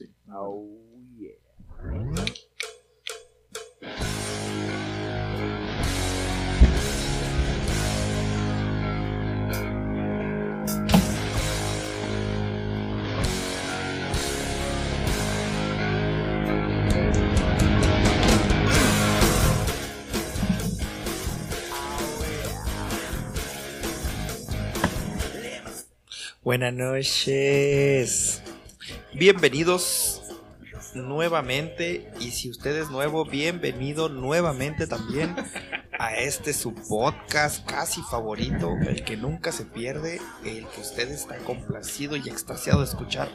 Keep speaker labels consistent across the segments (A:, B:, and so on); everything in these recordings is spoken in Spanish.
A: Sí.
B: Oh, yeah. Buenas noches. Bienvenidos nuevamente. Y si usted es nuevo, bienvenido nuevamente también a este su podcast casi favorito, el que nunca se pierde, el que usted está complacido y extasiado de escuchar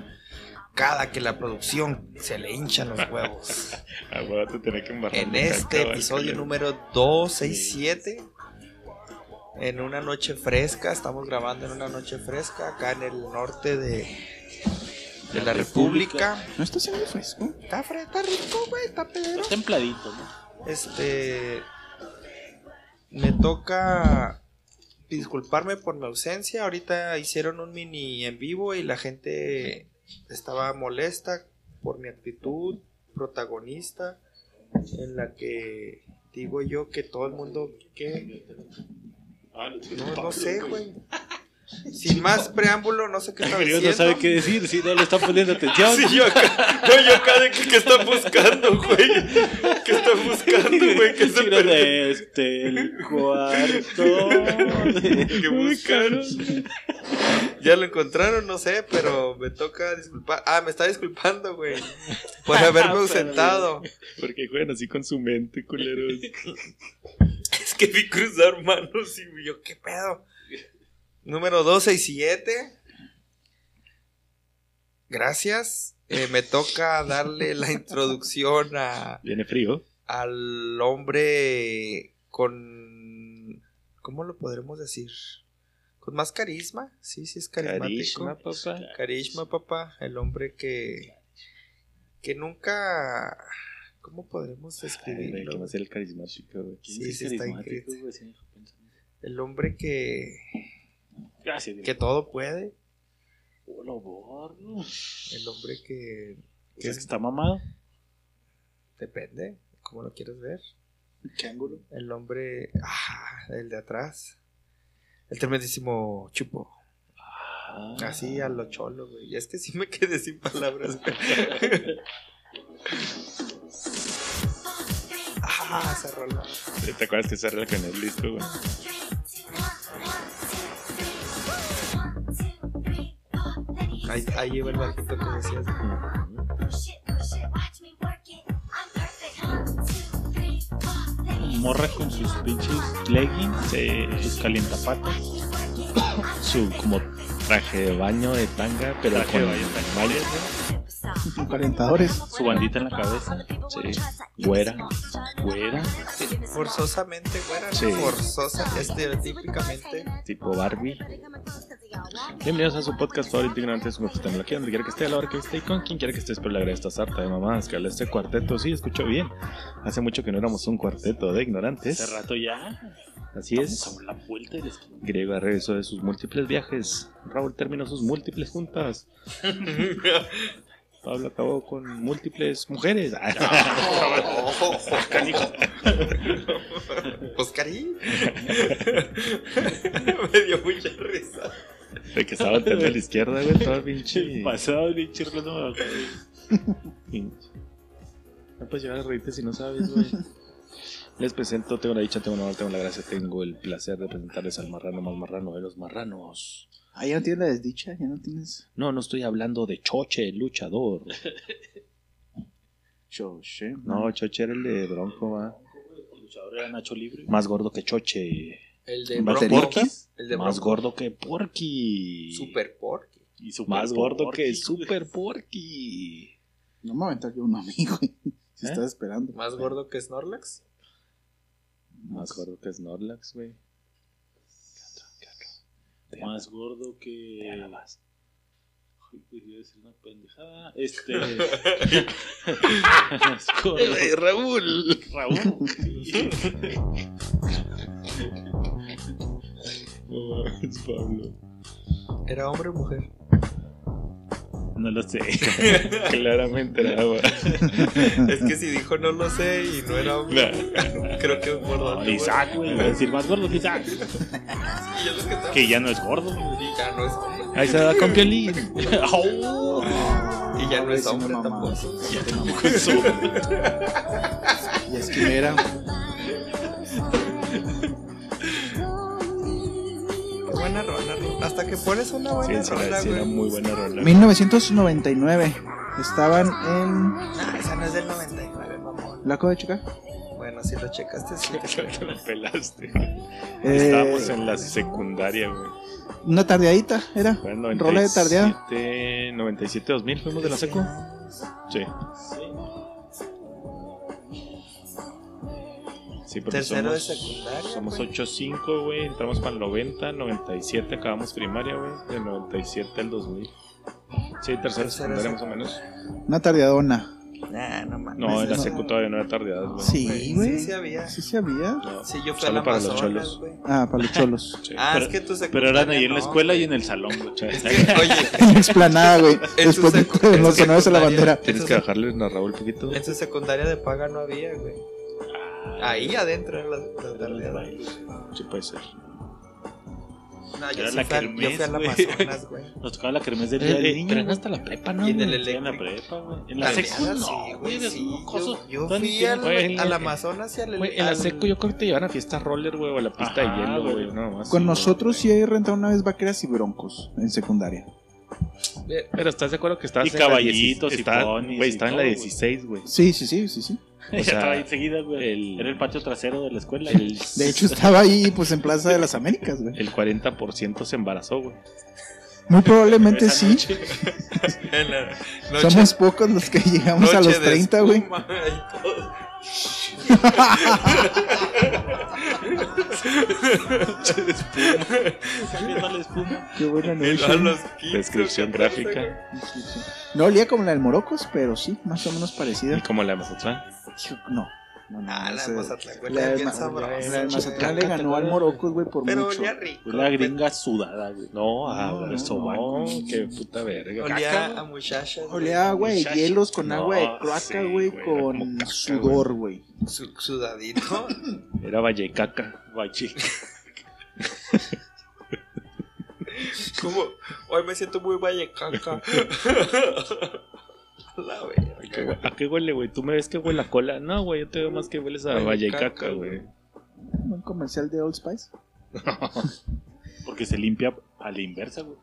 B: cada que la producción se le hinchan los huevos. En este episodio número 267, en una noche fresca, estamos grabando en una noche fresca acá en el norte de, de la República.
A: ¿No está haciendo fresco?
B: Está, fre- está rico, güey, está pedero.
C: Está templadito, ¿no?
B: Este. Me toca disculparme por mi ausencia. Ahorita hicieron un mini en vivo y la gente estaba molesta por mi actitud protagonista en la que digo yo que todo el mundo que no, no sé, güey. Sin más preámbulo, no sé qué
C: Dios
B: diciendo.
C: no sabe qué decir, si no le está poniendo atención.
B: Sí, yo acá, no, yo acá de que, que está buscando, güey. ¿Qué está buscando, güey? Que se
C: Tiro
B: perdió.
C: de este, el cuarto.
B: que buscaron. Ya lo encontraron, no sé, pero me toca disculpar. Ah, me está disculpando, güey. Por haberme
C: Pero,
B: ausentado.
A: Porque juegan así con su mente, culeros.
B: Es que vi cruzar manos y yo, ¿qué pedo? Número 267. Gracias. Eh, me toca darle la introducción a,
A: Viene frío.
B: al hombre con... ¿Cómo lo podremos decir? ¿Con más carisma? Sí, sí es carismático.
A: Carisma, papá.
B: Carisma, papá. El hombre que... Que nunca... ¿Cómo podremos describirlo?
A: que va a ser el carismático, güey.
B: Sí, sí está increíble. El hombre que...
C: Gracias,
B: Que todo puede. El hombre que...
C: ¿Es que está mamado?
B: Depende. ¿Cómo lo quieres ver?
C: ¿Qué ángulo?
B: El hombre... Ah, el de atrás. El tremendísimo chupo.
C: Ah,
B: Así a lo cholo, güey. Y es que sí me quedé sin palabras, güey. ah, esa rola.
A: ¿Te acuerdas que se arregla con el disco, güey?
B: Ahí, ahí lleva el bajito que decías.
C: Morra con sus pinches leggings,
A: Sí.
C: sus calientapatas.
A: Su como traje de baño de tanga, pero
C: Traje
A: con
C: de baño de
A: mallas,
D: calentadores.
C: Su bandita en la cabeza.
A: Sí. Güera.
C: Güera.
B: Sí, forzosamente, güera.
A: Sí.
B: Forzosa, estereotípicamente.
A: tipo Barbie. Bienvenidos a su podcast favorito ignorantes como tecnología, donde quiera que esté, a la hora que esté y con quien quiera que esté, espero le agrade esta sarta de mamás, que habla este cuarteto, sí, escuchó bien. Hace mucho que no éramos un cuarteto de ignorantes.
C: Hace rato ya.
A: Así es.
C: La vuelta de.
A: Griego regresó de sus múltiples viajes. Raúl terminó sus múltiples juntas. Pablo acabó con múltiples mujeres.
B: Oscarín. me dio mucha risa.
A: De que estaba a la izquierda, güey, todo pinche.
C: Pasado, pinche reloj.
A: pinche. No puedes llevar a reírte si no sabes, güey. Les presento, tengo la dicha, tengo la honor, tengo la gracia, tengo el placer de presentarles al marrano más marrano de los marranos.
D: Ah, ya no tienes la desdicha, ya no tienes.
A: No, no estoy hablando de Choche, el luchador.
D: Choche.
A: No, Choche era el de Bronco, va.
C: El luchador era Nacho Libre.
A: Más gordo que Choche.
B: El de. Bronco. El de
A: Más
B: Bronco.
A: gordo que Porky.
B: Super Porky.
C: Y super
A: Más gordo
C: Porky,
A: que. Super Porky.
D: No me voy a aventar yo uno, amigo. Si
A: ¿Eh?
D: estás esperando.
B: Más gordo que Snorlax.
A: Más gordo que Snorlax, güey.
C: Más gordo que. Ay, pues iba a decir una pendejada. Este. Más gordo.
B: Raúl.
C: Raúl.
A: No mames, Pablo.
B: ¿Era hombre o mujer?
C: No lo sé.
A: Claramente era agua.
B: Es que si dijo no lo sé y no era hombre, creo que es gordo.
C: No, Isaac, güey. Voy a decir más gordo que Isaac.
B: Es que
C: Que ya no es gordo.
B: y ya no es hombre.
A: Ahí se da con Piolín.
C: Oh,
B: Y ya no es hombre tampoco.
C: ya tampoco es hombre.
D: Y esquimera.
B: Qué Hasta que pones una buena
A: sí,
B: rola,
A: era, sí, era
B: güey.
A: muy buena rola.
D: 1999. Estaban en
B: Ah, esa no es del 99, mamón.
D: Laco de Chica.
B: Bueno, si lo checaste, sí.
A: Te la pelaste.
D: Eh,
A: Estábamos en la secundaria, güey.
D: Una tardeadita, era. Rola de tardeada.
A: 97, 97, 2000, fuimos de la secu. Sí. Sí, porque
B: Tercero de
A: somos,
B: secundaria,
A: somos
B: güey.
A: 8-5, güey. Entramos para el 90, 97, acabamos primaria, güey. Del 97 al 2000. Sí, tercero de
B: Tercero de
A: secundaria más o menos.
D: Una tardeadona.
B: Nah, no mames.
A: No, en la
B: no.
A: secu todavía no era tardeadas, güey.
D: Sí, güey.
B: Sí, sí había.
D: Sí, sí había.
A: No,
B: Sí, yo fui
A: solo
B: a la
A: para los cholos.
B: güey.
D: Ah, para los cholos.
A: Sí.
B: Ah,
C: Pero-
B: es que tu
C: Pero eran ahí en la
B: no,
C: escuela y
B: güey.
C: en el salón, güey.
B: Es que, oye,
D: En la explanada, güey. Después de los
B: su
D: honores a la bandera.
A: Tienes que bajarle a Raúl un poquito.
B: en su secundaria de paga no había, güey. Ahí adentro en la, la.
A: Sí, puede ser.
B: No, yo, sí
C: la
B: fui, al- yo fui a la. Amazonas, güey.
C: Nos tocaba la kermés del
A: Eh,
C: día del
A: eh,
C: niño.
A: pero hasta la prepa, ¿no?
B: Y en el
C: la
B: eléctrico.
C: prepa, güey. En la secu, no,
B: güey. sí. Yo, fui al,
A: Güey,
B: al Amazonas y al...
A: Güey, en la secu yo creo que te llevan a fiesta roller, güey, o a la pista
C: Ajá,
A: de hielo,
C: güey.
A: güey. No, más.
D: Con
A: sí,
D: nosotros sí he rentado una vez vaqueras y broncos en secundaria.
A: Eh, Pero estás de acuerdo que estabas
C: Y
A: en la
C: caballitos
A: 16,
C: y ponis
A: Güey, estaba en la
C: todo, güey.
A: 16, güey.
D: Sí, sí, sí, sí, sí.
A: O
C: ya
A: sea,
C: estaba ahí enseguida, güey.
A: el-
C: Era el patio trasero de la escuela.
A: El,
D: De hecho, estaba ahí, pues, en Plaza de las Américas, güey.
A: el 40% se embarazó, güey.
D: Muy probablemente sí.
C: noche.
B: noche-
D: Somos pocos los que llegamos a los
B: de
D: 30, güey.
B: Espuma y
C: la espuma.
D: Qué buena
B: Y
D: noche.
B: a los 15,
A: Descripción
B: 14,
A: gráfica.
D: No olía como la del Morocos, pero sí, más o menos
A: Y
D: parecida.
A: como la de Mazatlán.
D: No. No, no,
B: Ah, la de Mazatlán, güey,
D: la de
B: güey.
D: Mazatlán le ganó al Morocos, güey, por
B: Pero
D: mucho.
B: olía rico.
C: La gringa sudada, güey.
A: No, ah,
D: No,
A: güey,
D: no,
A: sobaco. qué puta verga.
B: Olía a muchachas. güey.
D: Olía a agua de
A: Muchacho.
D: hielos con
A: No,
D: agua de cloaca, güey,
A: güey,
D: con sudor, güey.
B: Su- Sudadito.
A: Era Vallecaca.
C: Guachi.
B: Como, hoy me siento muy vallecaca. La verga.
A: ¿A qué, huele, güey? ¿Tú me ves que huele a cola? No, güey, yo te veo más que hueles a
B: Vallecaca,
A: güey.
D: Un comercial de Old Spice.
C: Porque se limpia a la inversa, güey.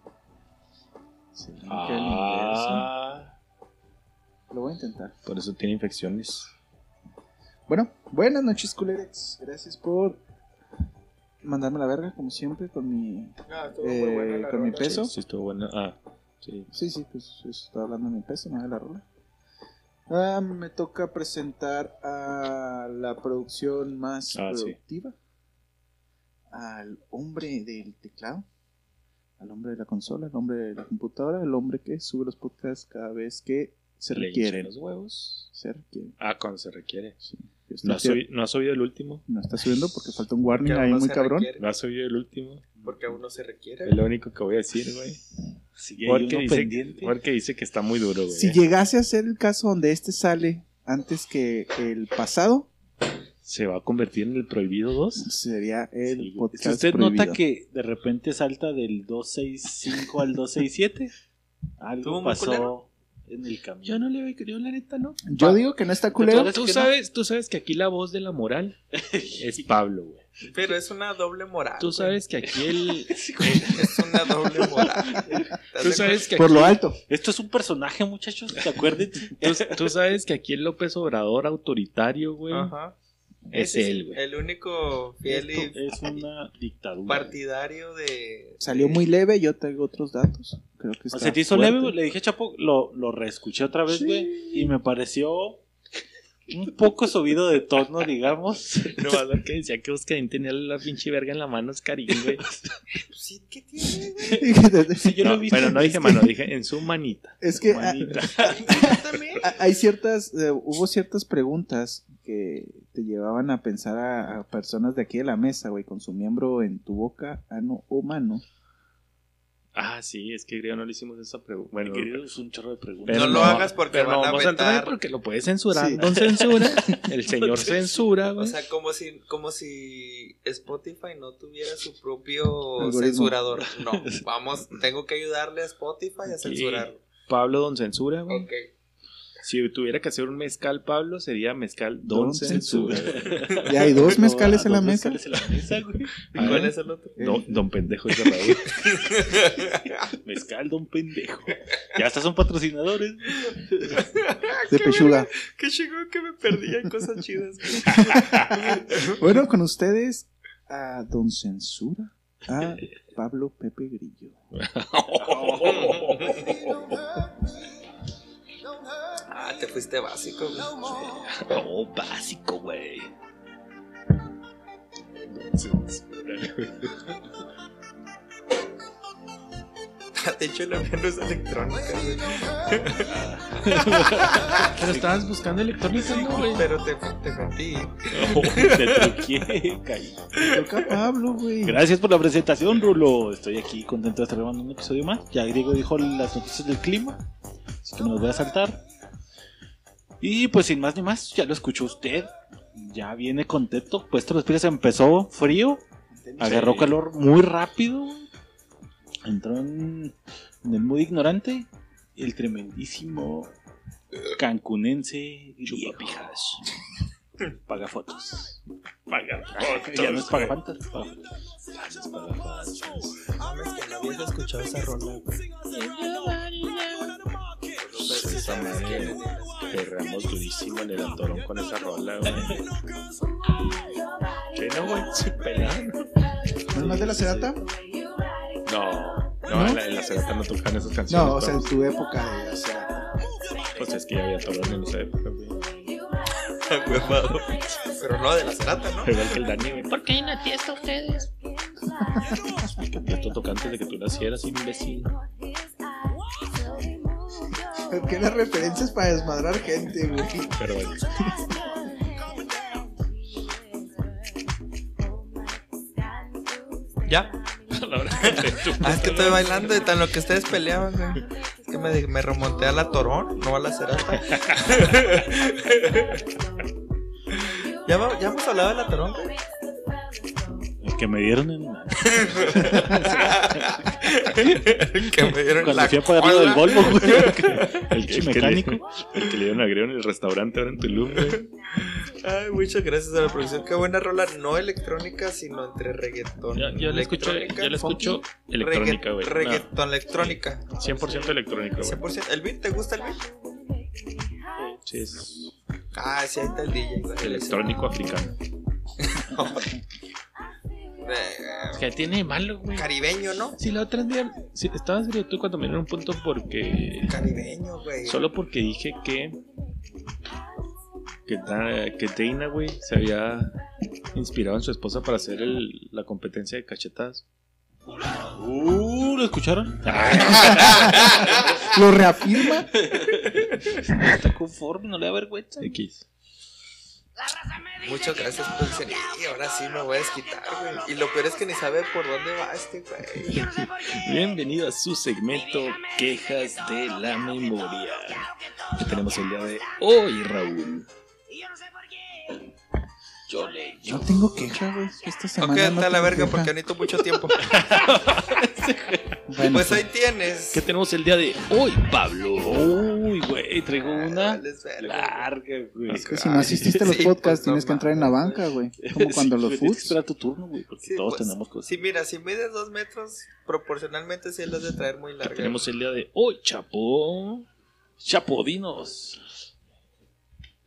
D: Sí, que a la inversa.
A: Ah,
D: Lo voy a intentar.
A: por eso tiene infecciones.
D: Bueno, buenas noches, culerex. Gracias por mandarme la verga, como siempre, con mi.
B: Ah, estuvo
D: Eh, con mi peso.
A: Sí, sí, estuvo bueno. Ah, sí.
D: Sí, sí, pues estoy hablando de mi peso, no de la rola. Ah, me toca presentar a la producción más
A: Ah, sí.
D: productiva. Al hombre del teclado. Al hombre de la consola, al hombre de la computadora, al hombre que sube los podcasts cada vez que se requieren.
A: los huevos.
D: Se requieren.
A: Ah, cuando se requiere.
D: Sí.
A: ¿No has, oído, ¿No has oído el último?
D: no está subiendo porque falta un warning ahí muy
B: se
D: cabrón.
B: requiere,
A: ¿No has oído el último?
B: Porque aún no se requiere.
A: Es lo único que voy a decir, güey.
C: Sigue
A: Porque dice,
C: pendiente.
A: porque dice que está muy duro, güey.
D: Si llegase a ser el caso donde este sale antes que el pasado,
A: ¿Se va a convertir en el prohibido 2?
D: sería el
C: Sí,
D: podcast
C: Si usted
D: prohibido.
C: nota que de repente salta del 265 al 267,
B: ¿Tuvo
C: algo pasó
B: culero?
C: En el camino.
A: Yo no le veo creo, la neta, ¿no?
D: Yo digo que no está culero.
C: ¿Tú no?
A: sabes, tú sabes que aquí la voz de la moral es Pablo, güey.
B: Pero es una doble moral.
A: Tú
B: güey.
A: sabes que aquí el...
B: Es una doble moral. ¿Estás
A: Tú sabes que
D: Por
A: aquí,
D: lo alto.
C: Esto es un personaje, muchachos, ¿te acuerdan?
A: tú, tú sabes que aquí el López Obrador autoritario, güey,
B: Ajá.
A: Es
B: Ese
A: él, güey.
B: El único fiel
C: Esto
B: y
C: es una dictadura.
B: partidario de.
D: Salió muy leve, yo traigo otros datos. Creo que
C: O sea, te hizo
D: fuerte.
C: leve, güey. le dije a Chapo, lo, lo reescuché otra vez,
D: Sí.
C: güey, y me pareció un poco subido de tono, digamos.
A: No, a ver que decía que Oscarín tenía la pinche verga en la mano, Oscarín, güey.
B: Pues Sí, ¿qué tiene, güey?
C: Sí, yo lo
A: No,
C: he visto.
A: pero no dije mano, dije en su manita.
D: es que
C: Manita.
D: Hay ciertas, eh, hubo ciertas preguntas que te llevaban a pensar a, a personas de aquí de la mesa, güey, con su miembro en tu boca, ano o mano.
A: Ah, sí, es que creo no le hicimos esa pregunta. Bueno,
C: Querido, es un chorro de preguntas.
B: No lo hagas porque
A: pero no
B: van a
A: vamos a entrar
B: vetar.
A: porque lo puede censurar.
D: Sí.
A: Don censura. El señor censura,
B: O sea, como si, como si Spotify no tuviera su propio
D: Algoritmo.
B: censurador. No, vamos, tengo que ayudarle a Spotify a censurarlo.
A: Pablo Don Censura, güey.
B: Ok.
A: Si tuviera que hacer un mezcal, Pablo, sería mezcal Don,
D: Don
A: Censura.
D: Ya hay dos mezcales en la
C: Dos
D: mesa.
C: mezcales en la mesa, güey.
B: ¿Y
A: A
B: cuál es el otro?
A: Don, don Pendejo dice Raúl.
C: Mezcal, don pendejo. Ya hasta son patrocinadores.
D: De pechuga.
B: Qué chingón que me perdí en cosas chidas.
D: Bueno, con ustedes, a Don Censura, a Pablo Pepe Grillo.
B: Te fuiste básico. güey.
C: Oh, básico, güey.
B: De hecho, la mía no es electrónica. güey.
A: Pero estabas buscando electrónica, ¿no, güey?
B: Pero te, te metí.
C: Oh, te truqué, caí.
D: Toca Pablo, güey.
C: Gracias por la presentación, Rulo. Estoy aquí contento de estar grabando un episodio más. Ya Diego dijo las noticias del clima, así que me las voy a saltar. Y pues sin más ni más, ya lo escuchó usted. Ya viene contento. Puesto los pies empezó frío, agarró calor muy rápido. Entró en, en el mood ignorante. El tremendísimo cancunense Chupapijas. Paga fotos.
A: Paga
C: Ya no es paga fantas.
B: escuchado esa rola.
A: Esa madre, perreamos durísimo en el antorón con esa rola, güey. ¿Qué no, güey? Pelado.
D: ¿No es más de la cerata?
A: No, no, en la, en la cerata no tocan esas canciones.
D: No, o sea, en tu época de la cerata.
A: Pues es que ya había torón en esa época, güey.
B: Huevado. Pero no de la cerata, ¿no?
A: Igual que el Dani, güey. ¿Por qué hay una fiesta ustedes? Que esto tocó antes de que tú nacieras, imbécil.
D: ¿Qué las referencias para desmadrar gente, güey?
A: Pero bueno.
B: ¿Ya?
A: La que
B: Ah, es que estoy bailando de tan lo que ustedes peleaban, güey. Es que me, me remonté a la Torón, no a la Cerata. ¿Ya, ya hemos hablado de la Torón, güey?
C: El que me dieron en.
B: que me dieron
C: Cuando
B: la
C: fui a pagar lo del. Volvo, güey.
A: El, el que
C: mecánico.
A: le, el que le dieron agrego en el restaurante ahora en Tulum, güey.
B: Ay, muchas gracias a la producción. Qué buena rola, no electrónica, sino entre reggaetón.
A: Yo, yo le escucho, yo le escucho electrónica, güey.
B: Regga- Reggaetón, electrónica.
A: No, 100% electrónica, güey.
B: 100%. ¿El beat? ¿Te gusta el beat?
A: Sí, es
B: Ah, sí, ahí está el DJ.
A: electrónico africano.
B: Eh,
A: Que tiene malo, güey.
B: Caribeño, ¿no?
A: Sí, la otra día. Sí, estabas serio tú cuando me dieron un punto porque.
B: Caribeño, güey.
A: Solo porque dije que. Que, que Dana, güey, se había inspirado en su esposa para hacer el- la competencia de cachetadas.
C: Uh, ¿lo escucharon?
D: ¿Lo reafirma?
C: Está conforme, no le da vergüenza.
A: X.
B: Muchas gracias, producción. Y ahora sí me voy a desquitar, güey. Y lo peor es que ni sabe por dónde va este, güey.
A: Bienvenido a su segmento Quejas de la Memoria. Que tenemos el día de hoy, Raúl.
C: Yo le.
D: Yo tengo queja, güey. Esta
B: Ok,
D: semana. no
B: está a la verga
D: queja.
B: porque necesito mucho tiempo.
D: Bueno,
B: Pues ahí tienes.
A: ¿Qué tenemos el día de hoy, Pablo?
C: Uy, güey, traigo una
B: Vales verga.
C: larga, güey.
D: Es que si no asististe a los
B: Sí,
D: podcasts,
B: pues, no
D: tienes que entrar en la banca, güey. Como cuando
C: Sí,
D: los foods.
C: esperar tu turno, güey, porque
B: Sí,
C: todos
B: pues,
C: tenemos cosas.
B: Sí, mira, si mides dos metros, proporcionalmente sí las de traer muy
A: ¿Qué
B: largas.
A: tenemos el día de hoy, Chapo?
C: Chapodinos.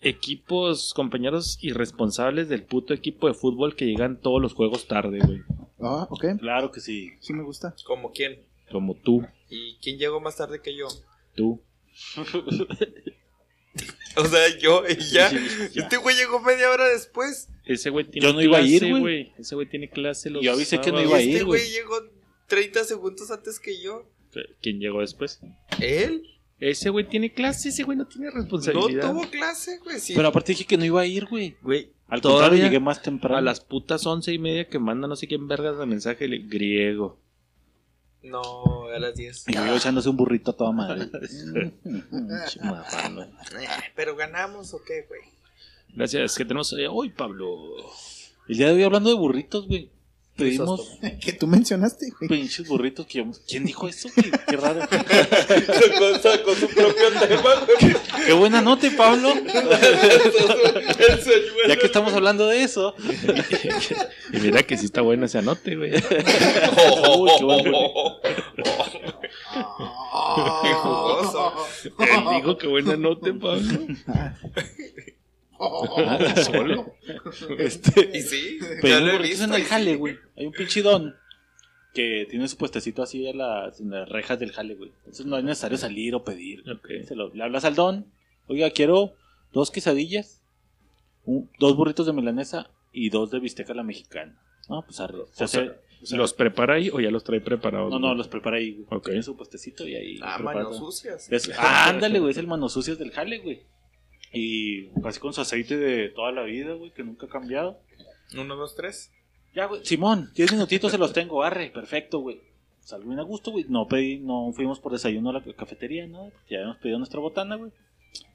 A: Equipos, compañeros irresponsables del puto equipo de fútbol que llegan todos los juegos tarde, güey.
D: Ah, ok.
C: Claro que sí.
D: Sí me gusta.
B: ¿Como quién?
A: Como tú,
B: ¿Y quién llegó más tarde que yo?
A: tú.
B: O sea, yo y ya.
C: Sí, ya.
B: Este güey llegó media hora después.
A: Ese güey tiene
C: Yo no iba a ir,
A: clase,
C: güey.
A: Ese güey tiene clase los
C: Yo avisé que no iba a ir,
B: este
C: güey.
B: güey llegó 30 segundos antes que yo.
A: ¿Quién llegó después?
B: ¿Él?
A: Ese güey tiene clase, ese güey no tiene
B: No
A: responsabilidad.
B: tuvo clase, güey. Sí.
C: Pero aparte dije que no iba a ir, güey.
A: Güey,
C: Al contrario, llegué más temprano.
A: a las putas once y media que manda no sé quién vergas de mensaje le- griego.
B: No, a las 10.
C: Y yo echándose un burrito a toda madre.
B: Eh, Pero ganamos o qué, güey.
A: Gracias, que tenemos eh, hoy, Pablo.
C: El día de hoy hablando de burritos, güey. Pedimos
D: Que tú mencionaste, güey.
C: pinches burritos que yo... ¿Quién dijo eso, güey? Qué raro.
B: con, con su propio tema, güey.
C: Qué buena nota, Pablo. Ya que estamos hablando de eso.
A: Y mira que sí está bueno ese anote, güey.
C: Uy, qué bueno.
B: Qué jugoso.
A: Él dijo que buen anote, Pablo. Solo.
C: Este,
B: Y sí,
C: Pedimos
B: lo he visto.
C: en el jale,
B: sí.
C: güey. Hay un pinche don que tiene su puestecito así en las, en las rejas del jale, güey. Entonces no es necesario salir o pedir.
A: Ok.
C: Se lo- le hablas al don. Oiga, quiero dos quesadillas, un- dos burritos de milanesa y dos de bisteca a la mexicana. No, pues arre. Se
A: O sea,
C: hace- o sea,
A: ¿Los prepara ahí o ya los trae preparados?
C: no, no,
A: güey?
C: los prepara ahí. güey. Tiene su puestecito y ahí.
B: Ah,
C: prepara
B: manos sucias.
C: Es- ah, ándale, güey, es el manos sucias del jale, güey. Y así con su aceite de toda la vida, güey, que nunca ha cambiado.
B: Uno, dos, tres.
C: Ya, güey, Simón, 10 minutitos se los tengo, arre, perfecto, güey. Salgo bien a gusto, güey. No pedí, no fuimos por desayuno a la cafetería, ¿no? Ya habíamos pedido nuestra botana, güey.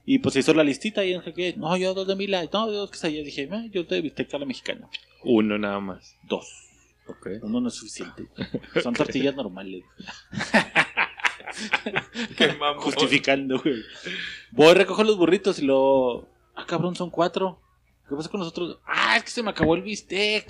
C: Y pues se hizo la listita y dije que, no, yo dos de mila, no, yo dos que sabía. Dije, "Ah, yo te bisteca a la mexicana.
A: Uno nada más.
C: Dos.
A: Ok.
C: Uno no es suficiente. Son tortillas normales.
B: Qué mamón.
C: Justificando, güey. Voy, recojo los burritos y lo. Ah, cabrón, son cuatro. ¿Qué pasa con nosotros? Ah, es que se me acabó el bistec.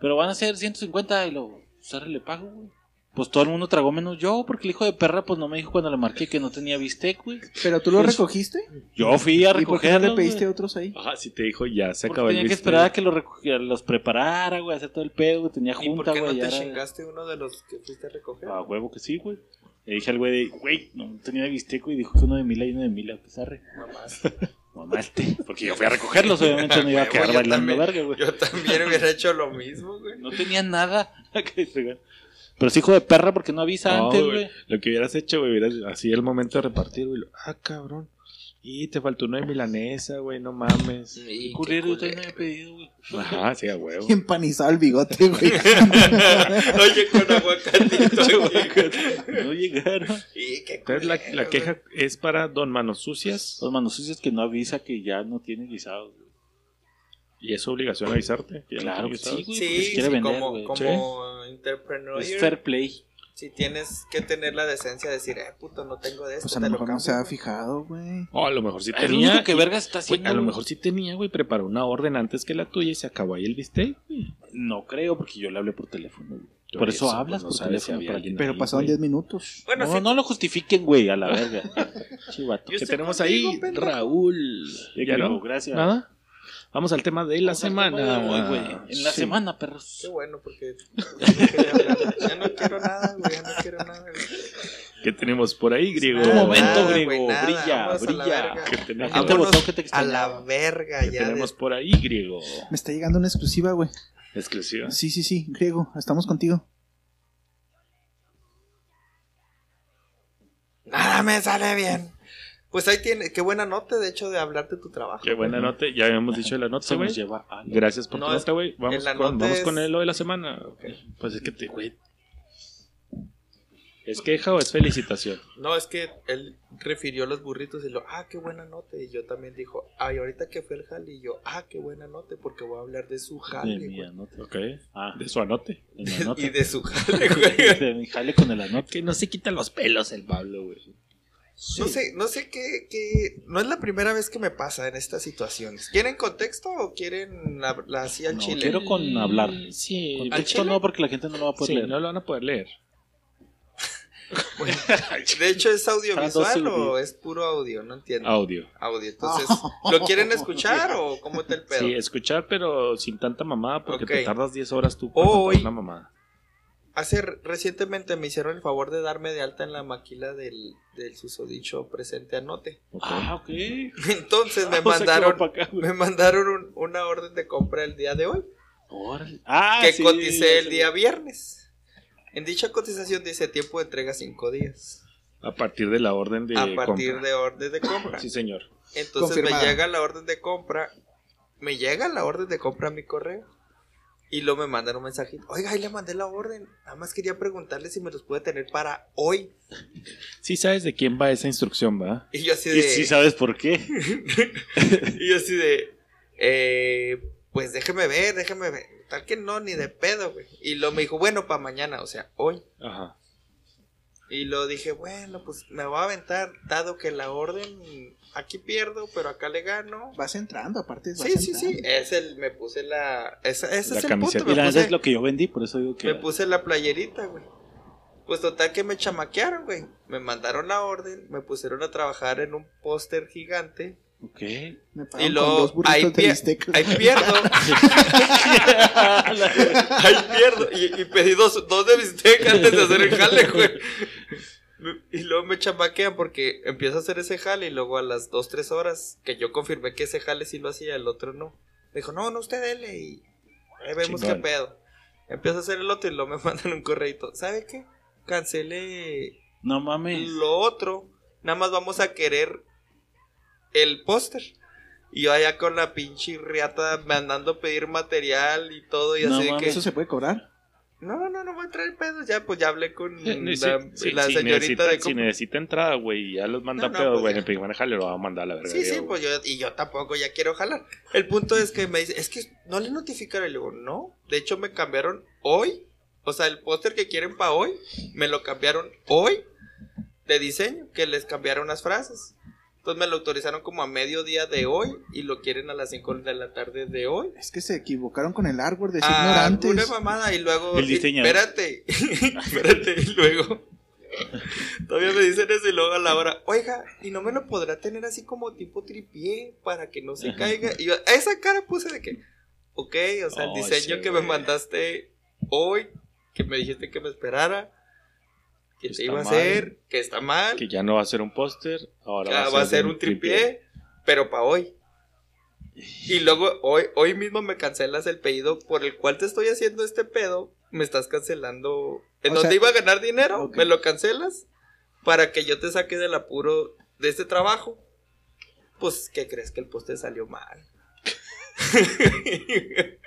C: Pero van a ser 150 y lo. Sara le pago, güey. Pues todo el mundo tragó menos yo, porque el hijo de perra, pues no me dijo cuando le marqué que no tenía bistec, güey.
D: ¿Pero tú lo
C: Pues,
D: recogiste?
C: Yo fui a
D: ¿Y por qué no le pediste
C: güey.
D: otros ahí?
A: Ajá, si te dijo ya se
C: Porque
A: acabó el
C: tenía que
A: bistec.
C: esperar a que los, recogiera, los preparara, güey, hacer todo el pedo, güey. Tenía
B: ¿Y por
C: junta,
B: qué no
C: güey.
B: te
C: era-
B: chingaste uno de los que fuiste a recoger?
C: A huevo que sí, güey. Le dije al güey, de, güey, no tenía bistec, güey. Dijo que uno de mila y uno de mila, pues arre.
B: Mamás.
C: Mamaste. Porque yo fui a recogerlos, obviamente no iba a quedar bailando
B: también.
C: verga, güey.
B: Yo también hubiera hecho lo mismo, güey.
C: No tenía nada. Pero es hijo de perra porque no avisa
A: No,
C: antes,
A: güey. Lo que hubieras hecho, güey, hubieras así el momento de repartir, güey. Ah, cabrón. Y te faltó uno de milanesa, güey, no mames.
B: Y
C: Culero, yo
B: qué
C: también había pedido, güey.
A: Ajá, sí, a huevo.
D: Empanizado el bigote, güey.
B: Oye, con aguacatito. güey.
C: No llegaron.
B: Y qué
A: Entonces la, la
B: güey.
A: queja es para Don Manos Sucias
C: Los manos sucias que no avisa que ya no tiene guisado. güey.
A: y es obligación avisarte. que ya no
C: Claro
A: tiene
C: que sí,
A: guisados.
C: güey.
B: Sí,
C: porque se quiere
B: sí,
C: vender,
B: como,
C: güey.
B: como entrepreneur.
C: Es fair play.
B: Sí, tienes que tener la decencia de decir, eh, puto, no tengo de esto.
D: Pues a
B: te
D: lo
B: lo
D: mejor no se ha fijado, güey.
A: Oh, a lo mejor sí
C: lo
A: tenía.
C: único que verga está
A: güey,
C: haciendo.
A: a lo mejor sí tenía, güey. Preparó una orden antes que la tuya y se acabó ahí el bistec, güey.
C: No creo porque yo le hablé por teléfono, güey.
A: Por
C: eso,
A: eso,
C: hablas
A: pues, no
C: por
A: sabes si
C: teléfono.
A: había
C: para
A: alguien
C: que-
D: Pero
A: ahí,
D: pasaron
A: güey.
D: 10 minutos.
B: Bueno,
C: no,
B: sí.
C: no lo justifiquen, güey, a la verga. Chivato.
B: Yo
A: ¿Qué
B: estoy
A: tenemos
B: contigo,
A: ahí?
B: pendejo.
A: Raúl.
C: Ya
A: ¿Ya
C: digo,
A: no?
C: gracias.
A: ¿Nada? Vamos al tema de la semana.
C: de hoy, güey. En la
A: Sí.
C: semana, perros.
B: Qué bueno, porque ya no. Ya no quiero nada, güey, ya no quiero nada. güey.
A: ¿Qué tenemos por ahí, griego?
C: Tu
B: Nada,
C: momento, griego.
B: nada,
C: brilla,
B: vámonos a la
C: brilla.
B: verga.
A: ¿Qué tenemos,
C: te
B: a la verga
A: ¿Qué
B: ya.
A: tenemos
B: de-
A: por ahí, griego?
D: Me está llegando una exclusiva, güey.
A: Exclusiva.
D: Sí, sí, sí, griego, estamos contigo.
B: Nada me sale bien. Pues ahí tiene, qué buena nota, de hecho, de hablarte de tu trabajo.
A: Qué buena nota. Ya habíamos dicho la nota,
C: Se nos
A: güey.
C: lleva a...
A: Gracias por
B: No,
A: tu nota, güey. Vamos, con, vamos
B: es-
A: con el lo de la semana. Pues es que te, güey. ¿Es queja o es felicitación?
B: No, es que él refirió los burritos y lo, ah, qué buena nota. Y yo también dijo, ay, ahorita que fue el jale. Y yo, ah, qué buena nota, porque voy a hablar de su
C: De
B: jale,
C: mi
B: güey.
C: anote.
A: Ok.
C: Ah,
A: De su anote.
C: de mi anote.
B: Y de su jale, güey.
C: De mi jale con el anote.
A: Que no se quita los pelos el Pablo, güey.
B: No sé, no sé qué, qué- No es la primera vez que me pasa en estas situaciones. ¿Quieren contexto o quieren la, la- así al
C: No,
B: chile?
C: quiero con hablar.
A: Sí.
C: Contexto no, porque la gente no lo va a poder
A: Sí,
C: leer.
A: no lo van a poder leer.
B: De hecho, ¿es audiovisual o es puro audio? No entiendo.
A: Audio.
B: Audio. Entonces, ¿lo quieren escuchar o cómo está el pedo?
A: Sí, escuchar, pero sin tanta mamada, porque te tardas 10 horas tú para
B: Hoy-
A: una mamada.
B: Hace recientemente me hicieron el favor de darme de alta en la maquila del, del susodicho presente anote.
A: Ok.
C: Ah, ok.
B: Entonces me
C: O sea,
B: mandaron,
C: acá,
B: me mandaron un- una orden de compra el día de hoy.
C: Ah,
B: que
C: sí,
B: coticé el
C: sí.
B: día viernes. En dicha cotización dice tiempo de entrega 5 días.
A: A partir de la orden de
B: a partir
A: compra.
B: de orden de compra.
A: Sí, señor.
B: Entonces me llega la orden de compra. Me llega la orden de compra a mi correo. Y luego me mandan un mensajito. Oiga, ahí le mandé la orden. Nada más quería preguntarle si me los puede tener para hoy.
A: Sí sabes de quién va esa instrucción, ¿va?
B: Y yo así
C: Y
B: de.
C: sí sabes por qué.
B: y yo así de. Eh, pues déjeme ver, déjeme ver. Tal que no, ni de pedo, güey. Y lo me dijo, bueno, para mañana, o sea, hoy.
A: Ajá.
B: Y lo dije, bueno, pues me voy a aventar, dado que la orden aquí pierdo, pero acá le gano.
D: Vas entrando, aparte. Vas
B: Sí, sí,
D: entrando.
B: sí. Es el, me puse la. Ese, ese
A: La
B: es el
A: camiseta.
B: punto.
C: Y la
B: Me
C: neta
B: puse,
C: es lo que yo vendí, por eso digo que.
B: me puse la playerita, güey. Pues total que me chamaquearon, güey. Me mandaron la orden, me pusieron a trabajar en un póster gigante.
C: Ok.
D: Me
B: Y
D: pagaron
B: luego,
D: con dos burritos
B: ahí,
D: de
B: pier- ahí pierdo. ahí pierdo. Y, y pedí dos, dos de bistec antes de hacer el jale, güey. Y luego me chamaquean porque empiezo a hacer ese jale y luego a las 2, 3 horas que yo confirmé que ese jale sí lo hacía, el otro no. Me dijo, no, no, usted dele y ahí vemos
A: Chingón.
B: qué pedo. Empiezo a hacer el otro y luego me mandan un correito. ¿Sabe qué? Cancele
C: No mames.
B: lo otro, nada más vamos a querer el póster. Y yo allá con la pinche riata mandando a pedir material y todo y
C: No
B: así
C: mames,
B: que...
D: ¿Eso se puede cobrar?
B: No, no, no voy a traer pedos. Ya, pues ya hablé con
A: Eh,
B: la,
A: sí, sí,
B: la
A: si
B: señorita
A: necesita,
B: de...
A: Si necesita entrada, güey, y ya los manda
B: No, no,
A: pedo,
B: pues
A: güey,
B: ya.
A: en el primer jale lo va a mandar a la verga.
B: Sí, sí, pues yo, y yo tampoco ya quiero jalar. El punto es que me dice, es que no le notificaron. Y le digo, no. De hecho, me cambiaron hoy. O sea, el póster que quieren para hoy, me lo cambiaron hoy de diseño, que les cambiaron las frases. Entonces me lo autorizaron como a mediodía de hoy y lo quieren a las 5 de la tarde de hoy.
D: Es que se equivocaron con el hardware de
B: Ah, una
D: ignorantes.
B: mamada y luego...
C: El
B: y-
C: diseñador.
B: espérate, espérate, y luego... Todavía me dicen eso y luego a la hora, oiga, ¿y no me lo podrá tener así como tipo tripié para que no se
C: Ajá.
B: caiga? Y yo, a esa cara puse de que, ok, o sea, el
A: Oh,
B: diseño
A: sí,
B: que me
A: güey.
B: mandaste hoy, que me dijiste que me esperara, que
A: Que
B: iba a
A: mal.
B: hacer, que está mal,
A: Que ya no va a ser un póster, ahora
B: Ah, va a ser un tripié, pero para hoy. Y luego hoy, hoy mismo me cancelas el pedido por el cual te estoy haciendo este pedo. Me estás cancelando. En
D: O
B: donde
D: sea-
B: iba a ganar dinero, me lo cancelas para que yo te saque del apuro de este trabajo. Pues, ¿qué crees que el poste salió mal?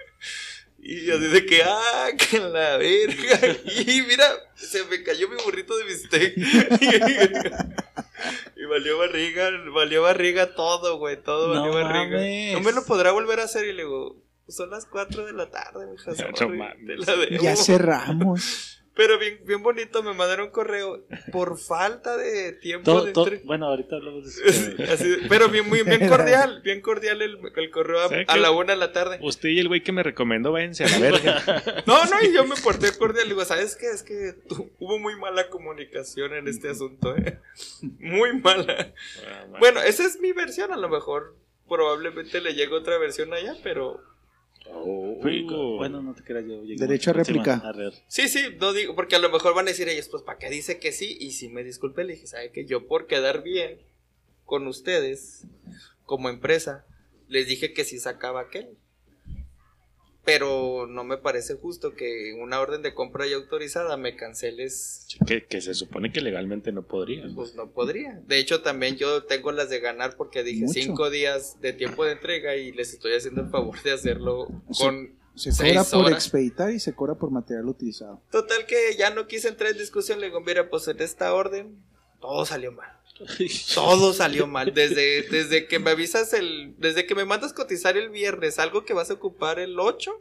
B: y así de que, ah, que la verga. Y mira, se me cayó mi burrito de bistec. y valió barriga, valió barriga todo, güey, todo
C: No
B: valió barriga.
C: mames.
B: No me lo podrá volver a hacer y le digo, son las 4 de la tarde, mija.
A: No.
D: Ya cerramos.
B: Pero bien, bien bonito, me mandaron un correo por falta de tiempo
C: Todo-
B: de
C: todo-
B: entre-
C: bueno, ahorita hablamos de eso.
B: Así pero bien, muy bien cordial, bien cordial el, el correo a, la una de la tarde.
A: Usted y el güey que me recomendó, váyanse a la verga.
B: No, no, y yo me porté cordial. Digo, ¿sabes qué? Es que tu- hubo muy mala comunicación en este asunto, ¿eh? Muy mala.
A: Ah.
B: Bueno, esa es mi versión. A lo mejor probablemente le llegue otra versión allá, pero
A: Oh.
C: Bueno, no te creas yo. llegué
D: Derecho a réplica.
B: Sí, sí, no digo, porque a lo mejor van a decir ellos, pues, ¿para qué dice que sí? Y si me disculpe, le dije, ¿sabe que Yo por quedar bien con ustedes como empresa, les dije que sí sacaba aquel. Pero no me parece justo que una orden de compra ya autorizada me canceles
A: Que, que se supone que legalmente no podría.
B: Pues no podría. De hecho, también yo tengo las de ganar porque dije
D: Mucho.
B: cinco días de tiempo de entrega y les estoy haciendo el favor de hacerlo
D: Sí.
B: con...
D: Se
B: Seis
D: cobra por
B: horas.
D: expeditar y se cobra por material utilizado.
B: Total que ya no quise entrar en discusión. Le digo, mira, pues en esta orden todo salió mal. Todo salió mal. Desde, desde que me avisas el... Desde que me mandas cotizar el viernes, algo que vas a ocupar el 8,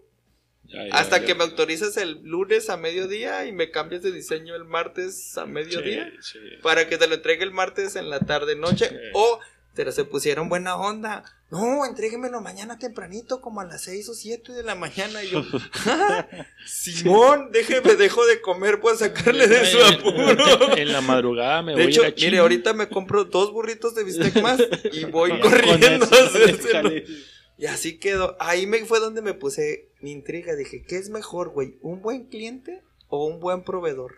A: Ya, ya,
B: hasta
A: ya.
B: que me autorizas el lunes a mediodía y me cambias de diseño el martes a mediodía.
A: Sí, sí.
B: para que te lo entregue el martes en la tarde noche
A: Sí.
B: o pero se pusieron buena onda. No, entréguemelo mañana tempranito, como a las 6 o 7 de la mañana. Y yo, "Ah, Simón, déjeme, dejo de comer, pues sacarle de su apuro.
A: En la madrugada me
B: De
A: voy
B: hecho,
A: a ir a
B: mire, ahorita me compro dos burritos de bistec más y voy corriendo a hacérselo. Y así quedó. Ahí me fue donde me puse mi intriga. Dije, ¿qué es mejor, güey? ¿Un buen cliente o un buen proveedor?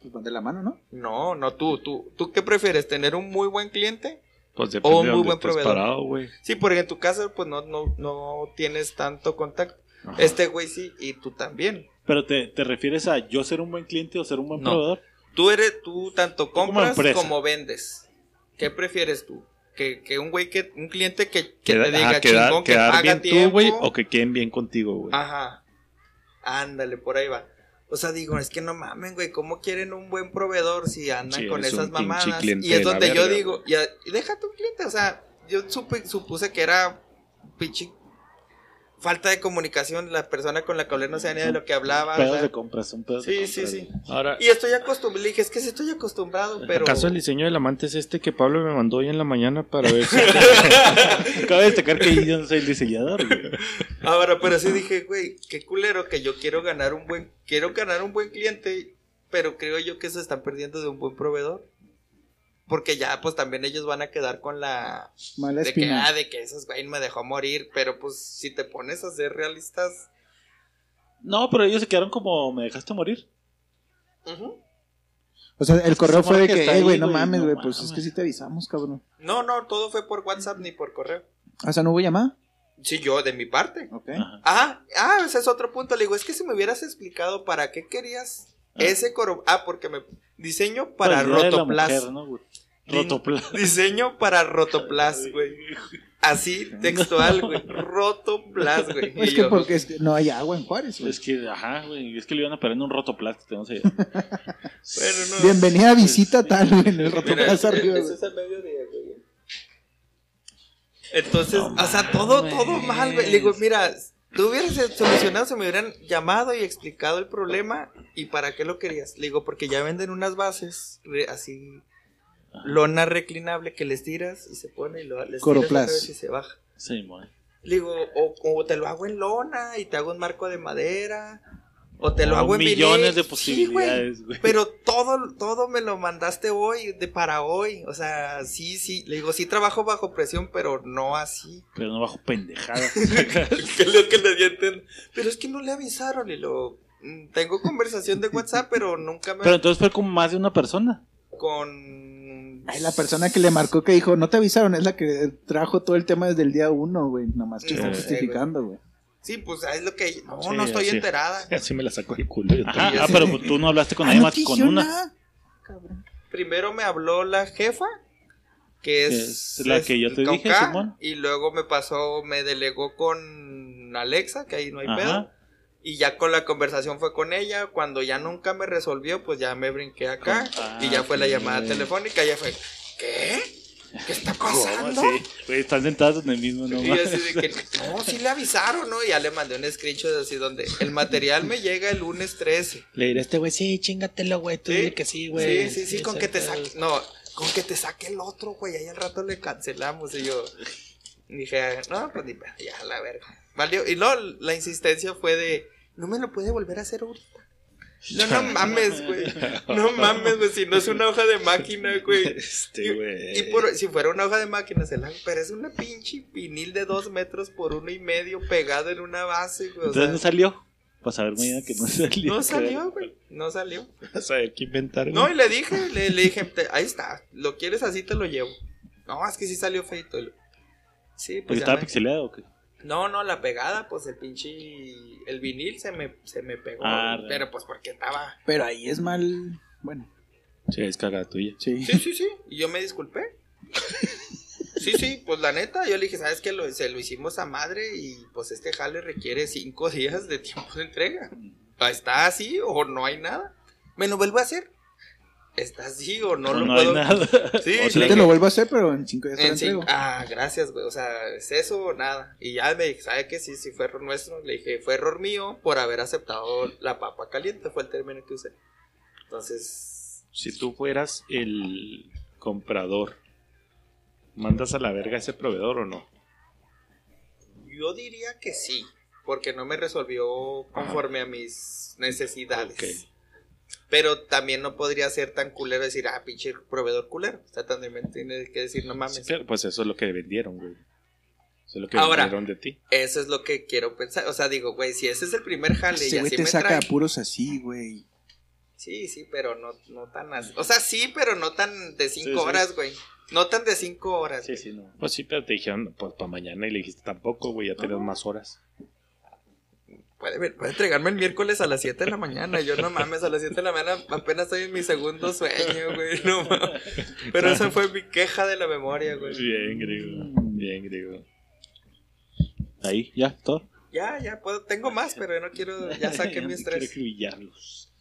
D: Pues van de la mano, ¿no?
B: No, no, tú, tú, ¿tú qué prefieres? ¿Tener un muy buen cliente?
A: Pues depende
B: o un
A: de
B: muy
A: dónde
B: buen proveedor.
A: parado.
B: Sí, porque en tu caso, pues no, no, no tienes tanto contacto.
A: Ajá.
B: Este güey sí, y tú también.
C: Pero te, te refieres a yo ser un buen cliente o ser un buen
B: No.
C: proveedor.
B: Tú eres, tú tanto compras como vendes. ¿Qué prefieres tú? Que, que un güey que, un cliente que, que
A: Queda-
B: te diga
A: ajá, quedar,
B: chingón, que paga
A: bien
B: tiempo.
A: tú, güey, o que queden bien contigo, güey.
B: Ajá. Ándale, por ahí va. O sea, digo, es que no mamen, güey, ¿cómo quieren un buen proveedor si andan
A: Sí,
B: con esas mamadas? Y es donde yo
A: verga,
B: digo,
A: güey.
B: ya, y déjate un cliente, o sea, yo supe, supuse que era pinche falta de comunicación, la persona con la que hablé no sabía ni de lo que hablaba. o
C: Pedos
B: sea,
C: de compras, son pedos de
B: sí, sí,
C: compras,
B: sí.
C: güey.
A: Ahora,
B: Y estoy acostumbrado, le dije, es que sí estoy acostumbrado, pero...
A: ¿acaso el diseño del amante es este que Pablo me mandó hoy en la mañana para ver si...
C: Cabe destacar que yo no soy el diseñador, güey.
B: Ahora, pero sí dije, güey, qué culero que yo quiero ganar un buen, quiero ganar un buen cliente, pero creo yo que se están perdiendo de un buen proveedor. Porque ya, pues también ellos van a quedar con la
D: Mala
B: de que, ah, de que esos güey me dejó morir, pero pues si te pones a ser realistas,
C: No, pero ellos se quedaron como, ¿me dejaste morir?
B: ujú.
D: O sea, el correo fue de
C: que
D: que,
C: está
D: eh,
C: ahí,
D: güey, no
C: güey,
D: mames,
C: no
D: güey, pues es que sí te avisamos, cabrón.
B: no, no, todo fue por WhatsApp ni por correo.
D: O sea, no hubo llamada.
B: Sí, yo de mi parte.
D: Ok.
C: Ajá.
B: Ah, ah, ese es otro punto. Le digo, es que si me hubieras explicado para qué querías
C: Ah.
B: ese coro. Ah, porque me diseño para Rotoplas.
C: mujer, ¿no, güey? Rotoplas.
B: Diseño para Rotoplas, güey. Así, textual, güey. Rotoplas, güey.
D: Es que
B: yo,
D: porque es que no hay agua en Juárez, güey.
C: Es que, ajá, güey, es que le iban a parar en un rotoplas que tenemos allá.
B: Bueno, no.
D: Bienvenida a visita tal, güey, en el Rotoplas arriba,
B: eso es al mediodía, güey. Entonces,
C: No
B: o sea, todo, todo mal, güey. Le digo, mira, tú hubieras solucionado, se me hubieran llamado y explicado el problema y para qué lo querías. Le digo, porque ya venden unas bases así, lona reclinable que les tiras y se pone y lo, les tiras y se baja.
C: Sí.
B: Le digo, o, o te lo hago en lona y te hago un marco de madera. O te lo
C: Ah,
B: hago en
C: millones
B: vinil.
C: de
B: Sí, güey.
C: posibilidades.
B: Pero todo, todo me lo mandaste hoy, de para hoy. O sea, sí, sí. Le digo, sí trabajo bajo presión, pero no así.
C: Pero no bajo pendejadas.
B: que es lo que le di. Pero es que no le avisaron y lo... mm, Tengo conversación de WhatsApp, pero nunca me...
C: Pero entonces fue con más de una persona.
B: Con...
D: Ay, la persona que le marcó que dijo, no te avisaron, es la que trajo todo el tema desde el día uno, güey. Nomás que
B: Sí,
D: está
B: güey.
D: justificando, güey.
B: Sí, pues es lo que... No,
A: Sí,
B: no estoy
A: así.
B: enterada.
A: Así me la sacó el culo. yo
C: Ajá, ah, pero pues tú no hablaste con
D: Ah,
C: nadie
D: no
C: más con una.
D: nada. Cabrón.
B: Primero me habló la jefa, que es,
C: es la que yo te dije,
B: K,
C: Simón.
B: Y luego me pasó, me delegó con Alexa, que ahí no hay
C: Ajá.
B: pedo. Y ya con la conversación fue con ella. Cuando ya nunca me resolvió, pues ya me brinqué acá.
C: Ah,
B: y ya fue la
C: ok.
B: llamada telefónica. Ya fue, ¿qué? ¿Qué está pasando?
C: Sí, güey, están sentados en el mismo, no
B: Y así de que, no, sí le avisaron, ¿no? Y ya le mandé un screenshot así donde el material me llega el lunes 13.
A: Le diré a este güey, sí, chingatelo, güey. Tú
B: Sí,
A: dile que sí, güey.
B: Sí, sí, sí, con
A: ese
B: que te saque. No, con que te saque el otro, güey. Ahí al rato le cancelamos. Y yo dije, no, pues ya, la verga. Valió. Y no, la insistencia fue de, no me lo puede volver a hacer ahorita. No, no mames, güey. No mames, güey. Si no es una hoja de máquina, güey.
A: Este, güey.
B: Y por, si fuera una hoja de máquina, se la. Pero es una pinche vinil de dos metros por uno y medio pegado en una base, güey.
C: Entonces
B: sea,
C: no salió. Pues a ver mañana que no salió.
B: no salió, güey. No salió.
A: A ver qué inventar, güey.
B: No, y le dije, le, le dije, "Te- ahí está, lo quieres así, te lo llevo. No, es que sí salió feito. Sí,
C: ¿Porque
B: pues ya
C: estaba
B: me-
C: pixeleado o qué?
B: No, no, la pegada, pues el pinche, el vinil se me, se me pegó.
C: Ah,
B: pero pues porque estaba...
D: Pero ahí es mal. Bueno,
A: Sí, es cagada tuya.
D: sí.
B: Sí, sí, sí, y yo me disculpé. Sí, sí, pues la neta, yo le dije, ¿sabes qué? Lo, se lo hicimos a madre y pues este jale requiere cinco días de tiempo de entrega. ¿Está así o no hay nada? ¿Me lo vuelvo a hacer? ¿Está así o no,
C: No,
B: lo
C: no
B: puedo?
C: hay nada.
B: Sí,
C: O
D: Sí
B: le
D: te lo vuelvo a hacer, pero en cinco días te lo
B: En
D: entrego.
B: ah, gracias, güey. O sea, ¿es eso o nada? Y ya me dije, ¿sabe qué? Sí, sí fue error nuestro. Le dije, fue error mío por haber aceptado la papa caliente, fue el término que usé. Entonces,
A: Si tú fueras el comprador, ¿mandas a la verga a ese proveedor o no?
B: yo diría que sí, porque no me resolvió conforme a mis necesidades.
A: Ok.
B: Pero también no podría ser tan culero decir, ah, pinche proveedor culero. O sea, también tiene que decir, no mames.
A: Sí, claro, pues eso es lo que vendieron, güey. Eso es lo que
B: Ahora,
A: vendieron de ti.
B: Eso es lo que quiero pensar. O sea, digo, güey, si ese es el primer jale y
D: Ese güey
B: así
D: te
B: me
D: saca
B: trae.
D: puros así, güey.
B: Sí, sí, pero no, no tan así. O sea, sí, pero no tan de cinco
C: Sí, sí.
B: horas, güey. No tan de cinco horas.
C: Sí,
B: güey.
C: sí, no.
A: Pues sí, pero te dijeron, pues para mañana y le dijiste tampoco, güey, ya tienes más horas.
B: Puede, puede entregarme el miércoles a las 7 de la mañana. Yo no mames, a las 7 de la mañana apenas estoy en mi segundo sueño, güey. No mames. Pero esa fue mi queja de la memoria, güey.
A: Bien, griego. Bien, griego.
C: Ahí, ya, todo.
B: Ya, ya, puedo, tengo más, pero no quiero, ya saqué mi
C: No quiero
B: estrés.
C: acribillarlos.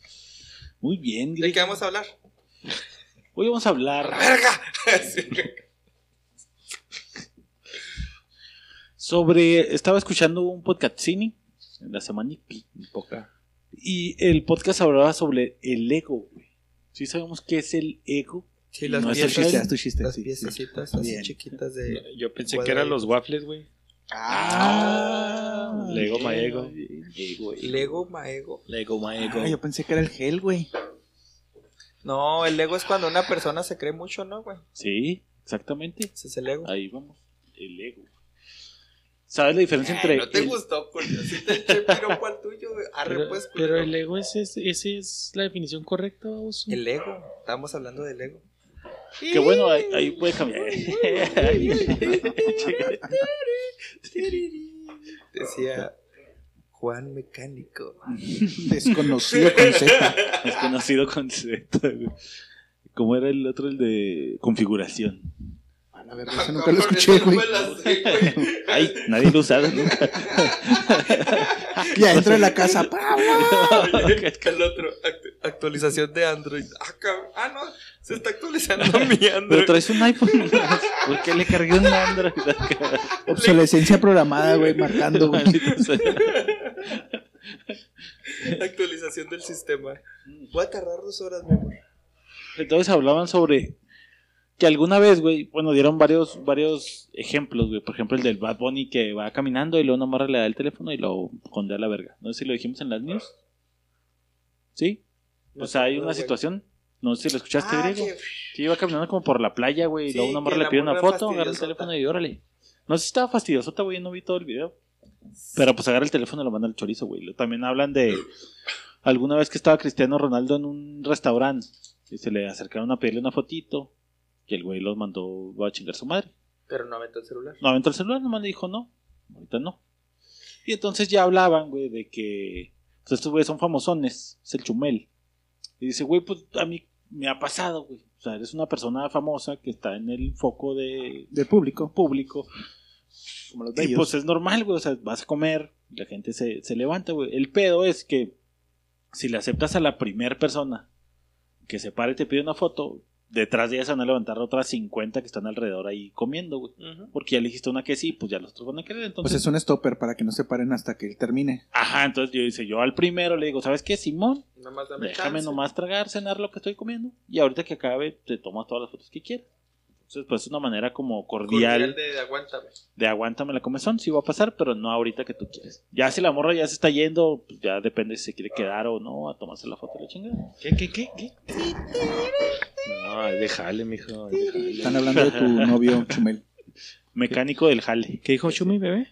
C: Muy bien,
B: ¿De
C: Greg.
B: qué vamos a hablar?
C: Hoy vamos a
B: ¡A
C: hablar
B: la verga! Sí.
C: sobre. Estaba escuchando un podcast cine en la semana y poca. Y el podcast hablaba sobre el ego, güey. ¿Sí sabemos qué es el ego?
B: Sí, las,
C: No es
B: piezas-
D: chiste, haz tu chiste.
B: las
D: sí,
B: piececitas así
D: Bien.
B: chiquitas de...
A: Yo pensé que eran los waffles, güey.
C: Ah,
A: Lego Maego.
C: Ego, ego.
B: Lego Maego.
C: Lego Maego.
D: Ah, yo pensé que era el gel, güey.
B: No, el ego es cuando una persona se cree mucho, ¿no, güey?
C: Sí, exactamente.
B: Ese es el ego.
C: Ahí vamos. El ego. ¿Sabes la diferencia entre.
B: No te
C: el-
B: gustó, Julio. Sí te eché piropo al tuyo, güey. Arre,
A: Pero,
B: pues,
A: pero
B: culero.
A: el ego, ese es, ese es la definición correcta, oso.
B: El ego. Estábamos hablando del ego.
C: Que bueno, ahí, ahí puede cambiar.
B: Decía Juan Mecánico.
D: Desconocido con Z.
C: Desconocido concepto. ¿Cómo era el otro, el de configuración?
D: A la verga, eso nunca lo escuché, güey.
C: Ay, nadie lo usado nunca.
D: Ya dentro de la casa, Pablo.
B: El otro, actu- actualización de Android. Ah, cabrón. Ah, no, se está actualizando mi
C: Pero
B: Android.
C: traes un iPhone. ¿Por qué le cargué un Android?
D: Obsolescencia programada, güey, marcando, güey.
B: Actualización del sistema. Voy a tardar dos horas, mi amor.
C: Entonces hablaban sobre que alguna vez, güey, bueno, dieron varios, varios ejemplos, güey. Por ejemplo, el del Bad Bunny que va caminando y luego una morra le da el teléfono y lo condea a la verga. No sé si lo dijimos en las news. ¿Sí? O sea, hay una situación, no sé si lo escuchaste,
B: Ah,
C: griego.
B: que-
C: Sí, iba caminando como por la playa, güey, y
B: Sí,
C: luego una morra le pide una foto, agarra el teléfono y órale. No sé si estaba fastidiosota, güey, no vi todo el video. Pero pues agarra el teléfono y lo manda al chorizo, güey. También hablan de alguna vez que estaba Cristiano Ronaldo en un restaurante y se le acercaron a pedirle una fotito y el güey los mandó va a chingar su madre.
B: Pero no aventó el celular.
C: No aventó el celular, nomás le dijo no, ahorita no. Y entonces ya hablaban, güey, de que pues estos güeyes son famosones, es el chumel. Y dice, güey, pues a mí me ha pasado, güey. O sea, eres una persona famosa que está en el foco de
D: Del público.
C: público.
D: Como los
C: Y
D: bellos.
C: pues es normal, güey. O sea, vas a comer, la gente se, se levanta, güey. El pedo es que si le aceptas a la primera persona que se pare y te pide una foto, detrás de ella se van a levantar otras 50 que están alrededor ahí comiendo, güey. Porque ya elegiste una que sí, pues ya los otros van a querer.
D: Pues
C: Entonces,
D: es un stopper para que no se paren hasta que él termine.
C: ajá, entonces yo dice, yo al primero le digo, ¿sabes qué, Simón?
B: Nomás dame
C: Déjame
B: chance.
C: nomás tragar, cenar lo que estoy comiendo. Y ahorita que acabe, te tomas todas las fotos que quieras. Entonces, pues es una manera como cordial
B: Cordial de aguántame.
C: de aguántame la comezón, sí va a pasar, pero no ahorita que tú quieres. Ya si la morra ya se está yendo, pues ya depende si se quiere quedar o no a tomarse la foto de la chingada.
A: ¿Qué, qué, qué? qué? No, déjale, mijo. déjale.
D: Están hablando de tu novio, Chumel.
C: Mecánico del jale.
A: ¿Qué dijo Chumi, bebé?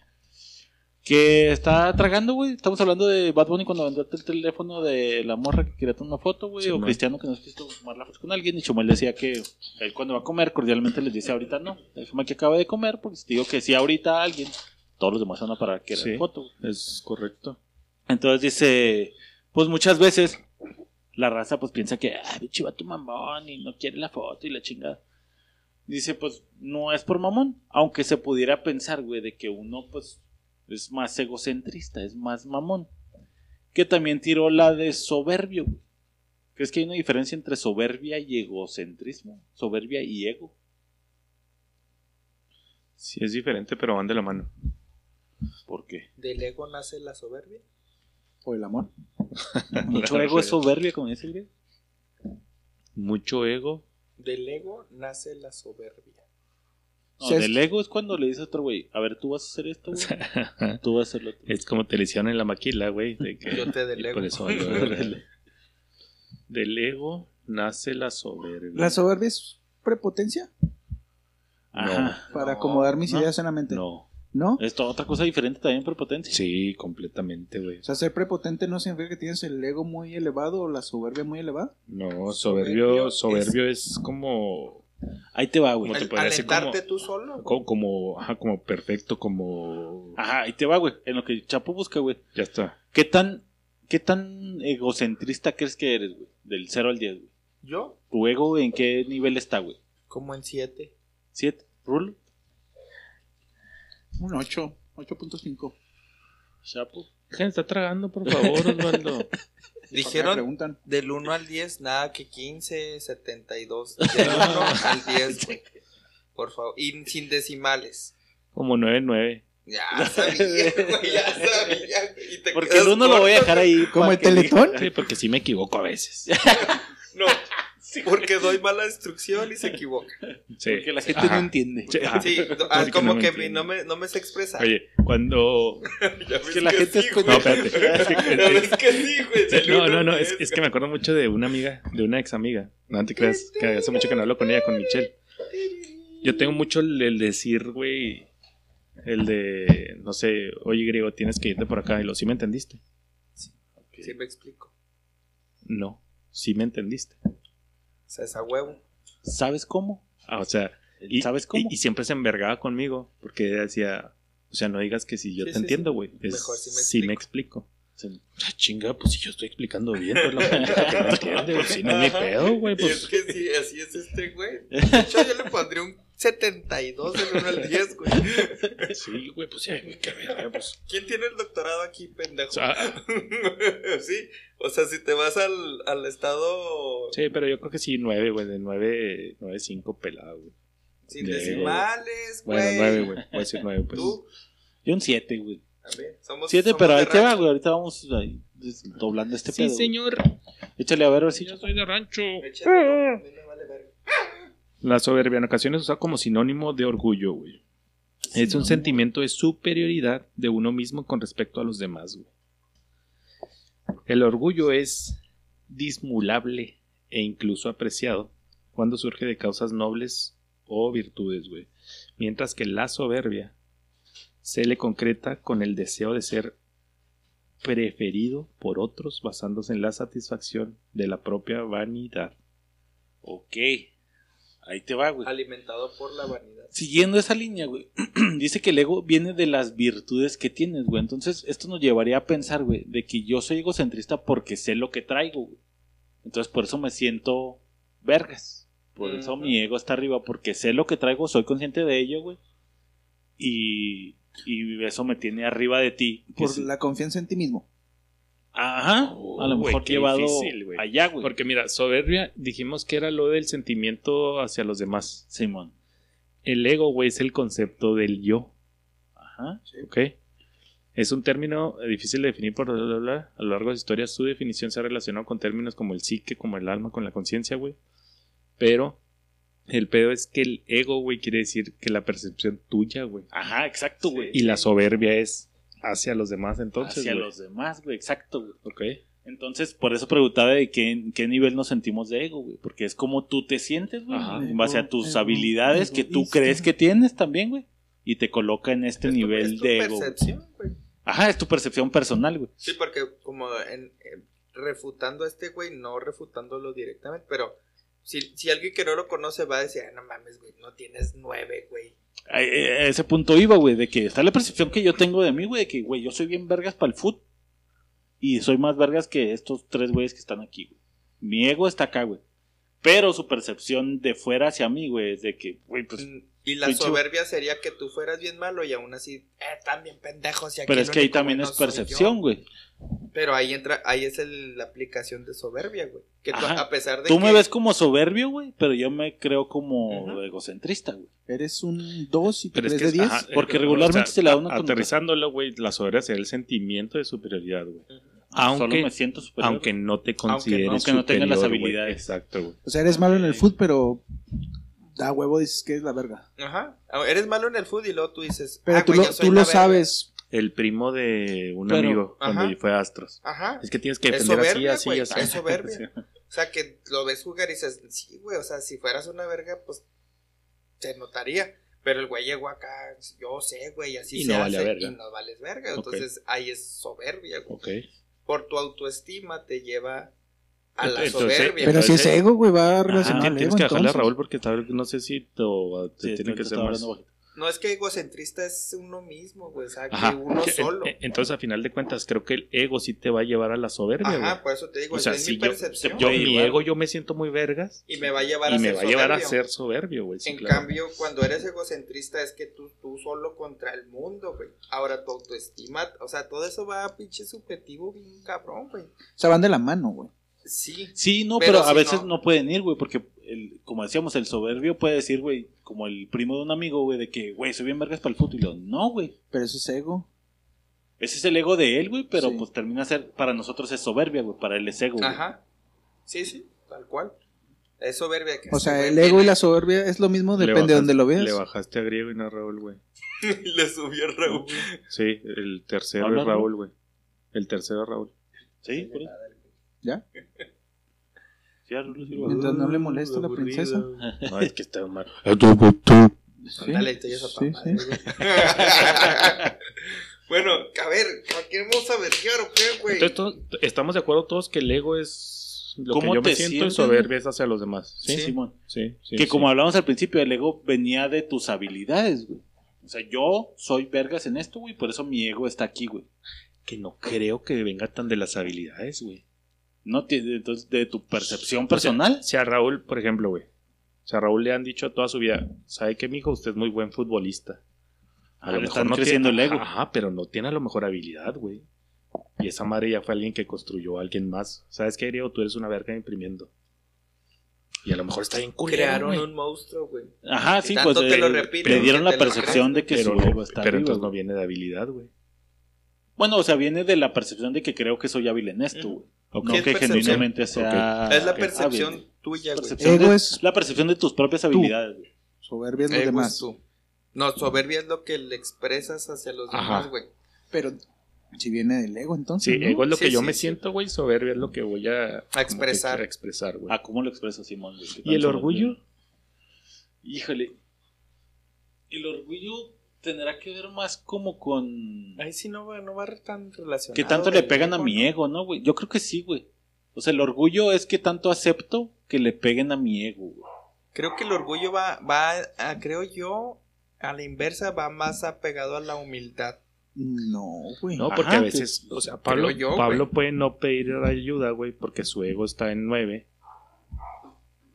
C: Que está tragando, güey. Estamos hablando de Bad Bunny cuando vendió el teléfono de la morra que quería tomar una foto, güey.
A: Sí,
C: o
A: man.
C: Cristiano que nos quiso tomar la foto con alguien. Y Chumel decía que él cuando va a comer, cordialmente les dice ahorita no. Déjame que acabe de comer, porque si te digo que sí ahorita alguien, todos los demás van a parar que
A: Sí.
C: foto. güey.
A: Es correcto.
C: Entonces dice, pues muchas veces la raza pues piensa que, ah, bicho, va tu mamón y no quiere la foto y la chingada. Dice, pues no es por mamón, aunque se pudiera pensar, güey, de que uno pues es más egocentrista, es más mamón. Que también tiró la de soberbio. güey. ¿Crees que hay una diferencia entre soberbia y egocentrismo? Soberbia y ego.
A: Sí, es diferente, pero van de la mano.
C: ¿Por qué?
B: Del ego nace la soberbia.
D: O el amor.
C: Mucho ego es soberbia, como dice el griego.
A: Mucho ego.
B: Del ego nace la soberbia.
C: No, del ego es cuando le dices a otro güey, a ver, tú vas a hacer esto, güey. Tú vas a hacer lo otro.
A: Es como te le hicieron en la maquila, güey. de que-
B: Yo te delego.
A: Por verga. Del ego nace la soberbia.
D: ¿La soberbia es prepotencia?
C: Ajá.
D: Para
B: No,
D: acomodar mis
C: no,
D: ideas en la mente.
A: No.
D: ¿No?
C: Es toda otra cosa diferente también, prepotencia.
A: Sí, completamente, güey.
D: O sea, ser prepotente no significa que tienes el ego muy elevado o la soberbia muy elevada.
A: No,
B: Soberbio
A: soberbio, soberbio es como
C: Ahí te va, güey.
A: ¿Cómo te decir?
B: alentarte
A: Como-
B: tú solo.
A: Como, como, ajá, como perfecto, como...
C: Ajá, ahí te va, güey. En lo que Chapo busca, güey.
A: Ya está.
C: ¿Qué tan, ¿Qué tan egocentrista crees que eres, güey? Del 0 al 10, güey.
B: Yo,
C: ¿Tu ego en qué nivel está, güey?
B: como en 7.
C: ¿7? ¿Rulo?
D: Un 8, 8.5.
C: ¿Chapo?
A: Dejen de estar tragando, por favor, Osvaldo.
D: ¿Por qué me
B: Dijeron
D: preguntan?
B: del 1 al 10, nada que 15, 72. Del 1 al 10, güey. Por favor. Y sin decimales.
A: Como 9-9.
B: Ya sabía, güey, ya sabía. güey, y te
C: Porque el uno lo voy a
B: corto,
C: dejar ahí.
D: ¿Como el teletón?
A: Sí, porque sí me equivoco a veces.
B: Porque doy mala instrucción y se equivoca.
A: Sí.
C: Porque la gente
A: Ajá.
C: no entiende.
A: Sí.
B: Sí, ah, como
A: no me
B: que no me, no me sé expresar.
A: Oye, cuando...
C: Es que la gente
B: sí,
C: es.
A: No, espérate.
B: Que sí, güey.
A: No, no, no, es, es que me acuerdo mucho de una amiga, de una ex amiga. No te creas, que hace mucho que no hablo con ella, con Michelle. Yo tengo mucho el, el decir, güey, el de, no sé, oye, griego, tienes que irte por acá. Y lo, ¿sí me entendiste?
B: Sí me explico.
A: No, sí me entendiste.
B: O sea, es a huevo.
C: ¿Sabes cómo?
A: Ah, o sea, y,
C: ¿Sabes cómo?
A: Y, y siempre se envergaba conmigo, porque ella decía, o sea, no digas que si yo
B: Sí,
A: te
B: sí,
A: entiendo,
B: sí.
A: güey. es
B: Mejor sí me
A: sí me explico. Ah, chinga, pues si yo estoy explicando bien, pues la pendeja que no entiende, güey. Si no es mi pedo, güey,
B: Y es
A: pues.
B: que sí, así es este güey. De hecho, yo le pondría un 72 del 1 al 10, güey.
A: Sí, güey, pues sí, güey, qué verga, pues.
B: ¿Quién tiene el doctorado aquí, pendejo?
A: O sea,
B: sí, o sea, si te vas al, al estado
A: sí, pero yo creo que sí, nueve, güey, de nueve, nueve, cinco pelado, güey.
B: sin
A: de-
B: decimales, güey.
A: Bueno, nueve, güey, voy a decir nueve, pues.
B: Tú,
C: Yo un 7, güey.
B: a ver, somos
C: 7,
B: somos
C: pero ahí te va, güey. Ahorita vamos ahí, doblando este
A: Sí,
C: pedo. güey.
A: señor.
C: Échale a ver, a ver si.
A: Yo soy de rancho.
B: Échale, a mí me vale verga.
A: La soberbia en ocasiones usa como sinónimo de orgullo, güey. Es un sentimiento de superioridad de uno mismo con respecto a los demás, güey. El orgullo es dismulable e incluso apreciado cuando surge de causas nobles o virtudes, güey. Mientras que la soberbia se le concreta con el deseo de ser preferido por otros basándose en la satisfacción de la propia vanidad.
C: Ok. Ahí te va, güey.
B: Alimentado por la vanidad.
C: Siguiendo esa línea, güey. Dice que el ego viene de las virtudes que tienes, güey. Entonces, esto nos llevaría a pensar, güey, de que yo soy egocentrista porque sé lo que traigo, güey. Entonces, por eso me siento vergas. Por eso mi ego está arriba, porque sé lo que traigo, soy consciente de ello, güey. Y, y eso me tiene arriba de ti.
D: Por
C: sí.
D: la confianza en ti mismo.
C: Ajá.
A: Oh,
C: a lo mejor llevado
A: difícil,
C: allá, güey.
A: Porque mira, soberbia dijimos que era lo del sentimiento hacia los demás.
C: Simón.
A: El ego, güey, es el concepto del yo,
C: Ajá.
A: ¿ok? Es un término difícil de definir por bla, bla, bla. A lo largo de la historia su definición se ha relacionado con términos como el psique, como el alma, con la conciencia, güey. Pero el pedo es que el ego, güey, quiere decir que la percepción tuya, güey.
C: Ajá, exacto, güey.
A: Y la soberbia es hacia los demás, entonces,
C: Hacia los demás, güey. Exacto, güey.
A: ¿Ok?
C: Entonces, por eso preguntaba de qué, qué nivel nos sentimos de ego, güey. Porque es como tú te sientes, güey. En base a tus
D: Ego,
C: habilidades que tú
D: egoísta.
C: crees que tienes también, güey. Y te coloca en este
B: Es tu-
C: nivel
B: es tu
C: de ego.
B: percepción, güey.
C: Ajá, es tu percepción personal, güey.
B: Sí, porque como en, en- refutando a este güey, no refutándolo directamente, pero si, si alguien que no lo conoce va a decir, "Ah, no mames, güey, no tienes nueve, güey.
C: A, a ese punto iba, güey, de que está la percepción que yo tengo de mí, güey, de que, güey, yo soy bien vergas para el foot. Y soy más vergas que estos tres güeyes que están aquí, güey. Mi ego está acá, güey. Pero su percepción de fuera hacia mí, güey, es de que, güey, pues
B: Mm, y la soberbia sería que tú fueras bien malo y aún así, eh, bien pendejos. Y aquí
C: Pero es que ahí también es percepción,
B: yo".
C: güey.
B: Pero ahí entra, ahí es el- la aplicación de soberbia, güey. Que tú, a pesar de
C: Tú
B: que...
C: me ves como soberbio, güey, pero yo me creo como egocentrista, güey.
D: Eres un 2 y
A: Pero es
D: crees
A: que
D: de
A: es-
D: 10.
A: ajá,
C: Porque
A: eh,
C: regularmente se le da una.
A: Aterrizándolo, güey, la soberbia sería el sentimiento de superioridad, güey.
B: Ujú.
A: Aunque,
C: Solo me siento superior.
A: aunque no te consideres
C: aunque no tenga las
A: superior, güey.
C: habilidades.
A: Exacto, güey.
D: O sea, eres malo en el foot, pero da huevo dices que es la verga.
B: Ajá. Eres malo en el food y luego tú dices...
D: Pero
B: "Ah,
D: tú lo,
B: yo soy
D: tú
B: la
D: lo
B: verga".
D: sabes.
A: El primo de un
C: Pero-
A: amigo cuando
B: Ajá.
A: fue a Astros.
B: Ajá.
A: Es que tienes que defender así,
B: soberbia,
A: así, así.
B: es soberbia.
A: Sí.
B: O sea, que lo ves jugar y dices, sí, güey, o sea, si fueras una verga, pues se notaría. Pero el güey llegó acá, yo sé, güey, así
A: Y
B: se
A: no vale
B: hace,
A: verga.
B: y no vales verga. Entonces ahí es soberbia, güey.
A: Ok.
B: Por tu autoestima te lleva a la
A: Entonces-
B: soberbia.
D: Pero si es ego, güey, va
A: Ah,
D: relacionado al
A: tienes
D: ego.
A: que dejarle a. Raúl porque tal vez no sé si te, o te
C: Sí,
A: tiene que ser más.
C: hablando.
B: No es que egocentrista es uno mismo, güey. O sea, que
A: Ajá.
B: uno solo.
A: en- entonces, a final de cuentas, creo que el ego sí te va a llevar a la soberbia, güey.
B: Por eso te digo,
A: O sea,
B: es
A: si
B: mi
A: yo,
B: percepción.
A: yo mi
C: igual.
A: ego, yo me siento muy vergas
B: y me va a llevar
A: y
B: a
A: me
B: ser
A: va a llevar a
B: soberbio.
A: ser soberbio, güey. sí,
B: en
A: claro.
B: cambio, cuando eres egocentrista es que tú, tú solo contra el mundo, güey. Ahora tu autoestima, o sea, todo eso va a pinche subjetivo bien cabrón, güey.
D: O sea, van de la mano, güey.
B: Sí.
C: Sí, no,
B: Pero
C: pero, a
B: si
C: veces
B: no-
C: no. pueden ir, güey, porque, el, como decíamos, el soberbio puede decir, güey, como el primo de un amigo, güey, de que, güey, soy bien vergas para el fútbol. Y lo, no, güey.
D: Pero eso es ego.
C: Ese es el ego de él, güey, pero
D: Sí.
C: pues termina ser, para nosotros es soberbia, güey, para él es ego, güey.
B: Ajá. Sí, sí, tal cual. Es soberbia que
D: O sea, el ego y la soberbia es lo mismo, depende de donde lo veas.
A: Le bajaste a griego y no a Raúl, güey.
B: Le subió el Raúl.
A: Sí, el tercero
C: ¿Hablas,
A: es Raúl, güey. El tercero es Raúl.
C: Sí, por eso.
D: Mientras no le moleste a la princesa.
A: Ay, es que está mal.
D: Sí.
B: Dale,
D: Sí, sí.
B: bueno, a ver, ¿a qué vamos a qué, güey?
A: Entonces, todos- estamos de acuerdo todos que el ego es lo que
C: ¿Cómo
A: yo me siento y
C: sientes,
A: soberbia es hacia los demás.
C: Sí,
A: Sí, sí,
C: Simón.
A: sí. sí,
C: que
A: sí.
C: como hablamos al principio, el ego venía de tus habilidades, güey. O sea, yo soy vergas en esto, güey, por eso mi ego está aquí, güey.
A: Que no creo que venga tan de las habilidades, güey.
C: No tiene, entonces, de tu percepción personal.
A: Si a Raúl, por ejemplo, güey. Si a Raúl le han dicho toda su vida, ¿sabe qué, mijo? Usted es muy buen futbolista.
C: Ah, le están creciendo
A: tiene,
C: el ego.
A: Ajá, pero no tiene a lo mejor habilidad, güey. Y esa madre ya fue alguien que construyó a alguien más. ¿Sabes qué, Griego? Tú eres una verga imprimiendo. Y a lo mejor está bien culero,
B: Crearon un monstruo, güey.
C: Ajá, sí, pues
B: te lo
C: eh,
B: repiten,
C: le dieron la
B: te lo
C: percepción de que
A: pero,
C: su
A: no-
C: ego está
A: pero
C: arriba,
A: entonces no viene de habilidad, güey.
C: Bueno, o sea, viene de la percepción de que creo que soy hábil en esto, güey. No
B: ¿Qué es
C: que
B: percepción?
C: genuinamente sea.
B: es la
C: hábil.
B: percepción tuya, güey.
C: Percepción
D: Ego
C: de-
D: es
C: la percepción de tus propias habilidades, güey.
D: soberbia es lo
B: Ego es
D: demás.
B: tú. No, soberbia es lo que le expresas hacia los
A: Ajá.
B: demás, güey.
D: Pero si viene del ego, entonces.
A: Sí,
D: ¿no?
A: ego es lo
B: Sí,
A: que yo
B: sí,
A: me
B: sí.
A: siento, güey. Soberbia es lo que voy a...
B: expresar.
A: quiero expresar, güey.
C: Ah, ¿cómo lo expresa Simón?
A: ¿Y el orgullo?
C: Híjole. El orgullo tendrá que ver más como con.
B: Ahí sí no va, no va tan relacionado.
C: ¿Qué tanto le pegan a mi ego, no, güey? Yo creo que sí, güey. O sea, el orgullo es que tanto acepto que le peguen a mi ego, güey.
B: Creo que el orgullo va, va, a- creo yo, a la inversa, va más apegado a la humildad.
D: No, güey.
A: No, porque
C: Ajá,
A: a veces, o sea, Pablo,
B: yo,
A: Pablo
B: güey.
A: puede no pedir ayuda, güey, porque su ego está en 9.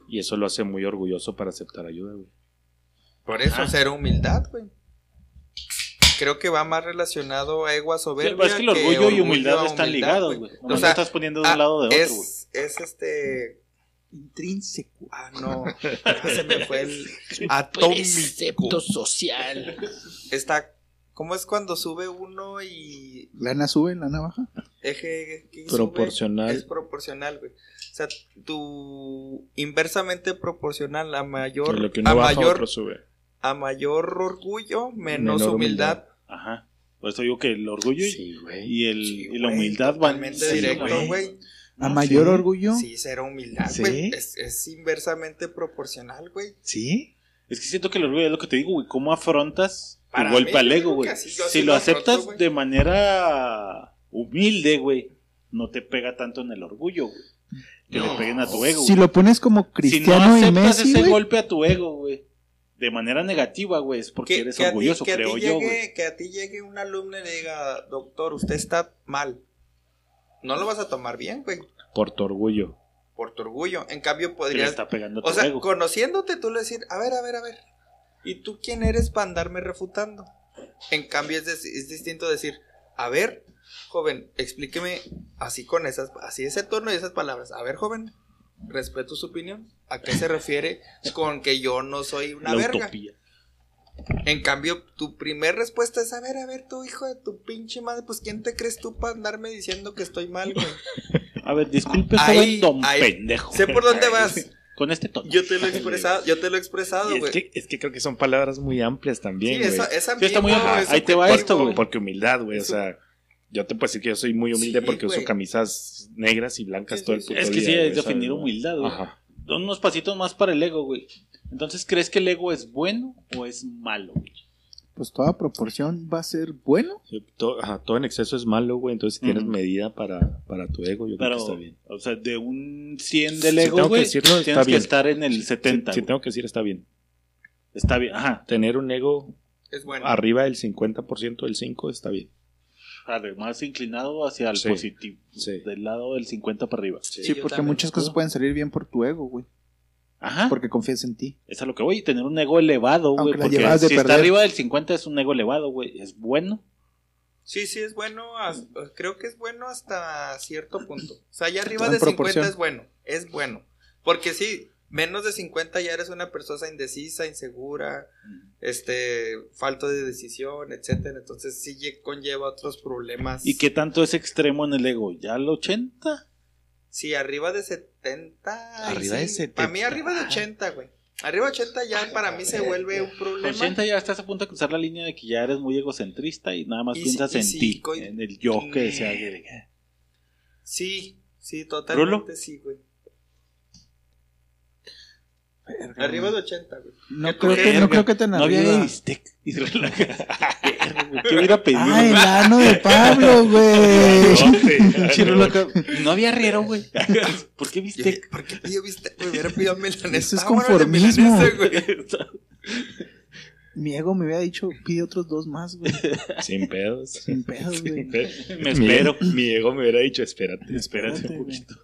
A: Y eso lo hace muy orgulloso para aceptar ayuda, güey.
B: Por eso,
C: Ajá.
B: ser humildad, güey. Creo que va más relacionado a ego a
C: Sí,
B: soberbia.
C: pero es que el orgullo y humildad están ligados,
B: güey. O
C: No
B: sea,
C: estás poniendo de
B: ah,
C: un lado de otro, güey.
B: es, es este.
D: Intrínseco.
B: Ah, no. Se me fue el. Atómico.
A: social.
B: Está. ¿Cómo es cuando sube uno y
D: Lana sube, lana baja.
B: eje que sube?
A: Proporcional.
B: Es proporcional, güey. O sea, tu inversamente proporcional a mayor
A: lo que uno
B: a
A: baja,
B: mayor
A: otro sube.
B: A mayor orgullo, menos
A: Menor
B: humildad.
C: Ajá. Por eso digo que el orgullo y-
A: Sí, güey.
C: y, el,
B: Sí,
C: y la humildad van.
B: totalmente
C: sí,
B: directo,
C: güey.
D: A
A: No,
D: mayor
A: sí.
D: orgullo.
B: Sí, será humildad,
A: ¿Sí?
B: güey. Es, es inversamente proporcional, güey.
A: ¿Sí?
C: Es que siento que el orgullo es lo que te digo, güey. ¿Cómo afrontas
B: Para
C: tu golpe al ego, güey? Si lo
B: lo
C: aceptas de manera humilde, güey, no te pega tanto en el orgullo, güey. Que le peguen a tu ego.
D: Si
C: güey.
D: lo pones como
C: Si no
D: Cristiano y
C: aceptas
D: Messi,
C: ese golpe a tu ego, güey, de manera negativa, güey, es porque eres
B: a ti-
C: orgulloso,
B: que
C: creo yo, güey.
B: que a ti llegue un alumno y le diga, doctor, usted está mal. No lo vas a tomar bien, güey,
A: Por tu orgullo.
B: por tu orgullo. En cambio, podrías
C: está pegando
B: O sea,
C: ego.
B: conociéndote tú le decir, a ver, a ver, a ver. ¿Y tú quién eres para andarme refutando? En cambio es, es distinto decir, a ver, joven, explíqueme así con esas, así ese tono y esas palabras. A ver, joven, respeto su opinión. ¿A qué se refiere con que yo no soy una
C: la
B: verga?
C: utopía.
B: En cambio, tu primer respuesta es, a ver, a ver, tu hijo de tu pinche madre, pues ¿quién te crees tú para andarme diciendo que estoy mal, güey?
C: A ver, disculpe,
B: Ahí-
C: joven don
B: ahí-
C: pendejo.
B: sé por dónde vas.
C: Con este tono.
B: Yo te lo he expresado, yo te lo he expresado,
A: Y es
B: güey.
A: que, es que creo que son palabras muy amplias también,
B: Sí,
A: güey.
B: esa, esa
C: Sí, está muy ahí te va esto, güey.
A: Porque humildad, güey. O sea, yo te puedo decir que yo soy muy humilde
B: Sí,
A: porque uso camisas negras y blancas
B: Sí,
A: todo el puto
C: Es que
A: día,
C: sí, es definir humildad, güey.
A: Ajá.
C: Unos pasitos más para el ego, güey. Entonces, ¿crees que el ego es bueno o es malo? güey?
D: Pues toda proporción va a ser bueno.
A: Sí, Todo, ajá, todo en exceso es malo, güey. Entonces, si tienes medida para, para tu ego, yo creo que está bien.
C: o sea, de un 100 del
A: Si
C: ego,
A: tengo que
C: güey,
A: está
C: tienes que
A: bien.
C: estar en el 70.
A: Si, si tengo que decir, está bien.
C: Está bien, ajá.
A: Tener un ego
B: Es bueno.
A: arriba del 50% del 5 está bien.
C: Además, inclinado hacia el
A: Sí.
C: positivo.
A: Sí.
C: Del lado del 50 para arriba.
D: Sí, porque muchas cosas pueden salir bien por tu ego, güey.
C: Ajá.
D: Porque confías en ti.
C: Es a lo que voy. Tener un ego elevado, güey.
D: Aunque la
C: Porque
D: llevas de
C: si está
D: perder.
C: arriba del 50 es un ego elevado, güey. Es bueno.
B: Sí, sí, es bueno. as- Creo que es bueno hasta cierto punto. O sea, ya arriba de 50
D: proporción.
B: es bueno. Es bueno. Porque sí, menos de 50 ya eres una persona indecisa, insegura, este, falto de decisión, etcétera. Entonces sí lle- conlleva otros problemas.
C: ¿Y qué tanto es extremo en el ego? ¿Ya al 80?
B: Sí, arriba de 70. y
A: Arriba de
B: sí,
A: 70.
B: Para mí arriba de 80, güey. Arriba de 80 ya para mí se vuelve un problema.
C: 80 ya estás a punto de cruzar la línea de que ya eres muy egocentrista y nada más
B: Y
C: piensas en ti, en el yo que decía que-
B: Sí, sí, totalmente
C: ¿Rulo?
B: sí, güey. Arriba de 80, güey.
D: No
B: ¿Qué
D: creo, que, no creo que tan
C: No había
D: arriba.
C: bistec. Y se relaja. Verga, güey, ¿Qué hubiera pedido?
D: Ah, el ano de Pablo, güey.
C: No había riero, güey. ¿Por qué bistec?
B: ¿Por qué pidió viste? Me hubiera pedido milanesa.
D: Eso es
B: Ah,
D: conformismo. Mi ego me hubiera dicho, pide otros dos más, güey.
A: Sin pedos.
D: Sin pedos, güey.
C: Me espero.
A: Mi, ego me hubiera dicho, espérate.
C: Espérate
D: Espérate,
C: un poquito.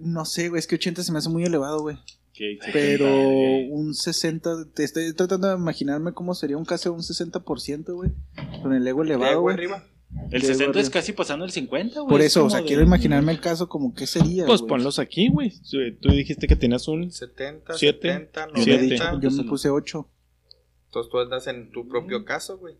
D: No sé, güey, es que 80 se me hace muy elevado, güey.
C: Ok,
D: Pero
C: 70, güey.
D: un 60, te estoy tratando de imaginarme cómo sería un caso de un 60%, güey. Con el ego elevado, güey.
C: El
D: de
C: 60 es casi pasando el 50, güey.
D: Por
C: Es
D: eso, o sea,
C: de-
D: quiero imaginarme el caso como qué sería,
A: Pues
D: güey.
A: ponlos aquí, güey. Tú dijiste que tenías un.
B: 70,
A: Siete.
B: 70,
D: Yo,
A: Siete.
D: me he dicho,
B: 90.
D: yo me puse 8.
B: Entonces tú andas en tu propio caso, güey.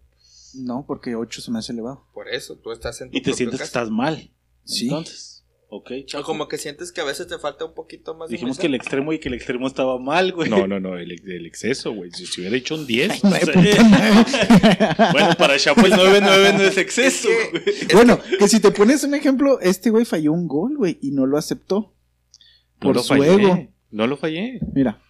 D: No, porque 8 se me hace elevado.
B: Por eso, tú estás en tu
C: Y te
B: propio
C: sientes que
B: caso.
C: estás mal.
D: Sí.
C: Entonces, ok,
B: O
C: chao.
B: como que sientes que a veces te falta un poquito más de
C: Dijimos que el extremo y que el extremo estaba mal, güey.
A: No, no, no, el, el exceso, güey. Si, si hubiera hecho un 10.
D: 9.9.
C: Bueno, para Chapo el 9-9 no es exceso,
B: Es que-
D: bueno, que si te pones un ejemplo, este güey falló un gol, güey, y no lo aceptó.
A: No
D: Por
A: lo
D: su
A: fallé.
D: ego.
A: No lo fallé.
D: Mira,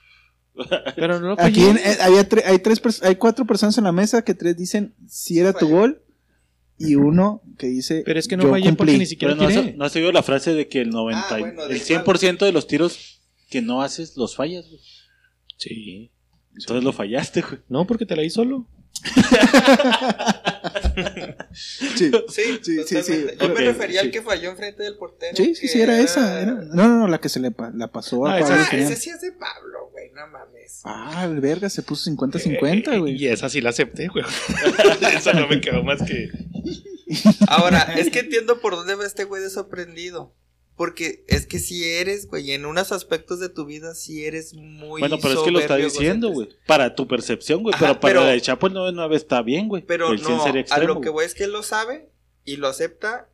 A: Pero no lo
D: aquí
A: fallé.
D: en- eh, había tre- hay tres, hay cuatro personas en la mesa que tres dicen si era tu gol y uno que dice
A: Pero es que no
D: yo
A: fallé porque ni siquiera
C: Pero no has, no has oído la frase de que el 90,
B: Ah, bueno, de
C: el 100% de los tiros que no haces los fallas, güey.
A: Sí.
C: Entonces lo fallaste, güey.
A: No, porque te la di solo.
D: Sí,
B: Sí,
D: Sí, sí.
B: Yo me
C: Ok,
B: refería
C: sí.
B: al que falló enfrente del portero.
D: sí, sí,
B: que
D: sí, era esa. era- No, no, no, la que se le pa- la pasó a
A: Ah,
D: Pablo
B: Ah, ese sí es de Pablo, no mames.
D: Ah, el verga se puso 50-50,
A: Eh,
D: güey.
A: Y esa sí la acepté, güey. esa no me quedó más que.
B: Ahora, es que entiendo por dónde va este güey de sorprendido. Porque es que si eres, güey, en unos aspectos de tu vida, si eres muy.
C: Bueno, pero es que lo está diciendo, güey. Para tu percepción, güey. Pero para
B: pero-
C: la de Chapo el 9-9 está bien, güey.
B: Pero
C: el 100
B: no,
C: sería
B: a lo que
C: güey.
B: voy es que él lo sabe y lo acepta,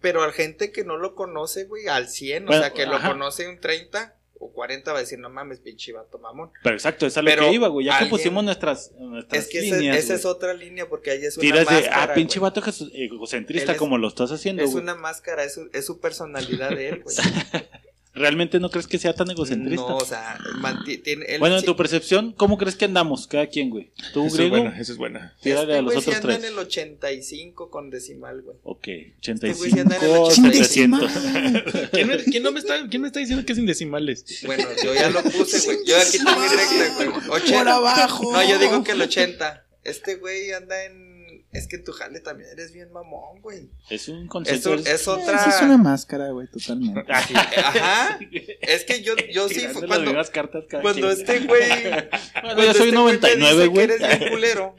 B: pero a gente que no lo conoce, güey, al 100,
C: Bueno,
B: o sea, que lo conoce un 30 o 40, va a decir, no mames, pinche vato mamón.
C: Pero exacto, es a lo
B: Pero
C: que iba, güey. Ya que pusimos nuestras, nuestras
B: Es que ese-
C: líneas,
B: esa es otra línea, porque ahí es una
C: Tiras de,
B: máscara.
C: ah, pinche vato egocentrista
B: es-
C: como lo estás haciendo,
B: Es
C: güey.
B: una máscara, es su, es su personalidad de él, güey.
C: ¿Realmente no crees que sea tan egocentrista?
B: No, o sea, manti- tiene, él
C: bueno, en tu percepción, ¿cómo crees que andamos cada quien, güey? ¿Tú,
A: Esa es
C: griego?
A: buena, esa es buena.
C: Tírale
B: este
C: a los otros
B: anda
C: tres.
B: en el 85 con decimal, güey.
C: Ok,
B: Este güey anda en el
C: 85,
B: 85.
C: 300.
A: ¿Quién, me- quién no me está, ¿Quién me está diciendo que es sin decimales?
B: Bueno, yo ya lo puse, güey. Yo aquí tengo mi regla, güey. 80.
D: Por abajo.
B: No, yo digo que el 80. Este güey anda en. Es que en tu jale también eres bien mamón, güey.
C: Es un
B: Es,
C: concepto.
B: es otra.
D: Es una máscara, güey, totalmente.
B: Ajá. Es que yo, yo sí.
C: Tirando las
B: Cuando,
C: mismas cartas cada
B: cuando
C: quien.
B: este güey.
C: Bueno,
B: cuando
C: yo soy
B: este güey me
C: 99,
B: dice
C: güey.
B: que eres bien culero.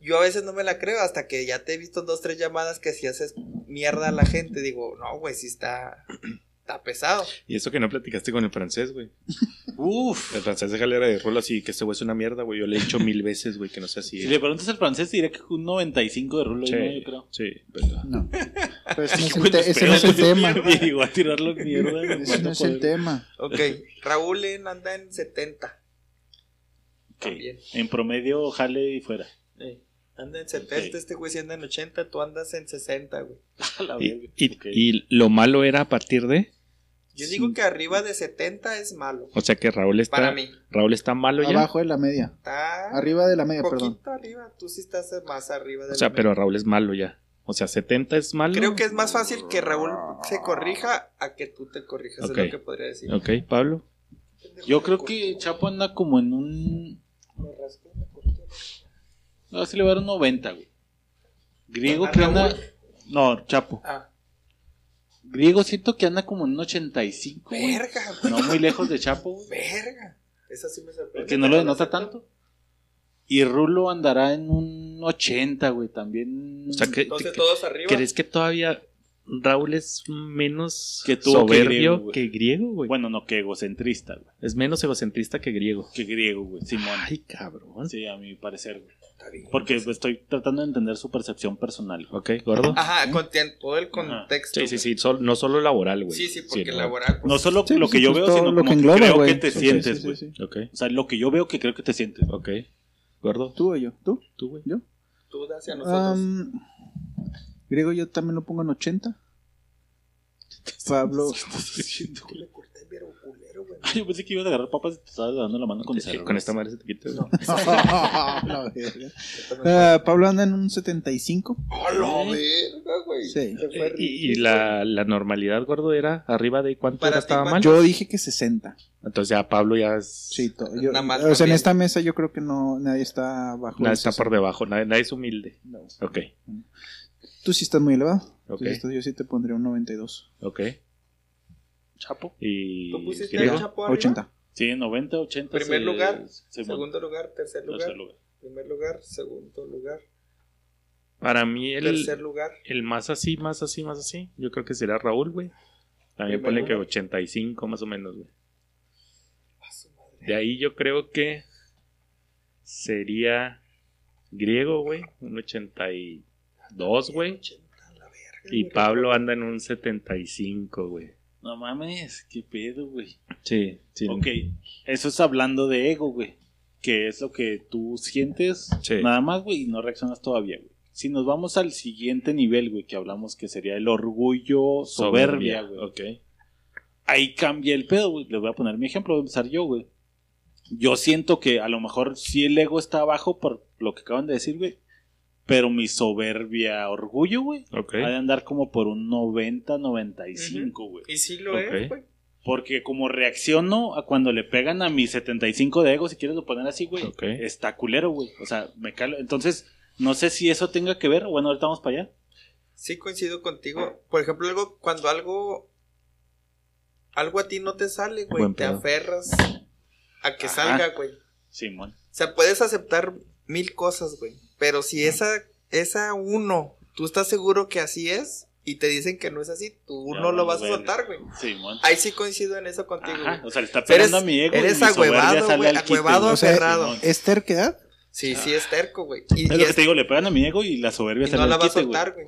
B: Yo a veces no me la creo hasta que ya te he visto dos, tres llamadas que si haces mierda a la gente, digo, no, güey, sí está. Está pesado.
A: Y eso que no platicaste con el francés, güey.
C: Uf.
A: El francés de Galera de Rolo así, que este güey es una mierda, güey. Yo le he dicho mil veces, güey, que no sea así.
C: Si le preguntas al francés, diré que un 95 de rulo,
A: Sí,
C: ¿no? yo creo.
A: sí, verdad.
D: No. Pero ese no es el,
C: Bueno,
D: te- ese no es el
C: espérate,
D: tema.
C: A tirarlo mierda.
D: Ese no es el tema.
B: Ok, Raúl anda en 70.
C: Ok,
B: También.
C: En promedio, jale y fuera.
B: Eh, Anda en 70,
C: Ok.
B: este güey sí anda en 80, tú andas en 60, güey.
A: Y, y-
C: Ok.
A: y lo malo era a partir de.
B: Yo digo que arriba de 70 es malo.
A: O sea que Raúl está,
B: Para mí.
A: Raúl está malo ya.
D: Abajo de la media.
B: Está
D: Arriba de la media,
B: poquito
D: perdón.
B: arriba. Tú sí estás más arriba de
A: O sea,
B: la
A: pero
B: media.
A: Raúl es malo ya. O sea, 70 es malo.
B: Creo que es más fácil que Raúl se corrija a que tú te corrijas.
A: Ok.
B: Es lo que podría decir.
A: Ok, Pablo.
C: Yo creo que Chapo anda como en un.
B: Me rasqué, me corté.
C: No, sí le va a dar un 90, güey. Griego
B: ¿A
C: que anda. No, Chapo.
B: Ah,
C: Griego siento que anda como en un 85, güey.
B: verga,
C: No muy lejos de Chapo, güey.
B: verga. Esa sí me sorprende.
C: Porque no lo denota tanto. Y Rulo andará en un 80, güey. También.
A: O sea, que,
B: Entonces
A: que-
B: todos arriba.
A: ¿crees que todavía Raúl es menos
C: Que tú
A: soberbio
C: griego, güey.
A: que griego, güey?
C: Bueno, no, que egocentrista, güey.
A: Es menos egocentrista que griego.
C: Que griego, güey. Simón.
A: Ay, cabrón.
C: Sí, a mi parecer, güey. Porque estoy tratando de entender su percepción personal. güey.
A: Ok, gordo.
B: Ajá, con todo el contexto.
A: Sí, sí, sí. sol- no solo laboral, güey.
B: Sí, sí, porque laboral. pues,
C: No solo
D: Sí,
C: lo
D: pues,
C: que yo
D: pues,
C: veo, sino
D: lo que engloba,
C: creo
D: güey.
C: que te sientes, güey.
D: sí, sí.
A: Ok,
C: O sea, lo que yo veo que creo que te sientes.
A: ok. Gordo,
D: ¿Tú o yo? ¿Tú?
A: tú, güey.
D: ¿Yo?
B: Tú hacia nosotros.
D: Am, griego yo también lo pongo en 80. Pablo.
C: yo pensé que ibas a agarrar papas y te estabas dando la mano con cerros.
A: con esta madre se te quita.
B: No.
D: La verga. Ah, Pablo anda en un 75.
B: ¡A la verga, güey!
D: Sí.
B: Fue
A: Y, y la, la normalidad, gordo, era arriba de cuánto
B: Para
A: era estaba mal.
D: Yo dije que 60.
A: Entonces ya Pablo ya es.
D: Sí, yo-
B: Nada más
D: o sea, en esta mesa yo creo que no nadie está bajo.
A: Nada
D: el
A: está
D: 60.
A: por debajo, nadie, nadie es humilde.
D: No.
A: Ok,
D: Tú sí estás muy elevado. Tú
A: ok,
D: sí estás- yo sí te pondría un 92.
A: ok.
C: Chapo.
A: Y.
B: ¿Tú pusiste
A: griego?
B: Chapo arriba?
D: 80.
C: Sí, 90, 80.
B: Primer
C: se-
B: lugar. Segundo lugar, tercer lugar.
C: Tercer lugar.
B: Primer lugar, segundo lugar.
A: Para mí, el,
B: Tercer lugar.
A: el más así, más así, más así, yo creo que será Raúl, güey. También ponle que
B: lugar.
A: 85 más o menos, güey.
B: A su madre.
A: De ahí yo creo que sería griego, güey, un 82, güey.
B: 80, la verga,
A: Y
B: güey.
A: Pablo anda en un 75, güey.
C: No mames, qué pedo, güey.
A: Sí, sí.
C: Ok, eso es hablando de ego, güey. Que es lo que tú sientes
A: Sí.
C: nada más, güey, y no reaccionas todavía, güey. Si nos vamos al siguiente nivel, güey, que hablamos que sería el orgullo, soberbia, güey.
A: Ok.
C: Ahí cambia el pedo, güey. Les voy a poner mi ejemplo, voy a empezar yo, güey. Yo siento que a lo mejor sí el ego está abajo por lo que acaban de decir, güey. Pero mi soberbia, orgullo, güey,
A: Ok.
C: ha de andar como por un 90, 95, güey.
B: Y sí lo es, güey.
C: Porque como reacciono a cuando le pegan a mi 75 de ego, si quieres lo poner así, güey,
A: Ok.
C: está culero, güey. O sea, me calo. Entonces, no sé si eso tenga que ver. Bueno, ahorita vamos para allá.
B: Sí coincido contigo. Por ejemplo, algo cuando algo algo a ti no te sale, güey, te aferras a que
C: Ajá.
B: salga, güey. O
C: Simón.
B: sea, puedes aceptar mil cosas, güey, pero si esa esa uno, tú estás seguro que así es y te dicen que no es así, tú
C: Ya
B: no lo vas a soltar, güey.
C: Simón.
B: Ahí sí coincido en eso contigo.
C: Ajá, o sea, le está
B: Eres-
C: pegando a mi ego. y
B: eres
C: mi soberbia
B: agüevado, güey, agüevado.
D: O sea. ¿Es terquedad?
B: Sí, sí es terco, güey. Y,
C: Es
B: y
C: lo que te digo, le pegan a mi ego y la soberbia
B: y
C: sale
B: no la va a soltar, güey.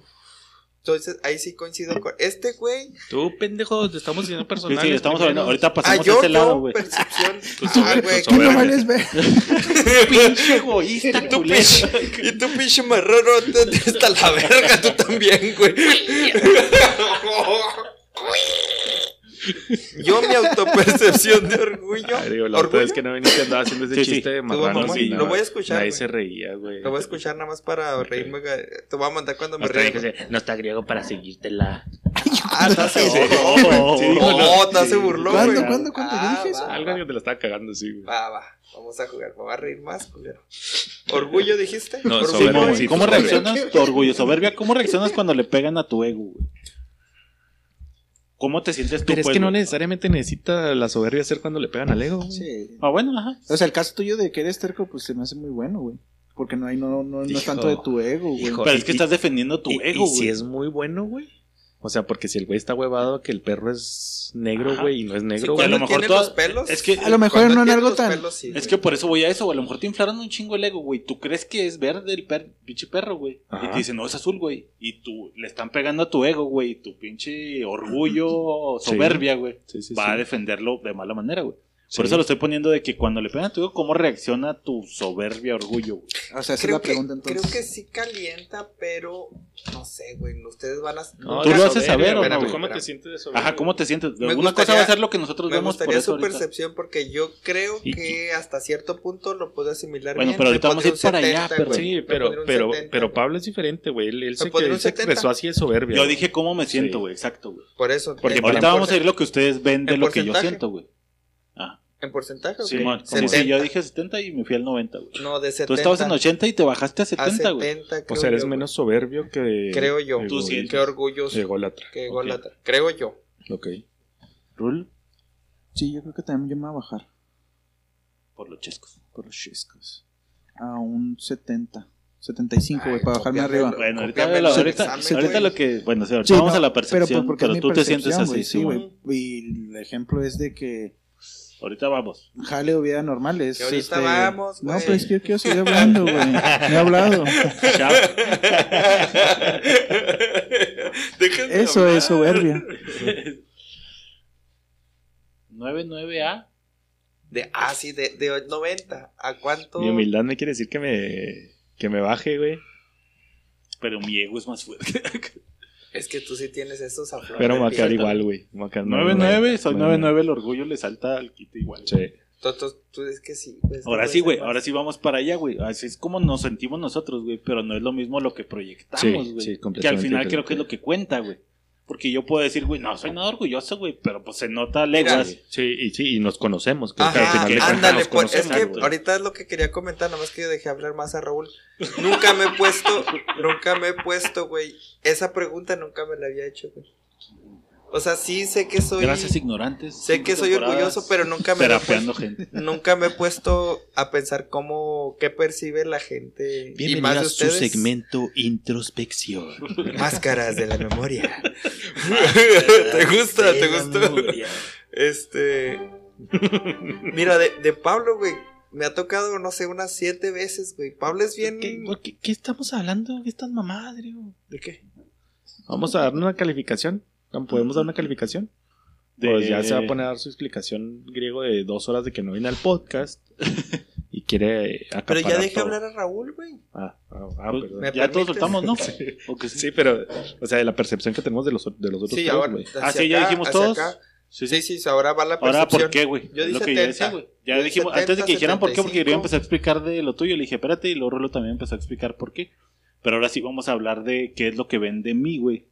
B: Entonces, ahí sí coincido con este güey.
A: Tú, pendejo, te estamos diciendo
C: Sí,
A: personal.
C: sí, estamos hablando. Ahorita
B: Ah,
C: pasamos a
B: yo,
C: ese lado,
B: yo,
C: güey.
B: percepción.
A: Tú,
B: Ah, güey, qué
D: ¿Qué no vales ver?
C: pinche egoísta,
B: Y tú, pinche, y tú, pinche no te- hasta la verga, tú también, güey. Yo, mi autopercepción de orgullo.
A: Ay, digo, la
B: orgullo.
A: vez que no viniste andaba haciendo ese
C: Sí, sí.
A: chiste de
B: Lo voy a
A: marranos
B: mamar,
A: y
B: lo voy a escuchar,
A: Nadie se reía, güey.
B: Lo voy a escuchar nada más para
A: Ok.
B: reírme. Te voy a mandar cuando me
A: dije, no está griego para seguírtela.
B: Ah, te hace
D: Sí,
B: burló,
C: sí,
B: No, te
C: sí.
B: hace burló,
D: ¿Cuándo,
B: güey.
D: cuándo, cuándo? ¿Yo
B: Ah,
D: dije eso?
A: Algo que te la estaba cagando, sí, güey.
B: Va, va. Vamos a jugar. Me va a reír más, culero. ¿Orgullo dijiste?
A: No,
B: Orgullo,
A: sí,
C: ¿Cómo
A: soberbia.
C: reaccionas tu orgullo, soberbia? ¿Cómo reaccionas cuando le pegan a tu ego, güey? ¿Cómo te sientes tú?
A: Pero es
C: pues,
A: que no necesariamente necesita la soberbia ser cuando le pegan al ego, güey.
D: Sí.
C: Ah, bueno, ajá.
D: O sea, el caso tuyo de que eres terco, pues se me hace muy bueno, güey. Porque no hay, no, no, no es tanto de tu ego, güey.
A: Hijo.
C: Pero
A: y-
C: es que estás defendiendo tu
A: Y-
C: ego,
A: y
C: güey.
A: si es muy bueno, güey. O sea, porque si el güey está huevado que el perro es negro,
C: Ajá.
A: güey, y no es
B: Sí,
A: negro,
C: a
A: güey.
B: cuando
C: lo mejor
B: tiene
C: toda-
B: los pelos.
C: es que-
D: A lo mejor no en algo
B: los
D: tan-
B: pelos, sí,
C: Es
B: güey.
C: que por eso voy a eso, güey. A lo mejor te inflaron un chingo el ego, güey. Tú crees que es verde el per pinche perro, güey.
A: Ajá.
C: Y te dicen, no, es azul, güey. Y tú le están pegando a tu ego, güey. Y tu pinche orgullo,
A: Sí.
C: soberbia, güey.
A: Sí, sí,
C: va
A: sí.
C: a defenderlo de mala manera, güey. Por eso lo estoy poniendo de que cuando le pegan a tu ego, ¿cómo reacciona tu soberbia, orgullo? güey?
D: O sea, esa es
B: Creo
D: la
B: que,
D: pregunta entonces.
B: creo que sí calienta, pero no sé, güey. Ustedes van a.
A: No,
C: ¿Tú lo haces saber o
A: güey.
C: no.
A: ¿Cómo te sientes de soberbia?
C: Ajá, ¿cómo te sientes?
B: Me
C: Alguna cosa
B: gustaría-
C: va a ser lo que nosotros
B: Me
C: vemos por
B: gustaría
C: eso
B: su
C: ahorita.
B: percepción porque yo creo
A: Y-
B: que hasta cierto punto lo puedo asimilar
C: Bueno,
B: bien.
C: pero
B: Le
C: ahorita vamos a ir para allá,
B: 70,
C: pero-
B: güey.
A: Sí,
B: Le
A: pero, pero,
B: 70.
A: pero Pablo es diferente, güey. Él, él se, que- él se
B: 70.
A: expresó así de soberbia.
C: Yo dije cómo me siento, güey, exacto, güey.
B: Por eso.
A: Porque
B: en-
C: Ahorita vamos a ir lo que ustedes ven de
B: ¿En
C: lo que yo siento, güey.
B: ¿En porcentaje?
C: Sí,
B: 70.
C: sí, yo dije 70 y me fui al 90, güey.
B: No, de 70.
C: Tú estabas en 80 y te bajaste a
B: a
C: 70, güey.
B: 70,
A: O sea, eres
B: yo,
A: menos soberbio que.
B: Creo yo.
A: que
C: Tú sientes.
B: Qué orgulloso.
A: Que ególatra.
B: Qué
C: Ok.
B: ególatra. Creo yo.
A: Ok.
C: Rule
D: Sí, yo creo que también yo me voy a bajar
C: por los chescos.
D: por los chiscos. A un 70. 75, güey, para bajarme arriba.
C: Bueno, ahorita, lo- ahorita,
B: exámenes,
C: ahorita lo que. Bueno, sí, ahorita
D: Sí,
C: vamos
D: no,
C: a la percepción, pero,
D: mi
C: tú te sientes así,
D: güey, sí, güey. Y el ejemplo es de que
C: Ahorita vamos.
D: jale o vida normal es.
B: Que ahorita
D: este,
B: vamos,
D: No,
B: güey.
D: pero es que yo quiero seguir hablando, güey. No he hablado. Eso
B: hablar.
D: es soberbia.
C: 99A.
B: De, ah, sí, de, de 90. ¿A cuánto?
A: Mi humildad me quiere decir que me, que me baje, güey.
C: Pero mi ego es más fuerte.
B: Es que tú sí tienes flor
A: Pero
B: piel.
A: igual, güey. Quedar
C: 99, soy
A: 99.
C: 99, el orgullo le salta al quito igual.
A: Sí.
B: Tú, tú- tú es que sí. pues,
C: Ahora sí, güey, ahora sí vamos para allá, güey. Así es como nos sentimos nosotros, güey, pero no es lo mismo lo que proyectamos,
A: Sí,
C: güey.
A: sí,
C: que
A: completamente
C: al final creo que es lo que cuenta, güey. Porque yo puedo decir, güey, no soy nada orgulloso, güey, pero pues se nota leguas.
A: Sí, y sí, y nos conocemos. Creo que
B: Ajá, ándale,
A: nos
B: pues, es que ahorita es lo que quería comentar, nomás que yo dejé hablar más a Raúl. Nunca me he puesto, nunca me he puesto, güey. Esa pregunta nunca me la había hecho, güey. O sea, sí sé que soy.
C: Gracias, ignorantes.
B: Sé que soy orgulloso, pero nunca me,
C: Terapeando
B: puesto-
C: gente.
B: nunca me he puesto a pensar cómo, qué percibe la gente. y más de ustedes.
A: introspección.
B: Máscaras de la memoria. ¿Te gusta? ¿Te gustó? Este. Mira, de, de Pablo, güey. Me ha tocado, no sé, unas siete veces, güey. Pablo es bien.
A: ¿Qué, por qué- qué estamos hablando? ¿Qué estás mamá, Adrio?
B: ¿De qué?
A: Vamos a dar una calificación. ¿Podemos dar una calificación?
C: De-
A: Pues ya se va a poner a dar su explicación griego de dos horas de que no viene al podcast. y quiere
B: Pero ya dejé
A: todo.
B: hablar a Raúl, güey.
A: Ah, ah, ah,
C: Pues,
A: perdón.
B: ¿Me
C: ya todos soltamos, ¿no?
A: Sí.
C: ¿O que sí?
A: Sí, pero, o sea, de la percepción que tenemos de los, de los otros
B: Sí,
A: tres,
B: ahora.
A: güey.
C: Ah, sí, ya dijimos todos.
B: acá.
C: Sí,
B: Sí, sí, ahora va la
C: Ahora,
B: percepción.
C: ¿por qué, güey?
B: Yo
C: Es
B: di
C: lo que yo
B: 70.
C: decía, güey. Ya
B: di
C: dijimos, antes de
B: 70,
C: que dijeran por qué, porque yo
B: 75.
C: empecé a explicar de lo tuyo, le dije, espérate, y luego Rolo también empezó a explicar por qué. Pero ahora sí vamos a hablar de qué es lo que ven de mí, güey.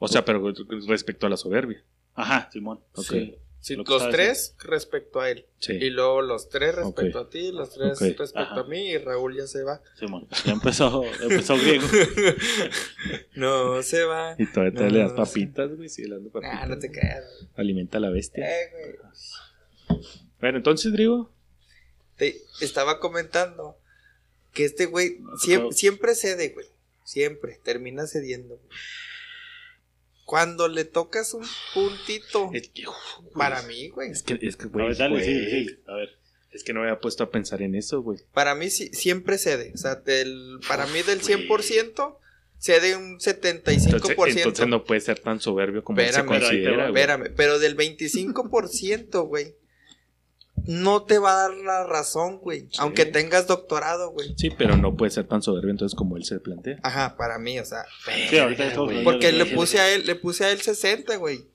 A: O sea, pero respecto a la soberbia.
C: Ajá, Simón. Sí.
B: Sí,
C: Lo que
B: los tres respecto a él.
A: Sí.
B: Y luego los tres respecto a ti, los tres respecto
C: Ajá.
B: a mí y Raúl ya se va.
C: Simón. Ya empezó, empezó griego.
B: No se va.
A: Y todavía te
B: No,
A: le das papitas, güey. Sí, le das papitas.
B: Ah, no te creas.
A: Alimenta a la bestia.
B: Eh, güey.
A: Bueno, entonces, Drigo.
B: Te estaba comentando que este güey
C: No,
B: siempre, siempre cede, güey. Siempre termina cediendo. güey. Cuando le tocas un puntito
A: Es que, uf,
B: para mí, güey.
A: Es que, es que,
C: A
A: güey.
C: ver, dale,
A: güey,
C: sí, sí. A ver.
A: Es que no me había puesto a pensar en eso, güey.
B: Para mí sí- siempre cede. O sea, del, para mí del
A: Uf,
B: 100% cede un 75%.
A: Entonces, entonces no puede ser tan soberbio como se
B: Espérame,
A: considera, güey.
B: Espérame, pero del 25%, güey. No te va a dar la razón, güey. Aunque tengas doctorado, güey.
A: Sí, pero no puede ser tan soberbio entonces como él se plantea.
B: Ajá, para mí, o sea.
C: Sí, ahorita
A: güey.
B: Porque le puse a él, le puse a él 60, güey.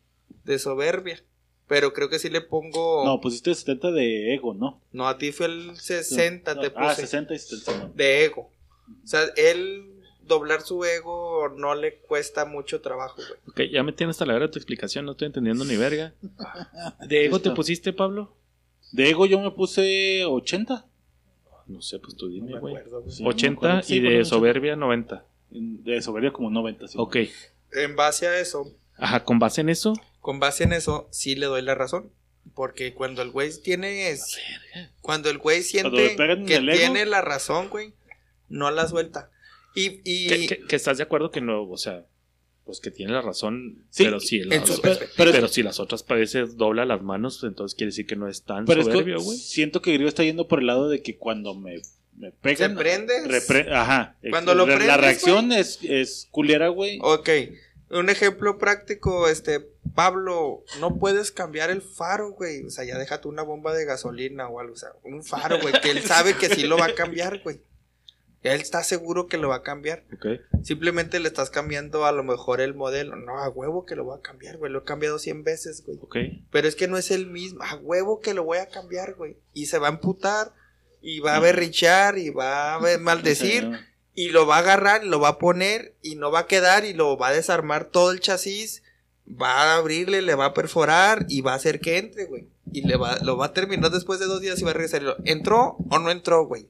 B: De soberbia. Pero creo que sí le pongo.
C: No,
B: No,
C: pusiste 70 de ego, ¿no?
B: a ti fue el 60,
C: No,
B: te
C: Ah,
B: puse.
C: 60 y 70.
B: De ego. O sea, él doblar su ego no le cuesta mucho trabajo, güey.
A: Ok, ya me tienes hasta la hora de tu explicación, no estoy entendiendo ni verga. ¿De ego te pusiste, Pablo?
C: De ego yo me puse 80.
A: No sé, pues tú dime,
B: me
A: güey.
C: Sí, no me
A: 80
C: acuerdo. Sí,
A: y de
C: ponle 80.
A: soberbia 90.
C: De soberbia como 90, sí.
A: Ok.
B: En base a eso,
A: Ajá, con base en eso.
B: con base en eso, sí le doy la razón. Porque cuando el güey tiene. Cuando el güey siente que
C: ego.
B: tiene la razón, güey, no la suelta. Y. y
A: Que, que- que estás de acuerdo que no, o sea, pues que tiene la razón,
C: Sí,
A: pero si
B: en
A: las,
B: su
A: pero, si las otras veces dobla las manos, entonces quiere decir que no es tan
C: Pero
A: soberbio, güey.
C: siento que Griego está yendo por el lado de que cuando me, me pegan.
B: ¿Se
C: repre- Ajá.
B: Cuando lo
C: la, la
B: prendes,
C: reacción es, es culera, güey.
B: Ok. Un ejemplo práctico, este, Pablo, no puedes cambiar el faro, güey. O sea, ya déjate una bomba de gasolina o algo. O sea, un faro, güey, que él sabe que sí lo va a cambiar, güey. Él está seguro que lo va a cambiar. Simplemente le estás cambiando a lo mejor el modelo. No, a huevo que lo voy a cambiar, güey. Lo he cambiado 100 veces, güey.
A: Ok.
B: Pero es que no es el mismo. A huevo que lo voy a cambiar, güey. Y se va a emputar. Y va a berrichar. Y va a maldecir. Y lo va a agarrar. Y lo va a poner. Y no va a quedar. Y lo va a desarmar todo el chasis. Va a abrirle. Le va a perforar. Y va a hacer que entre, güey. Y le va, lo va a terminar después de dos días. Y va a regresar. ¿Entró o no entró, güey?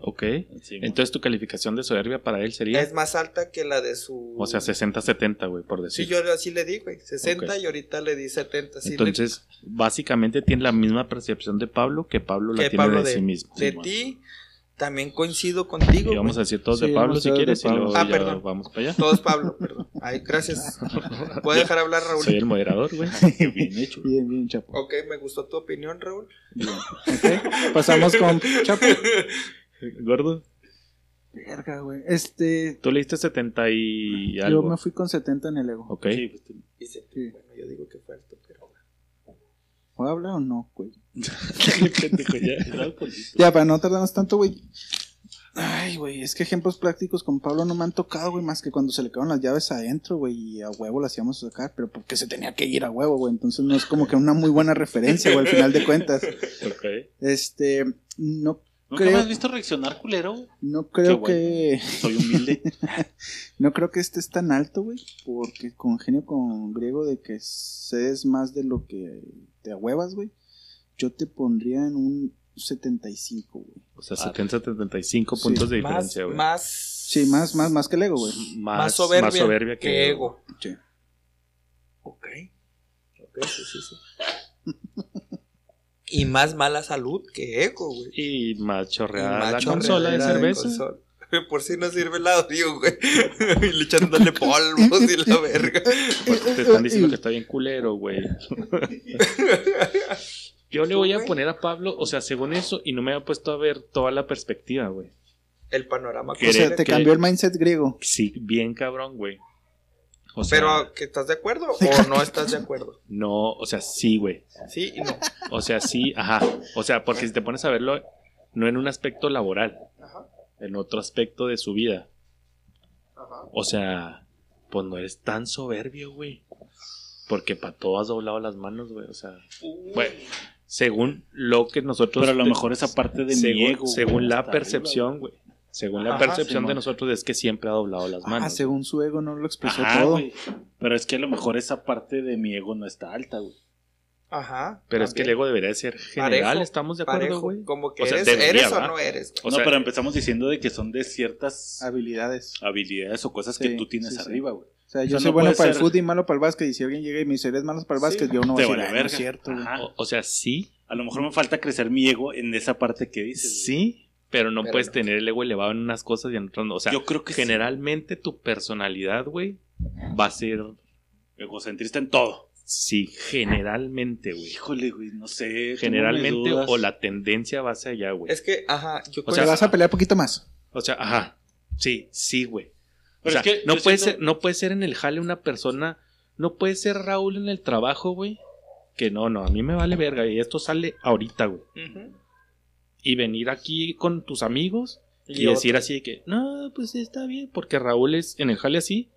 A: Ok.
C: Sí,
A: Entonces tu calificación de soberbia para él sería.
B: Es más alta que la de su.
A: O sea, 60-70, güey, por
B: Sí,
A: decir.
B: yo así le di, güey. 60
A: Ok.
B: y ahorita le di 70. Sí, le-
A: Entonces, básicamente tiene la misma percepción de Pablo que Pablo la
B: que
A: tiene
B: Pablo
A: de,
B: de,
A: sí mismo.
B: de
A: Sí,
B: ti, también coincido contigo.
A: Y vamos a
B: güey.
A: decir todos
D: Sí,
A: de Pablo si quieres y
D: Pablo.
A: luego
B: Ah,
A: ya
B: perdón.
A: vamos para allá.
B: Todos Pablo, perdón. Ay, gracias. ¿Puedo dejar hablar, Raúl?
A: Soy el moderador, güey.
C: Bien hecho.
D: Bien, bien, Chapo.
B: Ok, me gustó tu opinión, Raúl.
D: Bien. Ok, Pasamos con Chapo.
A: Gordo,
D: Verga, güey. Este.
A: tú le diste 70 y
D: Yo
A: algo.
D: me fui con 70 en el ego.
A: Ok.
C: Sí, pues, tú-
B: Dice,
D: Sí.
B: bueno, yo digo que fue alto, pero...
D: ¿Puedo hablar o no, güey?
A: Ya.
D: Para no tardarnos tanto, güey. Ay, güey, es que ejemplos prácticos con Pablo no me han tocado, güey, más que cuando se le quedaron las llaves adentro, güey, y a huevo las íbamos a sacar, pero porque se tenía que ir a huevo, güey, entonces no es como que una muy buena referencia, güey, al final de cuentas.
A: Ok.
D: Este, no,
C: ¿Nunca
D: Creo-
C: me has visto reaccionar, culero?
D: no creo
C: Qué
D: que,
C: Soy humilde.
D: no creo que estés tan alto, güey, porque congenio con griego de que cedes más de lo que te ahuevas, güey. Yo te pondría en un 75, güey.
A: O sea,
C: Ah.
A: 70-75
D: Sí.
A: puntos de diferencia, güey.
B: más...
D: Sí, más, más, más que el ego, güey.
A: Más,
B: más soberbia,
A: más soberbia que,
B: que ego.
D: Sí.
B: Ok. Ok, sí, sí, sí. y más mala salud que ego, güey.
A: Y más
B: Y
A: chorreada
B: más
A: la consola de cerveza.
B: consola. Por si no sirve el audio, güey. y le echándole polvos y la verga.
A: Porque te están diciendo que está bien culero, güey. Yo le voy a poner a Pablo, o sea, según eso, y no me había puesto a ver toda la perspectiva, güey.
B: El panorama
A: Que
D: O sea, te
A: que-
D: cambió el mindset griego.
A: Sí, bien cabrón, güey. O sea,
B: Pero, ¿que estás de acuerdo o no estás de acuerdo?
A: no, o sea, sí, güey.
B: Sí y no.
A: O sea, sí, ajá. O sea, porque si te pones a verlo, no en un aspecto laboral,
B: Ajá.
A: en otro aspecto de su vida.
B: Ajá.
A: O sea, pues no eres tan soberbio, güey. Porque para todo has doblado las manos, güey. O sea, bueno, según lo que nosotros.
C: Pero a lo mejor esa parte de
A: según,
C: mi ego. güey,
A: según la percepción,
C: arriba,
A: güey. Según la
B: Ajá,
A: percepción de nosotros es que siempre ha doblado las
D: Ah,
A: manos.
D: según su ego no lo expresó
C: Ajá,
D: todo.
C: Pero es que a lo mejor esa parte de mi ego no está alta, güey.
B: Ajá.
A: Pero es que el ego debería ser general,
B: Parejo,
A: ¿estamos de acuerdo, güey?
B: Como que
A: O sea,
B: eres,
A: debería,
B: eres o no eres.
A: O
C: no, pero empezamos diciendo de que son de ciertas
D: Habilidades.
C: habilidades o cosas
D: Sí,
C: que tú tienes
D: sí,
C: arriba, güey.
D: O sea,
C: O
D: yo
C: sea,
D: soy
C: no
D: bueno para el fútbol y malo para el básquet. Y si alguien llega y me dice, eres malo para el básquet, yo no
C: Te
D: voy a
C: vale
D: decir, "Ah, no es
C: verga".
D: cierto, güey".
C: Ajá.
A: O, o sea, sí,
C: A lo mejor me falta crecer mi ego en esa parte que dices. güey.
A: sí, pero no
B: Pero
A: puedes
B: no.
A: tener el ego elevado en unas cosas y en otras no. O sea,
C: Yo creo que sí.
A: generalmente tu personalidad, güey, va a ser,
C: Egocentrista en todo.
A: sí, generalmente, güey.
C: Híjole, güey, no sé.
A: Generalmente o la tendencia va hacia allá, güey.
B: Es que, ajá, yo
A: O
D: O
A: sea,
D: vas a pelear poquito más.
A: O sea, ajá. Sí, sí, güey. O sea,
C: es que
A: no
C: yo
A: puede
C: siento-
A: ser, no puede ser en el jale una persona, no puede ser Raúl en el trabajo, güey. Que no, no, a mí me vale verga y esto sale ahorita, güey.
B: Ujú.
A: Y venir aquí con tus amigos y,
B: Y
A: decir así de que, no, pues está bien, porque Raúl es en el jale así.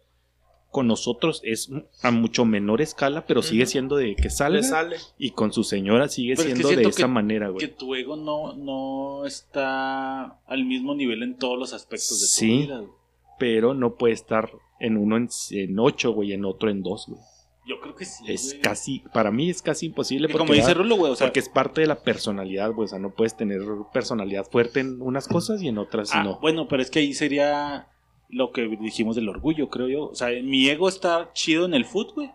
A: Con nosotros es a mucho menor escala, pero sigue siendo de que salga.
B: Le sale.
A: Y con su señora sigue
C: Pero es que
A: siendo de esa
C: que-
A: manera,
C: Que
A: güey.
C: tu ego no, no está al mismo nivel en todos los aspectos de tu
A: Sí.
C: vida, güey.
A: Pero no puede estar en uno en, en ocho, güey, en otro en dos, güey.
C: Yo creo que sí.
A: Es
C: güey.
A: casi, para mí es casi imposible. Porque,
C: como dice Rulo, güey, o sea,
A: porque es parte de la personalidad, güey. O sea, no puedes tener personalidad fuerte en unas cosas y en otras
C: ah,
A: no.
C: bueno, pero es que ahí sería lo que dijimos del orgullo, creo yo. O sea, mi ego está chido en el fútbol, güey,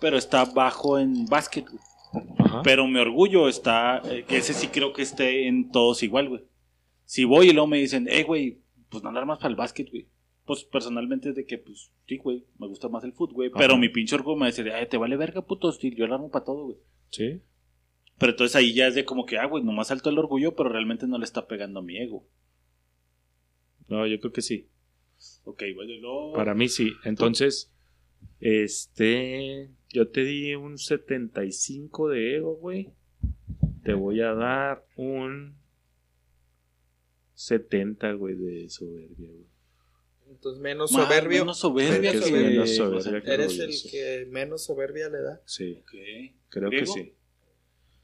C: pero está bajo en básquet, güey.
A: Ajá.
C: Pero mi orgullo está, eh, que ese sí creo que esté en todos igual, güey. Si voy y luego me dicen, eh, güey, pues no alarmas para el básquet, güey. Pues personalmente es de que, pues, sí, güey, me gusta más el fútbol, güey. Pero mi pinche orgullo me dice, ay, te vale verga, puto, sí, yo alarmo para todo, güey.
A: Sí.
C: Pero entonces ahí ya es de como que, ah, güey, nomás salto el orgullo, pero realmente no le está pegando a mi ego.
A: No, yo creo que sí.
C: Ok, y luego...
A: Para mí sí. Entonces, Este. Yo te di un 75 de ego, güey. Te voy a dar un 70, güey, de soberbia, güey.
B: Entonces, menos
C: Más,
B: soberbio.
C: menos soberbia
B: Eres
C: que
A: menos
C: de-
A: soberbia que
B: Eres el que menos soberbia le da.
A: Sí,
C: Ok.
A: creo
C: ¿Griego?
A: que sí.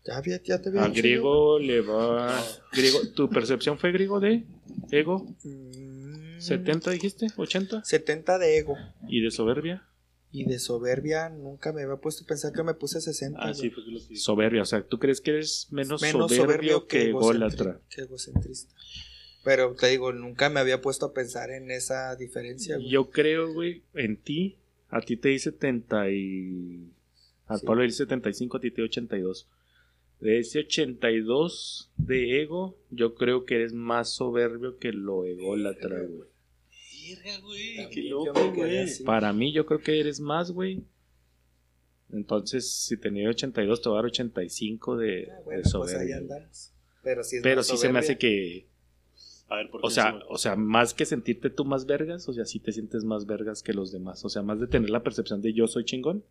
B: Ya, había- ya te había
A: A griego le va. Griego, ¿Tu percepción fue griego de ego?
B: yo. Mm,
A: ¿70 dijiste? ¿80?
B: 70 de ego.
A: ¿Y de soberbia?
B: Y de soberbia nunca me había puesto a pensar que me puse 60.
C: Ah, sí, fue lo que
A: Soberbia, o sea, ¿tú crees que eres menos,
B: Menos
A: soberbio, que ególatra?
B: Que egocentrista. Pero te digo, nunca me había puesto a pensar en esa diferencia. güey.
A: Yo creo, güey, en ti, a ti te di 70 y... A
B: Sí.
A: Pablo le di 75, a ti te di 82. De ese 82 de ego, yo creo que eres más soberbio que lo ególatra, güey.
C: Verga, güey, qué loco.
A: Para mí, yo creo que eres más, güey. Entonces, si tenía 82, te voy a dar 85 de,
B: Ah, bueno,
A: de
B: pues ahí andamos. Pero sí, es
A: Pero
B: más
A: sí se me hace que...
C: A ver, ¿por
A: O sea, o sea, más que sentirte tú más vergas, o sea, sí te sientes más vergas que los demás. O sea, más de tener la percepción de yo soy chingón.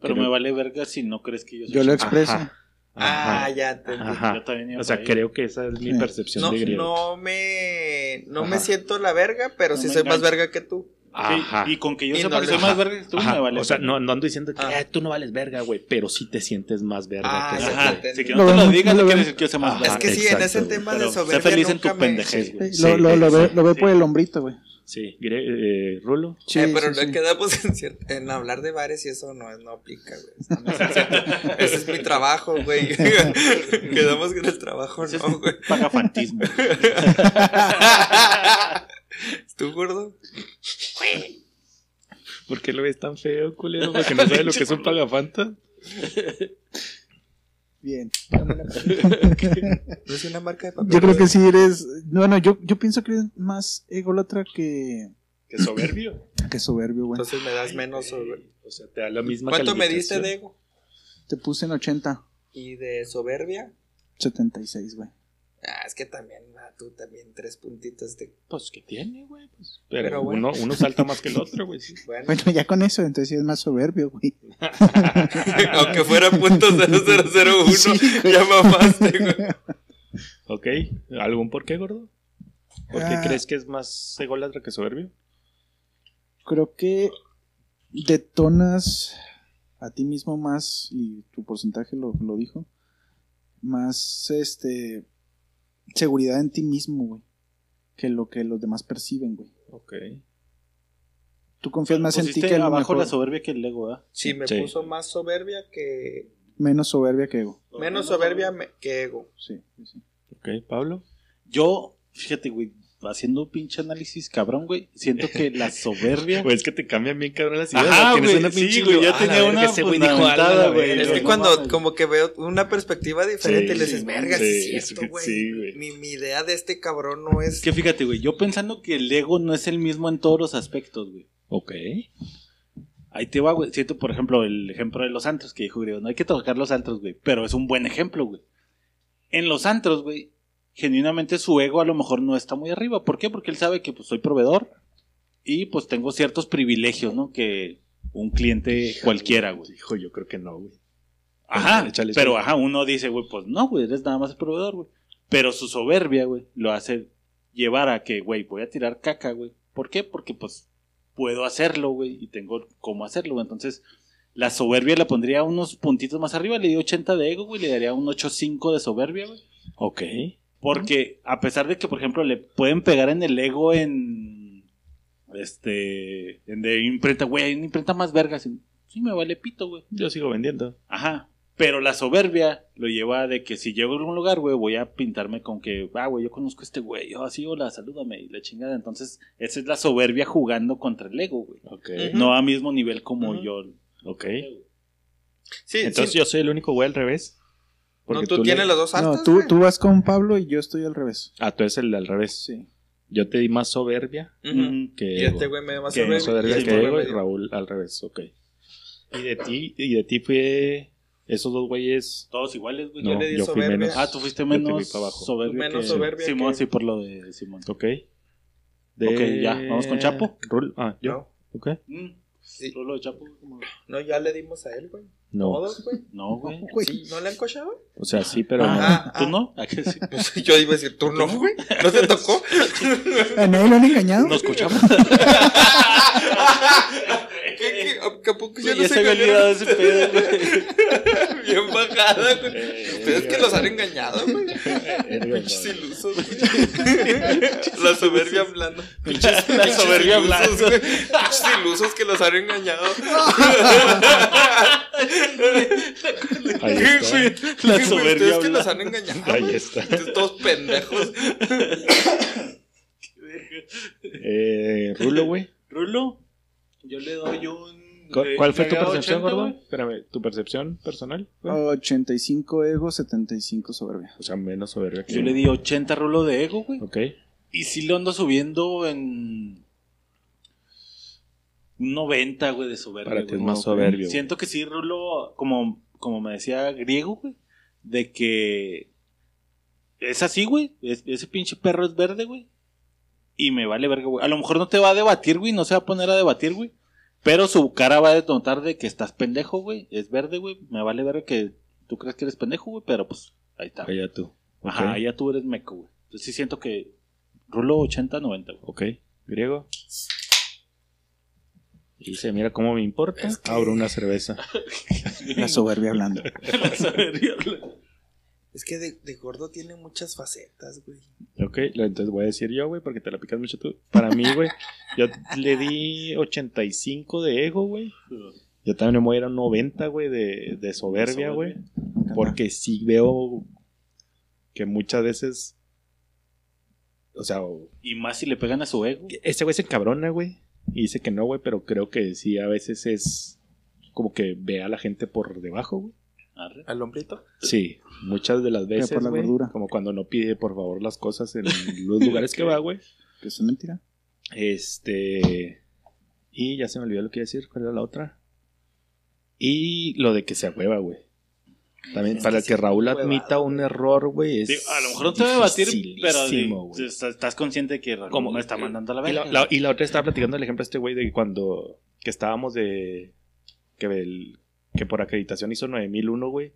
C: Pero
A: creo-
C: me vale verga si no crees que yo soy
D: Yo lo
C: chingón.
D: expreso.
A: Ajá.
B: Ah, ya entendí.
A: Ajá.
C: Yo también iba
A: O sea,
C: ahí.
A: creo que esa es mi percepción
B: No,
A: de griego.
B: no me no me siento la verga, pero
C: No
B: sí soy más verga que tú.
A: Ajá.
C: Y con que yo sepa que soy más verga que tú,
A: Ajá.
C: me vale
A: O sea, no, no ando diciendo que
B: Ah.
A: "Eh, tú no vales verga, güey, pero sí te sientes más verga
B: Ah,
A: que
C: Ajá,
B: te
C: sí, que
D: Lo
C: no te lo digas, no quiere decir que yo sea más verga.
B: es que sí, en ese tema
C: Pero
B: de
C: sé
B: soberbia
C: feliz en
B: nunca
C: tu
B: me-
C: pendejez, güey.
D: Sí,
A: Sí,
D: lo, lo, lo ve, lo ve
C: sí.
D: por el hombrito, güey.
A: Sí, eh, Rulo.
D: Sí,
B: Eh, pero
D: sí,
B: no
D: sí.
B: quedamos en, cier- en hablar de bares y eso no, no aplica, güey. Ese es mi trabajo, güey. quedamos que en el trabajo no, güey.
C: pagafantismo.
B: ¿Tú, gordo?
A: ¿Por qué lo ves tan feo, culero? Porque no sabe lo que es un pagafanta.
D: Bien.
B: ¿No es una marca de papel?
D: Yo creo que sí eres. Bueno, yo, yo pienso que eres más ególatra que,
A: Que soberbio.
D: que soberbio, güey.
B: Entonces me das menos sobre...
A: O sea, te da la misma
B: ¿Cuánto me diste de ego?
D: Te puse en 80,
B: ¿Y de soberbia?
D: 76, güey.
B: Ah, es que también, tú también, tres puntitos de...
A: Pues, ¿qué tiene, güey? Pues, pero
B: Pero bueno.
A: uno, uno salta más que el otro, güey. sí.
B: Bueno,
D: Bueno, ya con eso, entonces sí es más soberbio, güey.
B: aunque fuera punto 0001, ya mamaste, güey.
A: Ok. ¿Algún por qué, gordo? ¿Por qué
D: Ah.
A: crees que es más ególatra que soberbio?
D: Creo que detonas a ti mismo más, y tu porcentaje lo, lo dijo, más este seguridad en ti mismo, güey, que lo que los demás perciben, güey.
A: Ok.
D: Tú confías más en ti que en
C: abajo
D: mejor,
C: la soberbia que el ego, ¿ah?
B: Sí, me
A: Sí.
B: puso más soberbia que...
D: menos soberbia que ego.
B: Menos soberbia que ego.
D: Sí, sí, sí.
A: Ok, Pablo.
C: Yo, fíjate, güey, haciendo pinche análisis cabrón, güey, siento que la soberbia...
A: Pues es que te cambian bien cabrón las ideas.
C: Ajá, güey,
A: una
C: sí, güey, tenía
A: Ah, la
C: una
A: ese güey dijo algo,
C: güey.
B: Es que cuando como que veo una perspectiva diferente
A: Sí,
B: le dices, verga,
A: sí,
B: sí, es cierto, güey.
A: sí, güey.
B: mi, mi idea de este cabrón no es...
C: Es que fíjate, güey, yo pensando que el ego no es el mismo en todos los aspectos, güey.
A: Ok.
C: Ahí te va, güey. Siento, por ejemplo, el ejemplo de los antros que dijo Griego. No hay que tocar los antros, güey. Pero es un buen ejemplo, güey. En los antros, güey, genuinamente su ego a lo mejor no está muy arriba. ¿Por qué? Porque él sabe que pues soy proveedor y pues tengo ciertos privilegios, ¿no? Que un cliente cualquiera, güey.
A: Hijo, yo creo que no, güey.
C: Ajá,
A: Échale,
C: pero
A: échale.
C: ajá, uno dice, güey, pues no, güey, eres nada más el proveedor, güey. Pero su soberbia, güey, lo hace llevar a que, güey, voy a tirar caca, güey. ¿Por qué? Porque pues puedo hacerlo, güey, y tengo cómo hacerlo, güey. Entonces, la soberbia la pondría unos puntitos más arriba, le di 80 de ego, güey, le daría un 8.5 de soberbia, güey.
A: Ok.
C: Porque a pesar de que, por ejemplo, le pueden pegar en el ego en. Este. En de imprenta, güey, hay una imprenta más verga. Sí, me vale pito, güey.
A: Yo sigo vendiendo.
C: Ajá. Pero la soberbia lo lleva de que si llego a algún lugar, güey, voy a pintarme con que, ah, güey, yo conozco a este güey, yo así, hola, salúdame y la chingada. Entonces, esa es la soberbia jugando contra el ego, güey.
A: Ok.
B: Ujú.
C: No a mismo nivel como yo.
A: Ok.
B: Sí,
A: Entonces
B: sí.
A: yo soy el único güey al revés.
B: No, tú,
A: le-
B: tienes los dos
D: No,
B: altos,
D: tú, tú vas con Pablo y yo estoy al revés.
A: Ah, tú eres el de al revés.
D: Sí.
A: Yo te di más soberbia que
B: Y este güey me da más
C: Que
B: soberbia.
A: Soberbia
B: y este
A: que ego y
B: dio-
A: Raúl al revés, ok. Y de ti, y de ti fue esos dos güeyes.
C: Todos iguales, güey.
B: Yo
A: No,
B: le di
A: yo fui
B: soberbia.
A: menos.
C: Ah, tú fuiste menos soberbia.
B: Menos
C: que-
B: soberbia
C: Simón,
B: que-
C: sí, por lo de Simón.
A: Ok.
C: Ok, ya, vamos con Chapo.
A: Rul- Ah, yo.
B: No.
A: Ok.
C: Mm.
B: Sí.
C: Rulo de Chapo,
B: No, ya le dimos a él, güey.
A: No.
B: Todos, güey.
C: No, güey.
B: Sí, ¿no le han cochado?
A: O sea, sí, pero no.
B: Ah,
C: ¿Tú
B: ah.
C: no? ¿A qué sí?
B: Pues yo iba a decir, ¿tú no, güey? ¿No te tocó?
D: ¿A nadie lo han engañado?
C: ¿Nos escuchamos?
B: ¿Qué, qué, ¿A poco ya no
C: se había olvidado ese pedo, güey.
B: Bien bajada, güey.
A: Eh,
B: Ustedes que los han engañado, güey.
A: Verga,
B: Pinches
A: no.
B: ilusos, güey. La soberbia hablando. Pinches,
C: La
B: pinches
C: soberbia
B: ilusos,
C: hablando.
B: güey. Pinches ilusos que los han engañado.
A: Ahí
B: ¿Qué,
A: está.
C: La soberbia
B: Ustedes que los han engañado.
A: Ahí está.
B: Ustedes Todos pendejos.
A: Eh, Rulo, güey.
C: Rulo, yo le doy un.
A: ¿Cu- ¿Cuál fue tu percepción,
C: 80,
A: gordo? Espérame, ¿tu percepción personal? güey?
D: 85 ego, 75 soberbia.
A: O sea, menos soberbia que
C: Yo le di 80 Rulo de ego, güey.
A: Ok.
C: Y sí lo ando subiendo en. Un 90, güey, de soberbia.
A: Para ti es más soberbio.
C: Siento que sí, Rulo, como, como me decía griego, güey, de que es así, güey. es- ese pinche perro es verde, güey. Y me vale verga, güey. A lo mejor no te va a debatir, güey. No se va a poner a debatir, güey. Pero su cara va a denotar de que estás pendejo, güey. Es verde, güey. Me vale verga que tú crees que eres pendejo, güey. Pero pues, ahí está.
A: Allá tú.
C: Ajá, ya tú eres meco, güey. Entonces sí siento que Rulo 80, 90, güey.
A: Ok. Griego. Y dice, mira cómo me importa.
B: Es que-
A: Abro una cerveza.
D: La soberbia hablando.
C: La soberbia.
B: Es que de, de gordo tiene muchas facetas, güey.
A: Ok, entonces voy a decir yo, güey, porque te la picas mucho tú. Para mí, güey, yo le di 85 de ego, güey. Yo también me voy a ir a un 90, güey, de, de soberbia, güey. Porque sí veo que muchas veces. O sea,
C: Y más si le pegan a su ego.
A: ese güey se encabrona, güey. Y dice que no, güey, pero creo que sí a veces es como que ve a la gente por debajo, güey.
C: Arre.
B: ¿Al hombrito?
A: Sí, muchas de las veces,
D: por la
A: güey,
D: gordura.
A: como cuando no pide por favor las cosas en los lugares que va, güey.
D: Que eso es mentira.
A: Este. Y ya se me olvidó lo que iba a decir. ¿Cuál era la otra? Y lo de que se hueva, güey. También,
B: Es
A: para
B: que
A: Raúl admita un error, güey. Es
C: Digo, a lo mejor no te va a debatir, pero
A: dificilísimo,
C: di-
A: güey.
C: estás consciente que Raúl
A: Como-
C: me está mandando a la
A: Y
C: verga.
A: la, la- y la otra estaba platicando el ejemplo de este güey de cuando que estábamos de que el, que por acreditación hizo 9001, güey.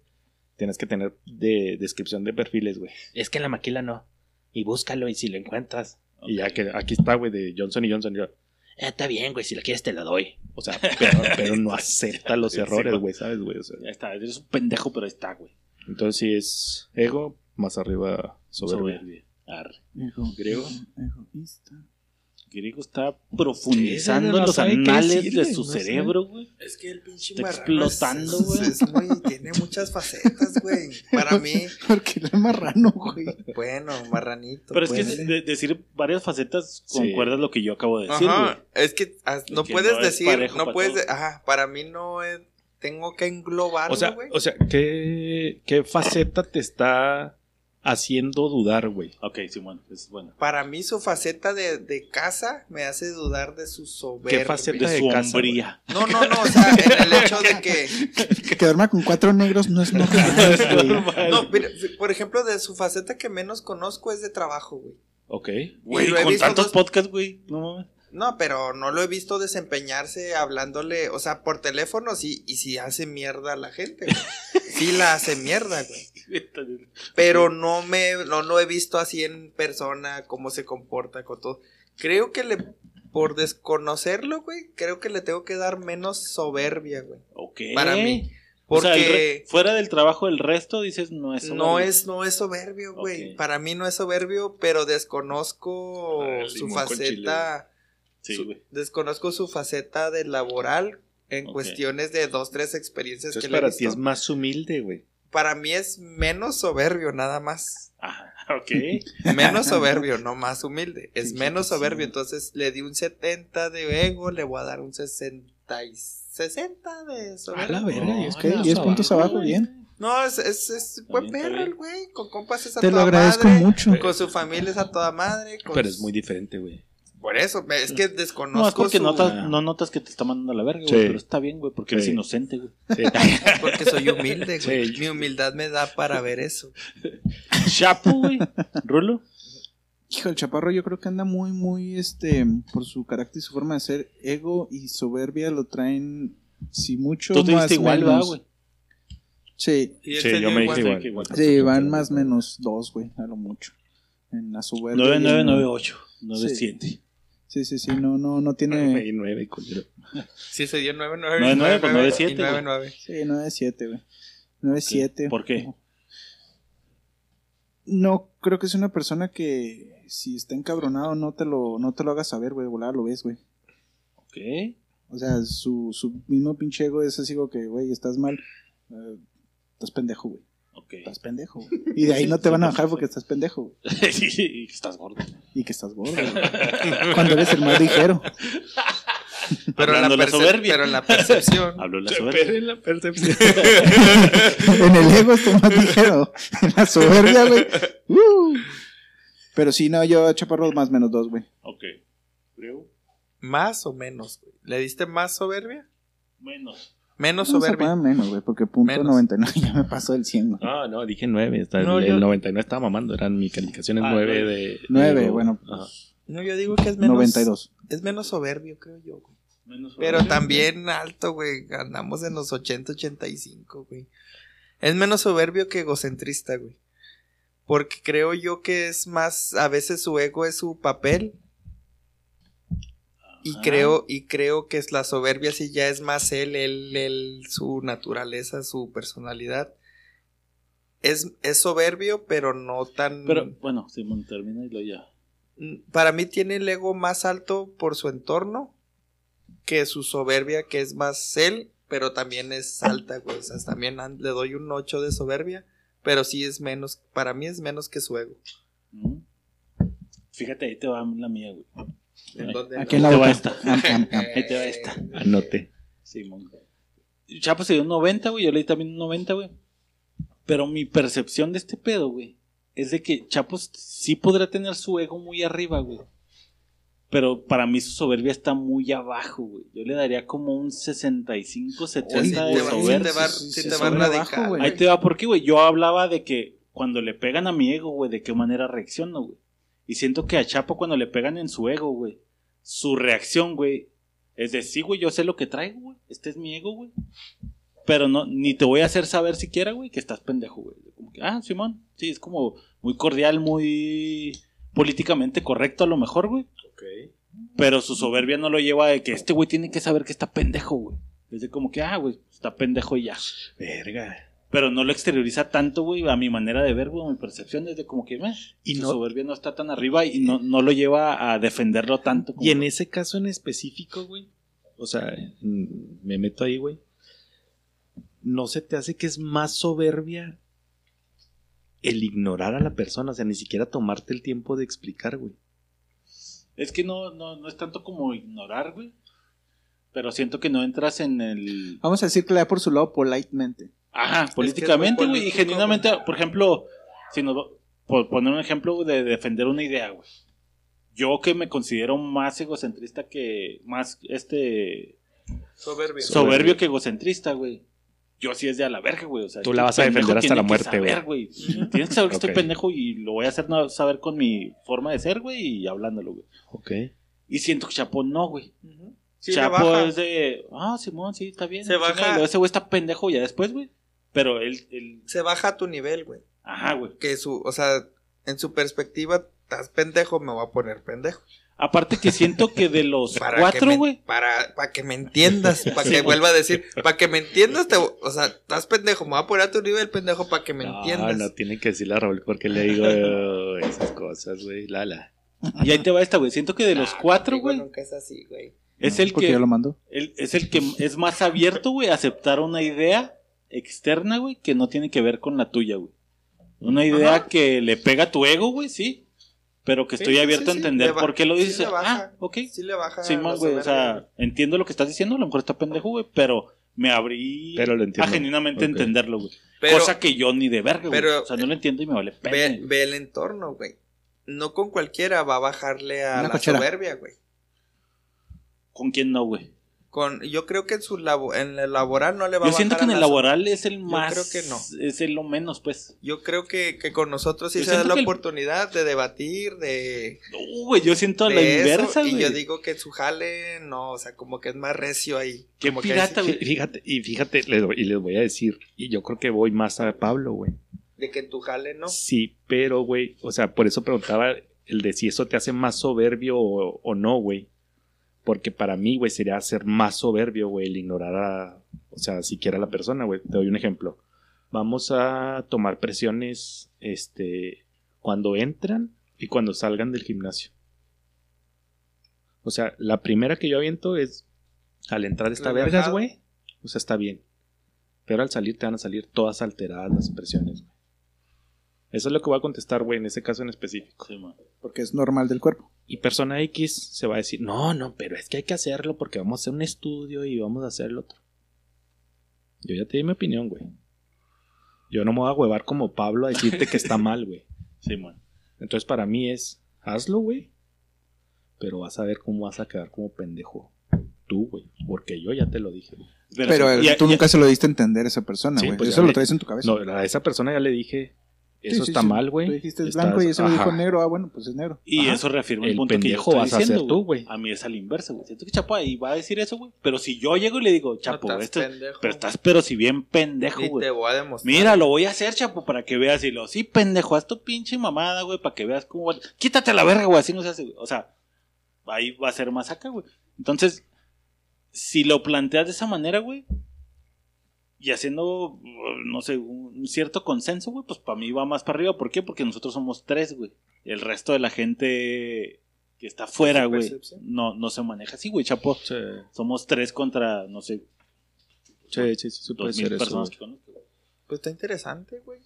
A: Tienes que tener de descripción de perfiles, güey. Es que en la maquila no. Y búscalo y si lo encuentras. Y ya que aquí está, güey, de Johnson y Johnson. y yo, "Eh, está bien, güey, si la quieres te la doy. O sea, pero, pero no acepta los errores,
C: güey.
A: ¿sabes, güey? O sea,
C: Ya está, eres un pendejo, pero está, güey.
A: entonces sí es ego, más arriba soberbia.
C: Soberbia. Arre.
D: Ego,
A: Griego.
D: egoísta.
C: Griego está profundizando
A: Sí,
C: en
A: no
C: los anales
A: decir,
C: de su
A: no
C: cerebro, güey.
B: Es que el pinche
C: Está
B: marrano
C: explotando,
B: es-
C: güey.
B: Es, es muy, tiene muchas facetas, güey. Para mí,
D: Porque era marrano, güey.
B: bueno, marranito.
C: Pero es que
B: pues.
C: de- decir varias facetas
A: Sí.
C: concuerdas lo que yo acabo de decir, güey.
B: Ajá, es que ah, no
C: Que
B: puedes
C: no es
B: decir, no
C: para
B: puedes, de- ajá, para mí no es, tengo que englobarlo,
A: O sea,
B: güey.
A: o sea ¿qué, ¿qué faceta te está haciendo dudar, güey?
C: Ok, sí, bueno, es bueno.
B: Para mí su faceta de, de casa me hace dudar de su soberbia.
A: ¿Qué faceta
C: De
A: de
C: su
A: casa,
C: hombría.
B: No, no, no, o sea, en el hecho de que
D: Que duerma con cuatro negros no es normal, güey.
B: no, mira, por ejemplo, de su faceta que menos conozco es de trabajo, güey.
A: Ok.
C: Güey, con tantos
B: dos-
C: podcasts, güey. No mames.
B: No, pero no lo he visto desempeñarse hablándole, o sea, por teléfono sí, y si hace mierda a la gente, güey. Sí la hace mierda, güey. Pero no me, no lo he visto así en persona, cómo se comporta con todo. Creo que le, por desconocerlo, güey, creo que le tengo que dar menos soberbia, güey.
C: Ok.
B: Para mí.
C: O sea, el
B: Porque
C: re- fuera del trabajo, el resto dices no es
B: no
C: soberbio.
B: es, no es soberbio, güey. Para mí no es soberbio, pero desconozco
A: Ah,
B: su faceta.
C: Sí,
B: su-
C: güey.
B: desconozco su faceta de laboral en cuestiones de dos, tres experiencias
A: Entonces
B: que le he
A: para ti
B: visto.
A: es más humilde, güey.
B: Para mí es menos soberbio, nada más.
C: Ah, ok.
B: Menos soberbio, no más humilde. Es
D: Sí,
B: menos soberbio. Entonces le di un 70 de ego, le voy a dar un 60 y 60 de soberbia.
A: A la verga,
C: No,
A: y es que
D: 10 puntos abajo, bien.
B: No, es, es, es buen perro el güey. Con compas es a
D: Te lo
B: toda
D: agradezco
B: madre,
D: mucho.
B: Con su familia es a toda madre. con
A: Pero es muy diferente, güey.
B: Por eso, es que desconozco
C: No, es porque
B: su-
C: notas, no notas que te está mandando a la verga, güey.
A: Sí.
C: Pero está bien, güey, porque eres
A: Sí.
C: inocente, güey.
A: Sí.
B: Porque soy humilde, güey.
A: Sí.
B: Mi humildad me da para ver eso.
C: Chapo, güey. Rulo.
D: Hijo, el chaparro yo creo que anda muy, muy, este, por su carácter y su forma de ser, ego y soberbia lo traen, si mucho,
C: Tú te
D: más
C: igual,
D: menos.
C: ¿verdad, güey?
D: Sí,
A: Sí, yo me dije igual.
D: sí, van más menos dos, güey, a lo mucho. En la soberbia. y en-
C: 9998, 97.
D: Sí, sí, sí, no, no, no tiene...
A: Nueve y nueve, culero.
B: Sí, se dio 9, 9,
C: 9, 9, pues 9, 7,
B: 9,
C: güey.
B: 9.
D: Sí, 9-7, güey. 9-7.
C: ¿Por qué?
D: No, creo que es una persona que si está encabronado no te lo, no te lo hagas saber, güey, de volada lo ves, güey.
C: Ok.
D: O sea, su, su mismo pinche ego es así como que, güey, estás mal, eh, estás pendejo, güey.
C: Ok.
D: Estás pendejo, güey. Y de ahí no te van a bajar porque estás pendejo, güey.
C: sí, sí, estás gordo.
D: Y que estás gordo, güey. Cuando eres el más ligero.
B: Pero, en la
C: soberbia.
B: pero en la percepción.
C: Hablo de la
A: Pero
C: suerte.
A: en la percepción.
D: en el ego estás más ligero. En la soberbia, güey. ¡uh! Pero sí, no, yo chaparro más menos dos, güey.
C: Ok. Creo.
B: Más o menos, güey. ¿Le diste más soberbia?
C: Menos.
B: Menos
D: a
B: soberbia.
D: menos, güey, porque punto
B: Menos.
D: 99 ya me pasó el 100, güey.
A: No, no, dije nueve. Está,
B: No,
A: el,
B: yo-
A: el 99 estaba mamando. Eran mi calificación es
C: Ah,
A: nueve
C: nueve.
A: de.
D: Nueve,
A: de-
D: bueno,
A: Ajá.
B: No, yo digo que es menos.
D: 92.
B: Es menos soberbio, creo yo, güey.
C: Menos
B: Pero
C: soberbio.
B: también alto, güey. Andamos en los 80, 85, güey. Es menos soberbio que egocentrista, güey. Porque creo yo que es más, a veces su ego es su papel. Y
C: Ajá.
B: creo, y creo que es la soberbia sí ya es más él, él, él, su naturaleza, su personalidad. Es, es soberbio, pero no tan.
C: Pero bueno, Simón termina y lo ya.
B: Mm, Para mí tiene el ego más alto por su entorno que su soberbia, que es más él, pero también es alta, güey. O sea, también le doy un 8 de soberbia, pero sí es menos, para mí es menos que su ego.
C: ¿Mm? Fíjate, ahí te va la mía, güey.
B: ¿En dónde
D: Aquí en la
C: Ahí te va
D: boca.
C: esta.
D: Am, am, am.
C: Ahí te va esta.
A: Anote.
C: Simón. Chapo se dio un 90, güey. Yo leí también un 90, güey. Pero mi percepción de este pedo, güey, es de que Chapo sí podrá tener su ego muy arriba, güey. Pero para mí su soberbia está muy abajo, güey. Yo le daría como un 65, 70
B: Sí,
C: de soberbia.
B: te va,
D: sí,
B: sí
D: sí,
B: te va radical,
D: abajo, güey.
C: Ahí te va, porque, güey, yo hablaba de que cuando le pegan a mi ego, güey, de qué manera reacciono, güey. Y siento que a Chapo cuando le pegan en su ego, güey, su reacción, güey, es de sí, güey, yo sé lo que traigo, güey. Este es mi ego, güey. Pero no, ni te voy a hacer saber siquiera, güey, que estás pendejo, güey. Como que, ah, Simón, sí, es como muy cordial, muy políticamente correcto a lo mejor, güey. Pero su soberbia no lo lleva de que este güey tiene que saber que está pendejo, güey. Es de como que, ah, güey, está pendejo y ya.
A: Verga.
C: Pero no lo exterioriza tanto, güey, a mi manera de ver, güey, a mi percepción es de como que, meh,
A: Y
C: su
A: no-
C: soberbia no está tan arriba y no, no lo lleva a defenderlo tanto. como-
A: Y en ese caso en específico, güey. O sea, me meto ahí, güey. ¿No se te hace que es más soberbia el ignorar a la persona? O sea, ni siquiera tomarte el tiempo de explicar, güey.
C: Es que no, no, no es tanto como ignorar, güey. Pero siento que no entras en el...
D: Vamos a decir que le da por su lado politemente.
C: Ajá, políticamente, güey. Y genuinamente, por ejemplo, si nos, va- por poner un ejemplo de defender una idea, güey. Yo que me considero más egocentrista que... Más, este...
B: Soberbio.
C: soberbio que egocentrista, güey. Yo sí es de a la verga, güey. O sea,
A: Tú la vas a defender hasta la
C: que
A: muerte,
C: saber, güey. Tienes que saber que estoy
A: Ok.
C: pendejo y lo voy a hacer no- saber con mi forma de ser, güey, y hablándolo, güey.
A: Ok.
C: Y siento que Chapo no, güey.
B: Sí, le
C: Chapo es de, ah, Simón, sí, está bien.
B: Se baja.
C: y luego Ese güey está pendejo ya después, güey. Pero él, él,
B: Se baja a tu nivel, güey.
C: ajá, güey.
B: Que su, o sea, en su perspectiva, estás pendejo, me voy a poner pendejo.
C: Aparte que siento que de los
B: Para
C: cuatro, güey.
B: Para, para que me entiendas, para
C: Sí,
B: que vuelva a decir, para que me entiendas, te, o sea, estás pendejo, me voy a poner a tu nivel, pendejo, para que me
A: no,
B: entiendas.
A: no tiene que decirle a Raúl porque le digo eh, esas cosas, güey. Lala.
C: Y ahí te va esta, güey. Siento que de los
B: Ah,
C: cuatro, güey,
B: Nunca es así, güey.
C: es el
D: Porque
C: que
D: yo lo mando.
C: es el que es más abierto, güey, a aceptar una idea externa, güey, que no tiene que ver con la tuya, güey. Una idea
B: Ajá.
C: que le pega a tu ego, güey, sí. Pero que
B: Sí,
C: estoy
B: sí,
C: abierto
B: sí,
C: a
B: sí,
C: entender por qué lo
B: sí
C: dices.
B: le baja.
C: ah, ok.
B: Sí le baja.
C: Sí, más, güey. O sea, entiendo lo que estás diciendo, a lo mejor está pendejo, güey, pero me abrí
A: Pero lo
C: a
A: entiendo.
C: genuinamente entenderlo, güey. Cosa que yo ni de verga, güey.
B: pero-
C: O sea, no lo entiendo y me vale pena.
B: ve, el entorno, güey. No con cualquiera va a bajarle a
D: Una
B: la
D: cochera.
B: soberbia, güey.
C: ¿Con quién no, güey?
B: Con, yo creo que en su labo- en el laboral no le va a
C: Yo siento que en el laboral es el más.
B: creo que no.
C: Es el lo menos, pues.
B: Yo creo que, que con nosotros sí
C: Yo
B: se da la
C: el-
B: oportunidad de debatir, de,
C: No, güey, yo siento a la
B: eso,
C: inversa,
B: y
C: güey.
B: yo digo que su jale, no, o sea, como que es más recio ahí.
C: Qué
B: como que
C: pirata,
A: Fíjate, y fíjate, les y les voy a decir, y yo creo que voy más a Pablo, güey.
B: De que en tu jale, ¿no?
A: Sí, pero, güey, o sea, por eso preguntaba el de si eso te hace más soberbio o, o no, güey. Porque para mí, güey, sería ser más soberbio, güey, el ignorar a, o sea, siquiera a la persona, güey. Te doy un ejemplo. Vamos a tomar presiones, este, cuando entran y cuando salgan del gimnasio. O sea, la primera que yo aviento es, al entrar está vergas, güey. O sea, está bien. Pero al salir te van a salir todas alteradas las presiones, güey. Eso es lo que voy a contestar, güey, en ese caso en específico.
C: Sí, man.
D: Porque es normal del cuerpo.
A: Y persona X se va a decir, no, no, pero es que hay que hacerlo porque vamos a hacer un estudio y vamos a hacer el otro. Yo ya te di mi opinión, güey. Yo no me voy a huevar como Pablo a decirte que está mal, güey.
C: Sí, man.
A: Entonces para mí es, hazlo, güey. Pero vas a ver cómo vas a quedar como pendejo. Tú, güey. Porque yo ya te lo dije. güey.
D: Pero
C: sí, ya-
D: tú
C: ya-
D: nunca se lo diste a entender a esa persona,
A: Sí,
D: güey.
A: pues
D: Eso
A: ya
D: lo traes en tu cabeza.
A: No, a esa persona ya le dije, eso
D: sí,
A: está
D: sí.
A: mal, güey.
D: Tú dijiste es
A: Estás-
D: blanco y eso lo dijo negro. Ah, bueno, pues es negro.
C: Y
A: Ajá.
C: eso reafirma el,
A: El
C: punto que yo estoy
A: vas a
C: diciendo,
A: ser tú, güey.
C: A mí es al inverso, güey. Siento que Chapo ahí va a decir eso, güey. Pero si yo llego y le digo, Chapo,
B: No estás
C: esto es-
B: pendejo.
C: pero estás pero si bien pendejo, güey.
B: te voy a demostrar.
C: Mira, lo voy a hacer, Chapo, para que veas. Y lo, sí, pendejo, haz tu pinche mamada, güey, para que veas cómo. va- Quítate a la verga, güey, así no se hace, güey. O sea, ahí va a ser más acá, güey. Entonces, si lo planteas de esa manera, güey, y haciendo, no sé, un cierto consenso, güey, pues para mí va más para arriba. ¿Por qué? Porque nosotros somos tres, güey. El resto de la gente que está afuera,
B: Su
C: güey, no, no se maneja así, güey, Chapo.
A: Sí,
C: Somos tres contra, no sé,
A: sí, sí, sí,
C: dos mil
A: eso,
C: personas que conozco. güey.
B: Pues está interesante, güey.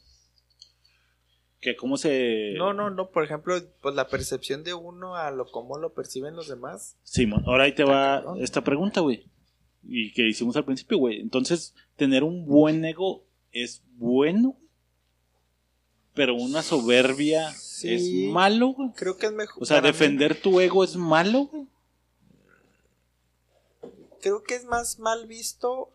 C: Que cómo se...
B: No, no, no, por ejemplo, pues la percepción de uno a lo cómo lo perciben los demás.
C: Simón, ahora ahí te va esta pregunta, güey. Y que hicimos al principio, güey. Entonces, tener un buen ego es bueno, pero una soberbia
B: Sí.
C: es malo, güey.
B: Creo que es mejor.
C: O sea,
B: mí,
C: defender tu ego es malo, güey.
B: creo que es más mal visto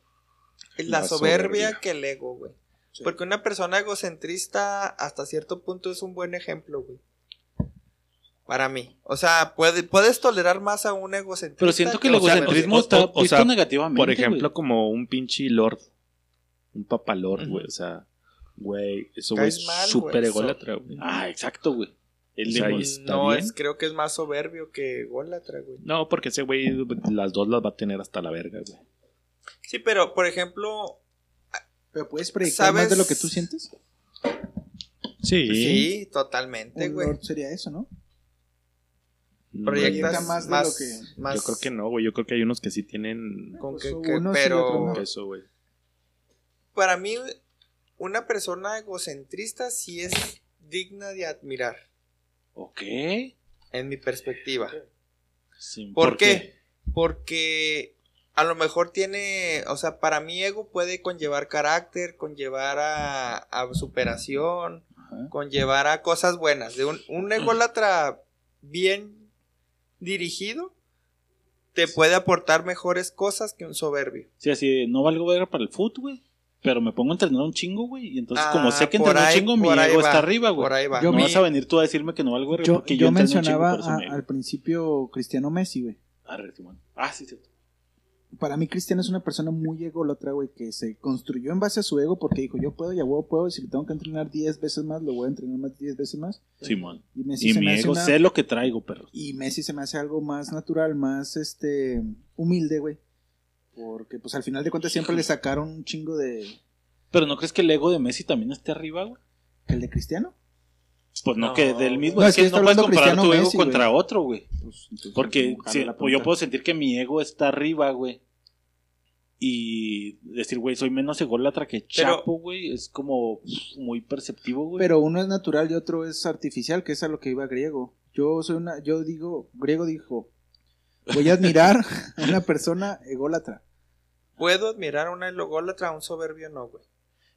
B: la,
A: La
B: soberbia,
A: soberbia.
B: que el ego, güey.
D: Sí.
B: Porque una persona egocentrista hasta cierto punto es un buen ejemplo, güey. Para mí. O sea, puede, puedes tolerar más a un egocentrista.
C: Pero siento que el egocentrismo
A: o-
C: está
A: o- o
C: visto
A: sea,
C: negativamente.
A: Por ejemplo, como un pinche lord. Un papalord, güey. O sea, güey, eso güey es súper ególatra, güey.
C: Ah, exacto, güey. El
A: O sea,
B: No,
A: bien.
B: es, creo que es más soberbio que ególatra, güey.
A: No, porque ese güey las dos las va a tener hasta la verga, güey.
B: Sí, pero, por ejemplo,
D: Pero puedes predicar
B: ¿Sabes?
D: más de lo que tú sientes.
A: Sí.
B: sí, totalmente, güey.
D: lord sería eso, ¿no?
B: Proyectas
D: Proyecta
B: más,
D: más de
B: más,
D: lo que-
B: más-
A: Yo creo que no, güey. Yo creo que hay unos que sí tienen
B: con
D: Pues
B: que- que-
D: sí y
B: pero
A: güey.
B: para mí, una persona egocentrista sí es digna de admirar,
C: Ok.
B: en mi perspectiva.
C: Sí,
B: ¿Por qué? Porque a lo mejor tiene, o sea, para mí ego puede conllevar carácter, conllevar a, a superación,
C: Ajá.
B: conllevar a cosas buenas. De un, un ególatra bien dirigido te puede aportar mejores cosas que un soberbio.
C: Sí, así, de, no valgo verga para el foot, güey. Pero me pongo a entrenar un chingo, güey. Y entonces,
B: Ah,
C: como sé que
B: por
C: entreno un chingo, mi ego
B: va,
C: está arriba, güey.
B: Por ahí va.
D: Yo
C: no
D: mi-
C: vas a venir tú a decirme que no valgo verga
D: Yo,
C: porque
D: yo
C: yo, entreno un
D: mencionaba
C: chingo, por eso
D: a-
C: me
D: al principio Cristiano Messi, güey.
C: Ah, sí, sí.
D: Para mí Cristiano es una persona muy ególatra, güey, que se construyó en base a su ego porque dijo, yo puedo y a huevo puedo, y si tengo que entrenar 10 veces más, lo voy a entrenar más 10 veces más.
C: Simón.
D: Y Messi
C: Y
D: se
C: mi
D: me hace
C: ego
D: una-
C: sé lo que traigo, perro.
D: Y Messi se me hace algo más natural, más este humilde, güey. Porque pues al final de cuentas siempre le sacaron un chingo de
C: Pero ¿no crees que el ego de Messi también esté arriba, güey?
D: el de Cristiano.
C: Pues no,
B: No.
C: que del mismo.
D: No,
C: es
D: que
C: no puedes comparar
D: Cristiano
C: tu ego
D: Messi,
C: contra
D: güey.
C: otro, güey.
D: Pues,
C: Porque pues, yo puedo sentir que mi ego está arriba, güey. Y decir, güey, soy menos ególatra que Chapo, güey. Es como muy perceptivo, güey.
D: Pero uno es natural y otro es artificial, que es a lo que iba griego. Yo soy una, yo digo, griego dijo, voy a admirar a una persona ególatra.
B: Puedo admirar a una ególatra, a un soberbio no, güey.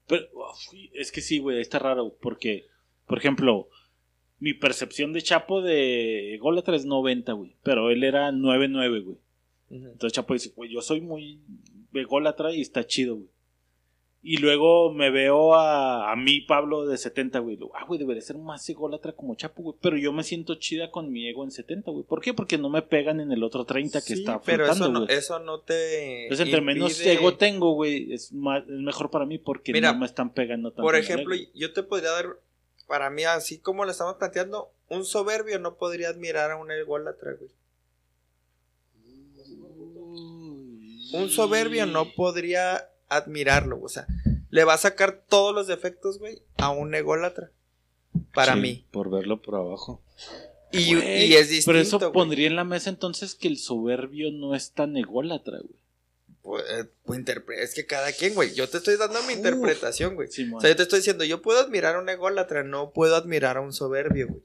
C: Pero, uf, es que sí, güey, está raro. Porque, por ejemplo, mi percepción de Chapo de ególatra es 90, güey. Pero él era 9-9, güey. Entonces Chapo dice, güey, yo soy muy ególatra y está chido, güey. Y luego me veo a, a mí, Pablo, de 70, güey. Digo, Ah, güey, debería ser más ególatra como Chapo, güey. Pero yo me siento chida con mi ego en 70, güey. ¿Por qué? Porque no me pegan en el otro 30 que
B: Sí,
C: está
B: pero eso no,
C: güey.
B: eso no te.
C: Entonces, entre menos ego tengo, güey, es, más, es mejor para mí porque
B: Mira,
C: no me están pegando tanto.
B: Por ejemplo, yo te podría dar, para mí, así como lo estamos planteando, un soberbio no podría admirar a un ególatra, güey. Un soberbio no podría admirarlo, o sea, le va a sacar todos los defectos, güey, a un ególatra. Para
A: Sí,
B: mí.
A: Por verlo por abajo.
B: Y,
C: Güey,
B: y es distinto.
C: Pero eso
B: güey.
C: pondría en la mesa entonces que el soberbio no es tan ególatra, güey.
B: Pues, eh, pues, interpre- es que cada quien, güey. Yo te estoy dando mi interpretación, güey. O sea, yo te estoy diciendo, yo puedo admirar a un ególatra, no puedo admirar a un soberbio, güey.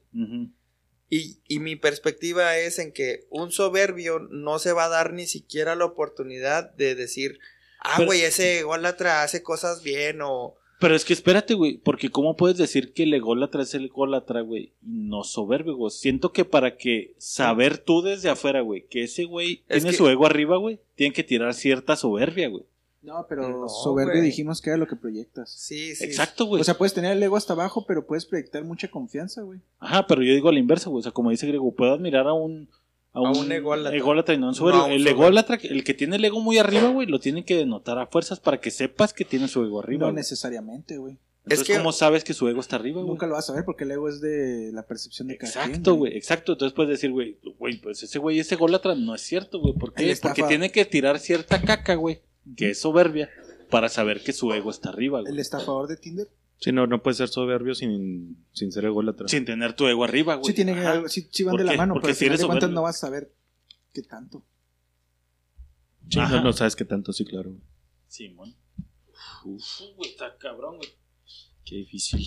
B: Y, y mi perspectiva es en que un soberbio no se va a dar ni siquiera la oportunidad de decir, ah, güey, ese ególatra hace cosas bien o...
C: Pero es que espérate, güey, porque ¿cómo puedes decir que el ególatra es el ególatra, güey? Y no soberbio, güey. Siento que para que saber tú desde afuera, güey, que ese güey
B: Es
C: tiene
B: que-
C: su ego arriba, güey, tiene que tirar cierta soberbia, güey.
D: No, pero
B: No,
D: soberbio dijimos que era lo que proyectas.
B: Sí, sí.
C: Exacto, güey.
D: O sea, puedes tener el ego hasta abajo, pero puedes proyectar mucha confianza, güey.
C: Ajá, pero yo digo a la inversa, güey. O sea, como dice Grego, puedo admirar a un. A un,
B: un ególatra.
C: ególatra y no a un soberbio.
B: No a
C: el
B: soberbio.
C: ególatra, el que tiene el ego muy arriba, güey, lo tiene que denotar a fuerzas para que sepas que tiene su ego arriba.
D: no necesariamente, güey.
C: Entonces,
B: Es que-
C: ¿cómo sabes que su ego está arriba, güey?
D: Nunca lo vas a ver porque el ego es de la percepción de cada
C: Exacto, güey, exacto. Entonces puedes decir, güey, güey, pues ese güey es ególatra. No es cierto, güey. ¿Por qué? Porque tiene que tirar cierta caca, güey, que es soberbia, para saber que su ego está arriba,
D: ¿El estafador de Tinder?
A: Sí, no, no puedes ser soberbio sin, sin ser ególatra.
C: Sin tener tu ego arriba, güey.
D: Sí, tiene sí, sí van
C: ¿Por
D: de la mano,
C: Porque
D: pero al
C: si
D: final
C: eres
D: de cuentas no vas a saber qué tanto.
A: Sí, no, no sabes qué tanto, sí, claro. güey.
C: Simón. Uf, güey, está cabrón, güey.
A: Qué difícil.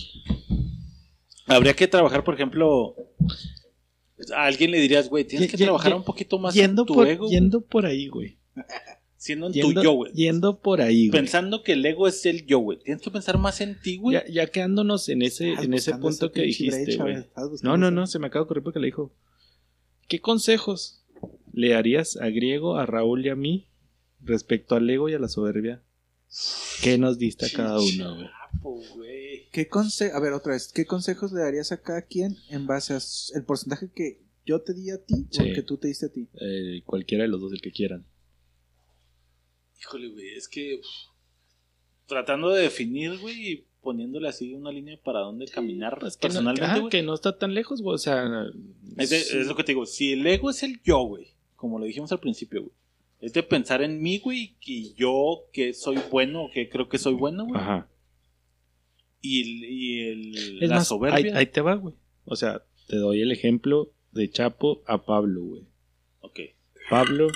C: Habría que trabajar, por ejemplo. A alguien le dirías, güey, tienes que trabajar un poquito más
A: Yendo
C: en tu
A: por,
C: ego. güey.
A: yendo por ahí, güey.
C: Siendo en
A: Yendo,
C: tu yo, güey.
A: yendo por ahí, güey.
C: Pensando que el ego es el yo, güey. Tienes que pensar más en ti, güey.
A: Ya, ya quedándonos en ese, en ese punto que dijiste, güey. No, no, no, se me acaba de ocurrir porque le dijo. ¿Qué consejos le harías a Griego, a Raúl y a mí respecto al ego y a la soberbia? ¿Qué nos diste a cada uno, güey?
D: ¿Qué conse a ver, otra vez, ¿qué consejos le darías a cada quien en base a s- el porcentaje que yo te di a ti o el que tú te diste a ti?
A: Eh, cualquiera de los dos, el que quieran.
C: Híjole, güey, es que uf, tratando de definir, güey, y poniéndole así una línea para dónde caminar
A: Es que no,
C: personalmente, güey.
A: que no está tan lejos, güey. O sea,
C: Es, de-
A: sí.
C: es lo que te digo, si el ego es el yo, güey, como lo dijimos al principio, güey, es de pensar en mí, güey, y yo que soy bueno, que creo que soy bueno, güey,
A: Ajá.
C: y, el- y el-
A: Es
C: la
A: más,
C: soberbia.
A: Ahí, ahí te va, güey. O sea, te doy el ejemplo de Chapo a Pablo, güey.
C: Ok.
A: Pablo,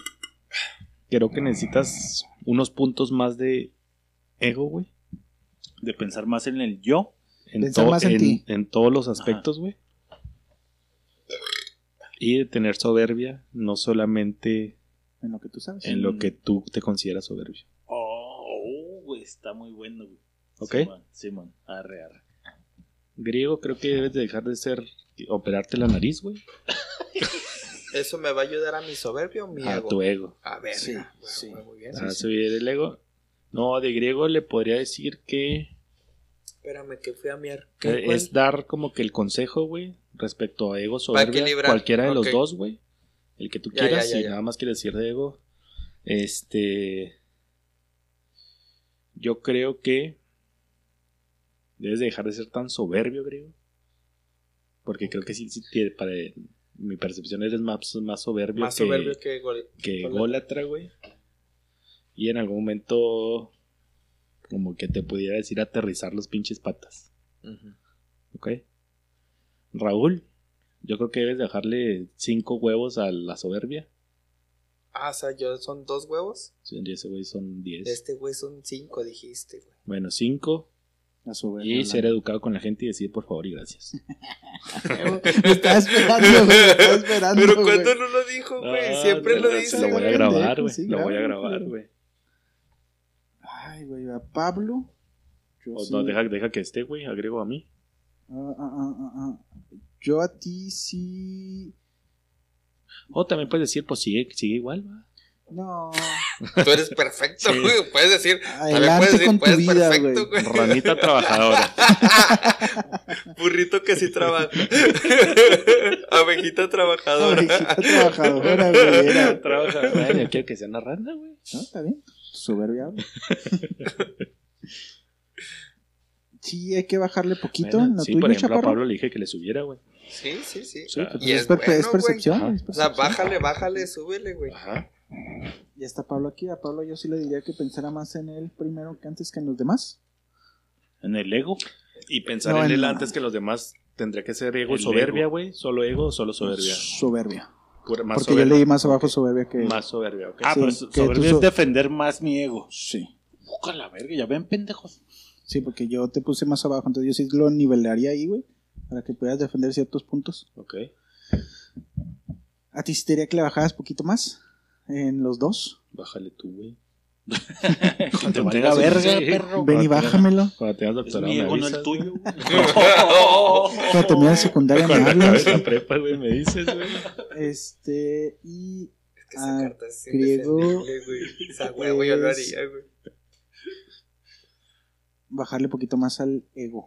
A: creo que necesitas unos puntos más de ego, güey.
C: De pensar más en el yo.
A: En,
D: Pensar
A: to-
D: más en ti.
A: en todos los aspectos, güey. Y de tener soberbia, no solamente
D: En lo que tú sabes.
A: en lo que tú te consideras soberbio.
C: Oh, oh, güey, está muy bueno, güey.
A: ¿Ok?
C: Simón, Simón, arre, arre.
A: Griego, creo que debes de dejar de ser operarte la nariz, güey.
B: ¿Eso me va a ayudar a mi soberbio o mi
A: A
B: ego?
A: tu ego.
B: A ver,
D: Sí,
B: bueno,
D: sí.
B: bueno, muy bien.
A: a subir el ego. No, de griego le podría decir que
B: Espérame, que fui a miar. ¿Qué,
A: es dar como que el consejo, güey, respecto a ego
B: Para
A: soberbia,
B: equilibrar,
A: cualquiera de los dos, güey. El que tú
B: Ya,
A: quieras,
B: ya, ya,
A: y
B: ya.
A: nada más quieres decir de ego. Este. Yo creo que debes de dejar de ser tan soberbio, griego. Porque creo que sí, sí tiene- para mi percepción eres más, más soberbio
B: Más
A: que,
B: soberbio que gol-
A: que
B: ególatra,
A: güey. Y en algún momento, como que te pudiera decir aterrizar los pinches patas.
B: Ujú.
A: ¿Ok? Raúl, yo creo que debes dejarle cinco huevos a la soberbia.
B: Ah, o sea, yo son dos huevos.
A: Sí, ese güey son diez.
B: Este güey son cinco, dijiste, güey.
A: Bueno, cinco. Y ser educado con la gente y decir por favor y gracias.
D: Me estaba esperando, güey. Me estaba esperando.
B: Pero cuando no lo dijo, güey,
A: Ah,
B: siempre
A: no,
B: lo dice.
A: Lo voy a grabar, güey.
D: Sí,
A: lo voy a grabar, güey.
D: Ay, güey, a Pablo. Yo,
A: O
D: sí-
A: no, deja, deja que esté, güey. Agrego a mí.
D: Ah, ah. Yo a ti sí.
A: O también puedes decir, pues sigue, sigue igual, va.
D: No.
B: Tú eres perfecto,
A: Sí.
B: güey. Puedes decir, también
D: Adelante
B: puedes decir,
D: con tu
B: puedes
D: vida,
B: perfecto,
D: güey.
B: güey.
A: Ranita trabajadora.
B: Burrito que sí trabaja. Abejita trabajadora.
D: Abejita trabajadora, güey. era.
A: Trabajadora. Yo quiero que sea una rana, güey.
D: No, está bien. Soberbia. güey. Sí, hay que bajarle poquito.
A: Bueno,
D: ¿No
A: sí,
D: tuyo,
A: por ejemplo, a? Pablo le dije que le subiera, güey.
B: Sí, sí, sí.
D: Sí, pues
B: Y
D: es,
B: es
D: per-
B: bueno,
D: es percepción.
A: güey.
D: es
B: O sea,
D: percepción.
B: bájale, bájale, súbele, güey.
A: Ajá.
D: Ya está Pablo aquí. A Pablo yo sí le diría que pensara más en él primero que antes que en los demás.
C: En el ego.
A: Y pensar
D: No,
A: en
D: en
A: él antes que los demás tendría que ser ego
C: El
A: soberbia, güey. Solo ego o solo soberbia.
D: Soberbia.
A: Pura- más
D: Porque
A: soberbia.
D: yo leí más abajo soberbia que.
A: Más soberbia, ok.
C: Ah,
D: Sí,
C: pues
D: que
C: soberbia
D: so-
C: es defender más mi ego.
D: Sí.
C: Busca la verga, ya ven, pendejos.
D: Sí, porque yo te puse más abajo. Entonces yo sí lo nivelaría ahí, güey. Para que puedas defender ciertos puntos.
A: Ok.
D: ¿A ti sí te diría que le bajaras poquito más? En los dos.
A: Bájale tú, güey.
C: Te valga verga,
A: Sí.
C: perro.
D: Ven y
A: Cuando tengas-
D: bájamelo.
A: Cuando tengas
C: Es
A: doctorado
C: mi
A: me
C: ego, no el tuyo.
A: güey.
D: Cuando termine la secundaria me
A: Cuando
D: hablas.
A: la prepa, güey, me dices, güey.
D: Este. Y.
B: Es que esa carta es
D: griego.
B: güey. Esa huevo yo lo
D: es-
B: haría, güey.
D: Bajarle poquito más al ego.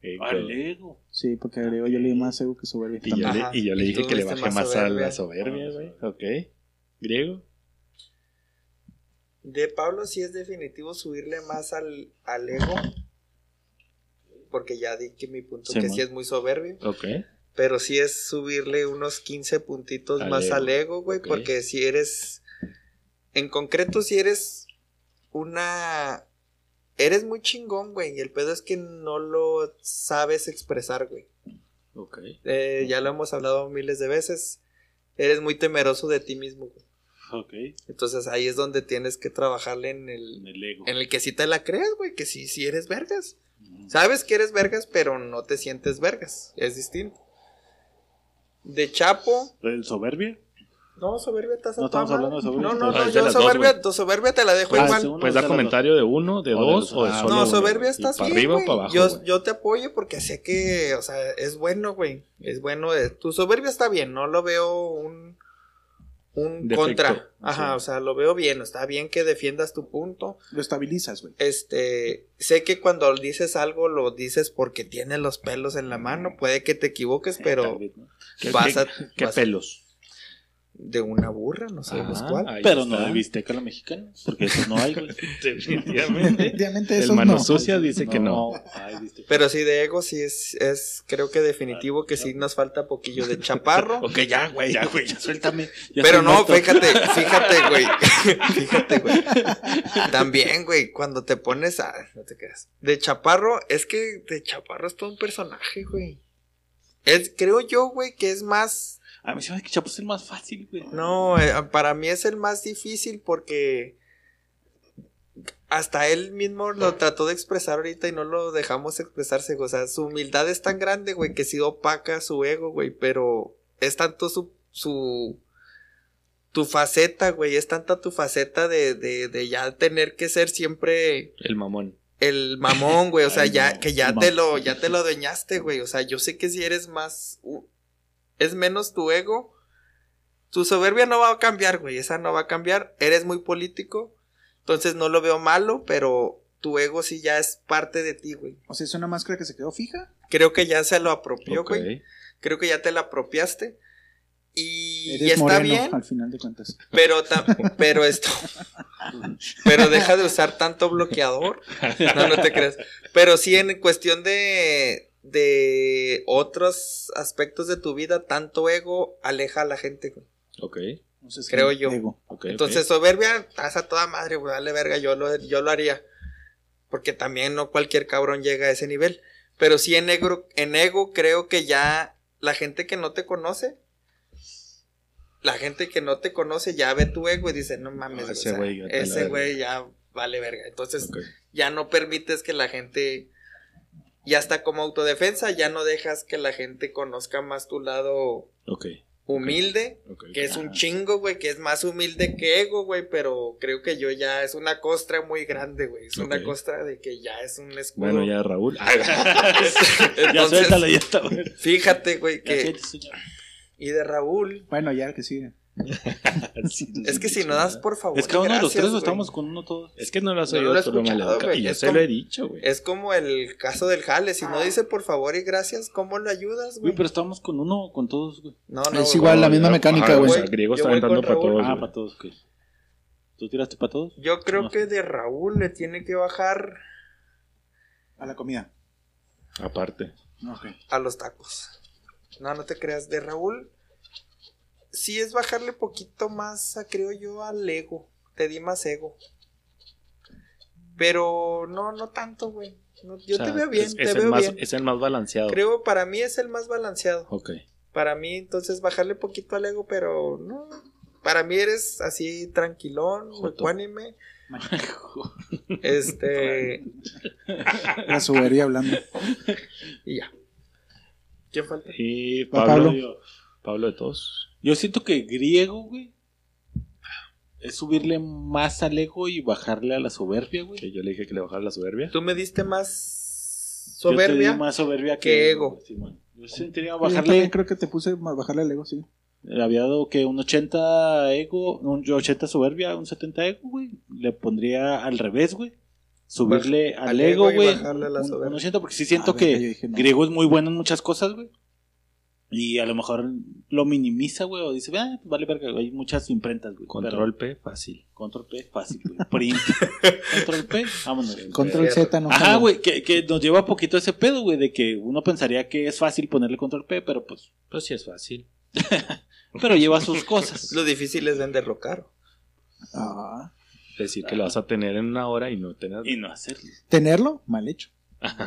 A: Ego.
C: Al ego.
D: Sí, porque agrego yo leí más ego que soberbia.
A: Y yo, le, y yo le dije que le bajé
B: más
A: más, a la soberbia, güey. Ok. Griego.
B: De Pablo sí es definitivo subirle más al, al ego. Porque ya di que mi punto
C: Sí,
B: que
C: man.
B: sí es muy soberbio.
A: Ok.
B: Pero sí es subirle unos 15 puntitos
A: Al
B: más
A: ego.
B: al ego, güey. Porque si eres. En concreto, si eres una. Eres muy chingón, güey. Y el pedo es que no lo sabes expresar, güey.
A: Ok.
B: Eh, ya lo hemos hablado miles de veces. Eres muy temeroso de ti mismo, güey. Entonces ahí es donde tienes que trabajarle en el,
C: En el ego.
B: en el que sí te la crees, güey, que sí, sí eres vergas. Sabes que eres vergas, pero no te sientes vergas. Es distinto. De Chapo.
C: ¿El soberbia?
B: No, soberbia estás
C: No estamos hablando de soberbia.
B: No, no,
A: Ah,
B: no, yo
A: las dos,
B: soberbia, soberbia te la dejo
C: Ah,
B: igual.
A: Pues da comentario de uno, de
C: O de
A: dos
C: los-
A: o de
C: ah,
A: solo
B: No, soberbia estás
A: para
B: bien,
A: arriba o
B: güey.
A: para abajo.
B: yo, yo te apoyo porque sé que, o sea, es bueno, güey. Es bueno. eh, Tu soberbia está bien, no lo veo un, un
A: Defecto,
B: contra. Ajá,
A: sí.
B: o sea, lo veo bien. Está bien que defiendas tu punto.
D: Lo estabilizas, güey.
B: Este, sé que cuando dices algo lo dices porque tienes los pelos en la mano. Puede que te equivoques, pero
C: Tal vez, ¿no?
A: ¿Qué,
B: vas a.
A: qué
B: vas-
A: pelos?
B: De una burra, no sabemos
A: Ah,
B: cuál.
C: Pero
A: está.
C: no de bisteca a la mexicana. Porque eso no hay, güey.
A: Definitivamente.
D: Definitivamente
A: El
D: eso
A: mano
D: no.
A: sucia dice que no.
B: Pero sí, de ego sí es, es creo que definitivo que sí nos falta poquillo de chaparro.
A: Ok, ya, güey.
C: Ya, güey, ya suéltame. Ya
B: Pero no,
C: muerto.
B: fíjate, fíjate, güey. fíjate, güey. También, güey, cuando te pones a. No te creas. De chaparro, es que de chaparro es todo un personaje, güey. Es, creo yo, güey, que es más.
C: A mí se me hace que Chapo es el más fácil, güey.
B: No, eh, para mí es el más difícil porque. Hasta él mismo lo trató de expresar ahorita y no lo dejamos expresarse, güey. O sea, su humildad es tan grande, güey, que sí opaca su ego, güey. Pero es tanto su. su tu faceta, güey. Es tanta tu faceta de, de, de ya tener que ser siempre
A: El mamón.
B: el mamón, güey. O sea,
C: Ay,
B: ya,
C: no,
B: que ya te lo, ya te lo adueñaste, güey. O sea, yo sé que si eres más. Es menos tu ego. Tu soberbia no va a cambiar, güey. Esa no va a cambiar. Eres muy político. Entonces no lo veo malo, pero tu ego sí ya es parte de ti, güey.
D: O sea, es una máscara que se quedó fija.
B: Creo que ya se lo apropió, güey. Creo que ya te la apropiaste. Y,
D: Eres
B: y está
D: moreno,
B: bien.
D: al final de cuentas.
B: Pero, pero esto. Pero deja de usar tanto bloqueador. No, no te creas. Pero sí, en cuestión de, de otros aspectos de tu vida, tanto ego aleja a la gente. güey.
A: Ok.
D: Entonces,
B: Creo yo. Entonces, soberbia, estás a toda madre, güey. Dale verga, yo lo, yo lo haría. Porque también no cualquier cabrón llega a ese nivel. Pero sí en ego, en ego creo que ya la gente que no te conoce. La gente que no te conoce ya ve tu ego y dice, no mames,
A: Ah, ese güey, vete a la
B: ese
A: verga".
B: güey ya vale verga. Entonces, ya no permites que la gente, ya está como autodefensa, ya no dejas que la gente conozca más tu lado humilde, que es un chingo, güey, que es más humilde que ego, güey, pero creo que yo ya es una costra muy grande, güey, es una costra de que ya es un escudo.
A: Bueno, ya Raúl.
C: Ya suéltalo, ya está, güey.
B: fíjate, güey, que, y de Raúl,
D: Bueno, ya que sigue.
A: Sí,
B: Es que si no das por favor.
C: Es que uno de los tres
B: güey.
C: estamos con uno todos.
A: Es que no lo has
B: No
A: oído
B: lo he
A: Y yo
B: es
A: se
B: como-
A: lo he dicho, güey.
B: Es como el caso del jale. Si no dice por favor y gracias, ¿cómo lo ayudas,
C: Güey, pero estamos con uno o con todos, güey.
B: No, no.
D: Es igual, la misma mecánica, güey.
A: sea, griego
B: Yo
A: está aventando para todos.
C: Ah, para todos. ¿Tú tiraste para todos?
B: Yo creo
C: No.
B: que de Raúl le tiene que bajar
D: A la comida.
A: Aparte.
D: Ok.
B: a los tacos. No, no te creas. De Raúl, sí es bajarle poquito más, a, creo yo, al ego. Te di más ego. Pero no, no tanto, güey. No, yo
A: O sea,
B: te veo bien,
A: es,
B: te
A: es el
B: veo
A: más,
B: bien.
A: Es el más balanceado.
B: Creo para mí es el más balanceado.
A: Ok.
B: Para mí, entonces, bajarle poquito al ego, pero no. Para mí eres así tranquilón, ecuánime. Este.
D: La subería hablando.
B: y ya. ¿Quién falta?
A: Y
D: Va
A: Pablo.
D: Pablo.
A: Pablo, de todos.
C: Yo siento que griego, güey, es subirle más al ego y bajarle a la soberbia, güey.
A: Que yo le dije que le bajara la soberbia.
B: Tú me diste más
C: Yo te
B: soberbia.
C: di más soberbia que,
B: que ego.
C: Simón. Yo sentiría
D: Yo
C: bajarle.
D: también creo que te puse más bajarle el ego, sí.
C: Le había dado que un 80 ego, un 80 soberbia, un 70 ego, güey. Le pondría al revés, güey. Subirle
B: Baj-
C: al ego, güey.
B: bajarle a la
C: Un,
B: soberbia.
C: un 80, porque sí siento
D: Ah,
C: que
D: verga, yo dije no.
C: griego es muy bueno en muchas cosas, güey. Y a lo mejor lo minimiza, güey, o dice, ah, pues vale verga, hay muchas imprentas, güey.
A: Control P, fácil.
C: Control P, fácil, güey. Print. control P, vámonos.
D: Control Z, no.
C: Ajá, güey, que, que nos lleva poquito ese pedo, güey, de que uno pensaría que es fácil ponerle control P, pero pues,
A: Pues sí es fácil.
C: pero lleva sus cosas.
B: Lo difícil es vender caro.
D: Ah.
A: Decir que lo vas a tener en una hora y no tener.
C: Y no hacerlo.
D: Tenerlo, mal hecho.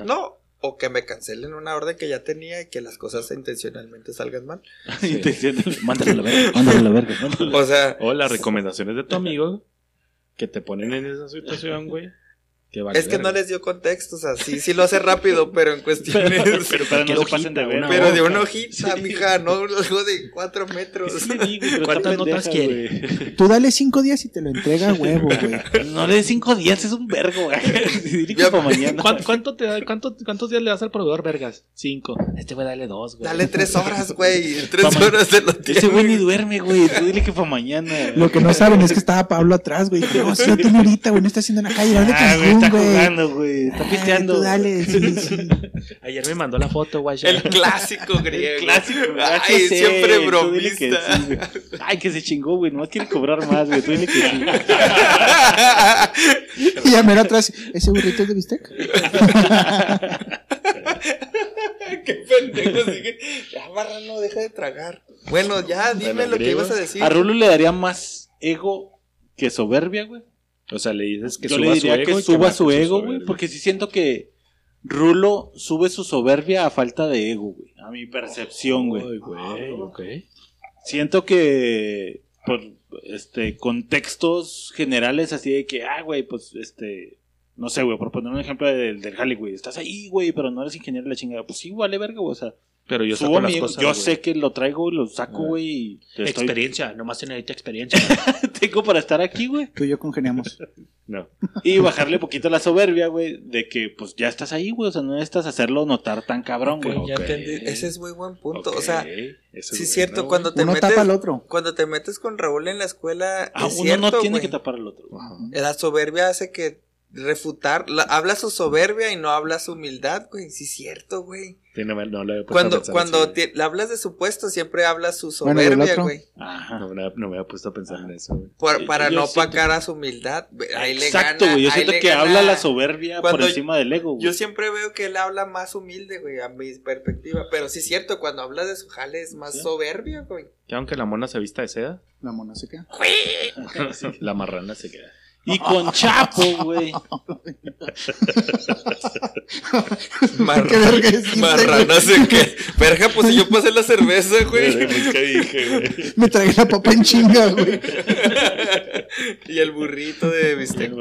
B: No, o que me cancelen una orden que ya tenía y que las cosas intencionalmente salgan mal.
C: Intencional. Mándale a la verga, mándale a la verga. mándale
B: O sea,
A: O las recomendaciones de tu amigo que te ponen en esa situación, güey. Que vale
B: es que no les dio contexto. O sea, sí, sí lo hace rápido, pero en cuestiones.
C: Pero para
A: ¿Qué
C: no se pasen de
A: una
B: pero de una hojita, mija, no algo de cuatro metros.
C: Sí, güey, pero está
A: ¿Cuántas
C: pendeja,
A: notas quiere?
D: Tú dale cinco días y te lo entrega huevo, güey.
C: No le des cinco días, es un vergo, güey. Dile que
B: Ya-
C: para mañana.
A: ¿Cuánto, cuánto te da, cuánto- ¿Cuántos días le das al proveedor, vergas? Cinco. Este güey dale dos, güey.
B: Dale tres horas, güey. En tres
C: Pa'
B: horas se lo tiene.
C: Ese güey ni duerme, güey. Tú dile que para mañana.
D: Lo que no saben es que estaba Pablo atrás, güey. No, si tiene ahorita, güey. No está haciendo en la calle. Dale
C: Ah, está jugando, güey. Está pisteando.
D: dale, sí, sí.
A: Ayer me mandó la foto, güey.
B: El clásico griego.
C: El clásico, güey.
B: Ay, siempre
C: que
B: bromista.
C: sí. Ay, que se chingó, güey. No quiere cobrar más, güey. Tú dile que sí.
D: Y ya mira atrás. ¿Ese burrito es de bistec?
B: Qué pendejo sigue. Ya, Marrano, deja de tragar. Bueno, ya, dime
A: Bueno,
B: lo que ibas a decir.
C: A Rulo le daría más ego que soberbia, güey.
A: O sea, le dices que
C: Yo
A: suba
C: le diría
A: su ego.
C: que suba su ego, güey. Porque sí siento que Rulo sube su soberbia a falta de ego, güey. A mi percepción, güey.
A: Ay, güey, ok.
C: Siento que por este contextos generales así de que, ah, güey, pues este, no sé, güey, por poner un ejemplo del, del Jali, güey, estás ahí, güey, pero no eres ingeniero de la chingada. Pues sí, vale verga, güey, o sea,
A: Pero yo
C: subo
A: saco las
C: mi-
A: cosas.
C: yo
A: güey.
C: sé que lo traigo, lo saco,
A: Ah.
C: güey, y estoy-
A: Experiencia, nomás se necesita experiencia.
C: tengo para estar aquí, güey.
D: Tú y yo congeniamos.
A: no.
C: Y bajarle poquito la soberbia, güey, de que pues ya estás ahí, güey, o sea, no necesitas hacerlo notar tan cabrón, güey.
B: Ya
A: Ok.
B: entendí. Ese es muy buen punto. O sea, sí es cierto, cuando te
D: Uno
B: metes.
D: tapa al otro.
B: Cuando te metes con Raúl en la escuela,
C: Ah,
B: es
C: uno
B: cierto,
C: no tiene
B: güey.
C: que tapar al otro.
A: Ajá.
B: La soberbia hace que refutar, la- habla su soberbia y no habla su humildad, güey. Sí es cierto, güey.
A: Sí, no, me- no lo había puesto a
B: Cuando,
A: pensar
B: cuando le hablas de su puesto, siempre habla su
D: Bueno, ¿y el
B: soberbia, güey.
C: Ajá.
A: No, me- no me había puesto a pensar en eso, güey.
B: Por- para
C: yo
B: no opacar a su humildad. Ahí le
C: Exacto,
B: gana-
C: güey. Yo siento
B: le
C: que
B: gana-
C: habla la soberbia por encima del ego, güey.
B: Yo siempre veo que él habla más humilde, güey, a mi perspectiva. Pero sí es cierto, cuando habla de su jale es más
C: Sí.
B: soberbia, güey.
A: Que aunque la mona se vista de seda,
D: La mona se queda.
A: la marrana se queda.
C: Y con Chapo, güey.
B: Mar-
D: ¿Qué verga deciste,
B: Marrana sé que. Verga, pues si yo pasé la cerveza, güey.
A: ¿Qué dije, güey?
D: Me tragué la papa en chinga, güey.
B: y el burrito de bistec.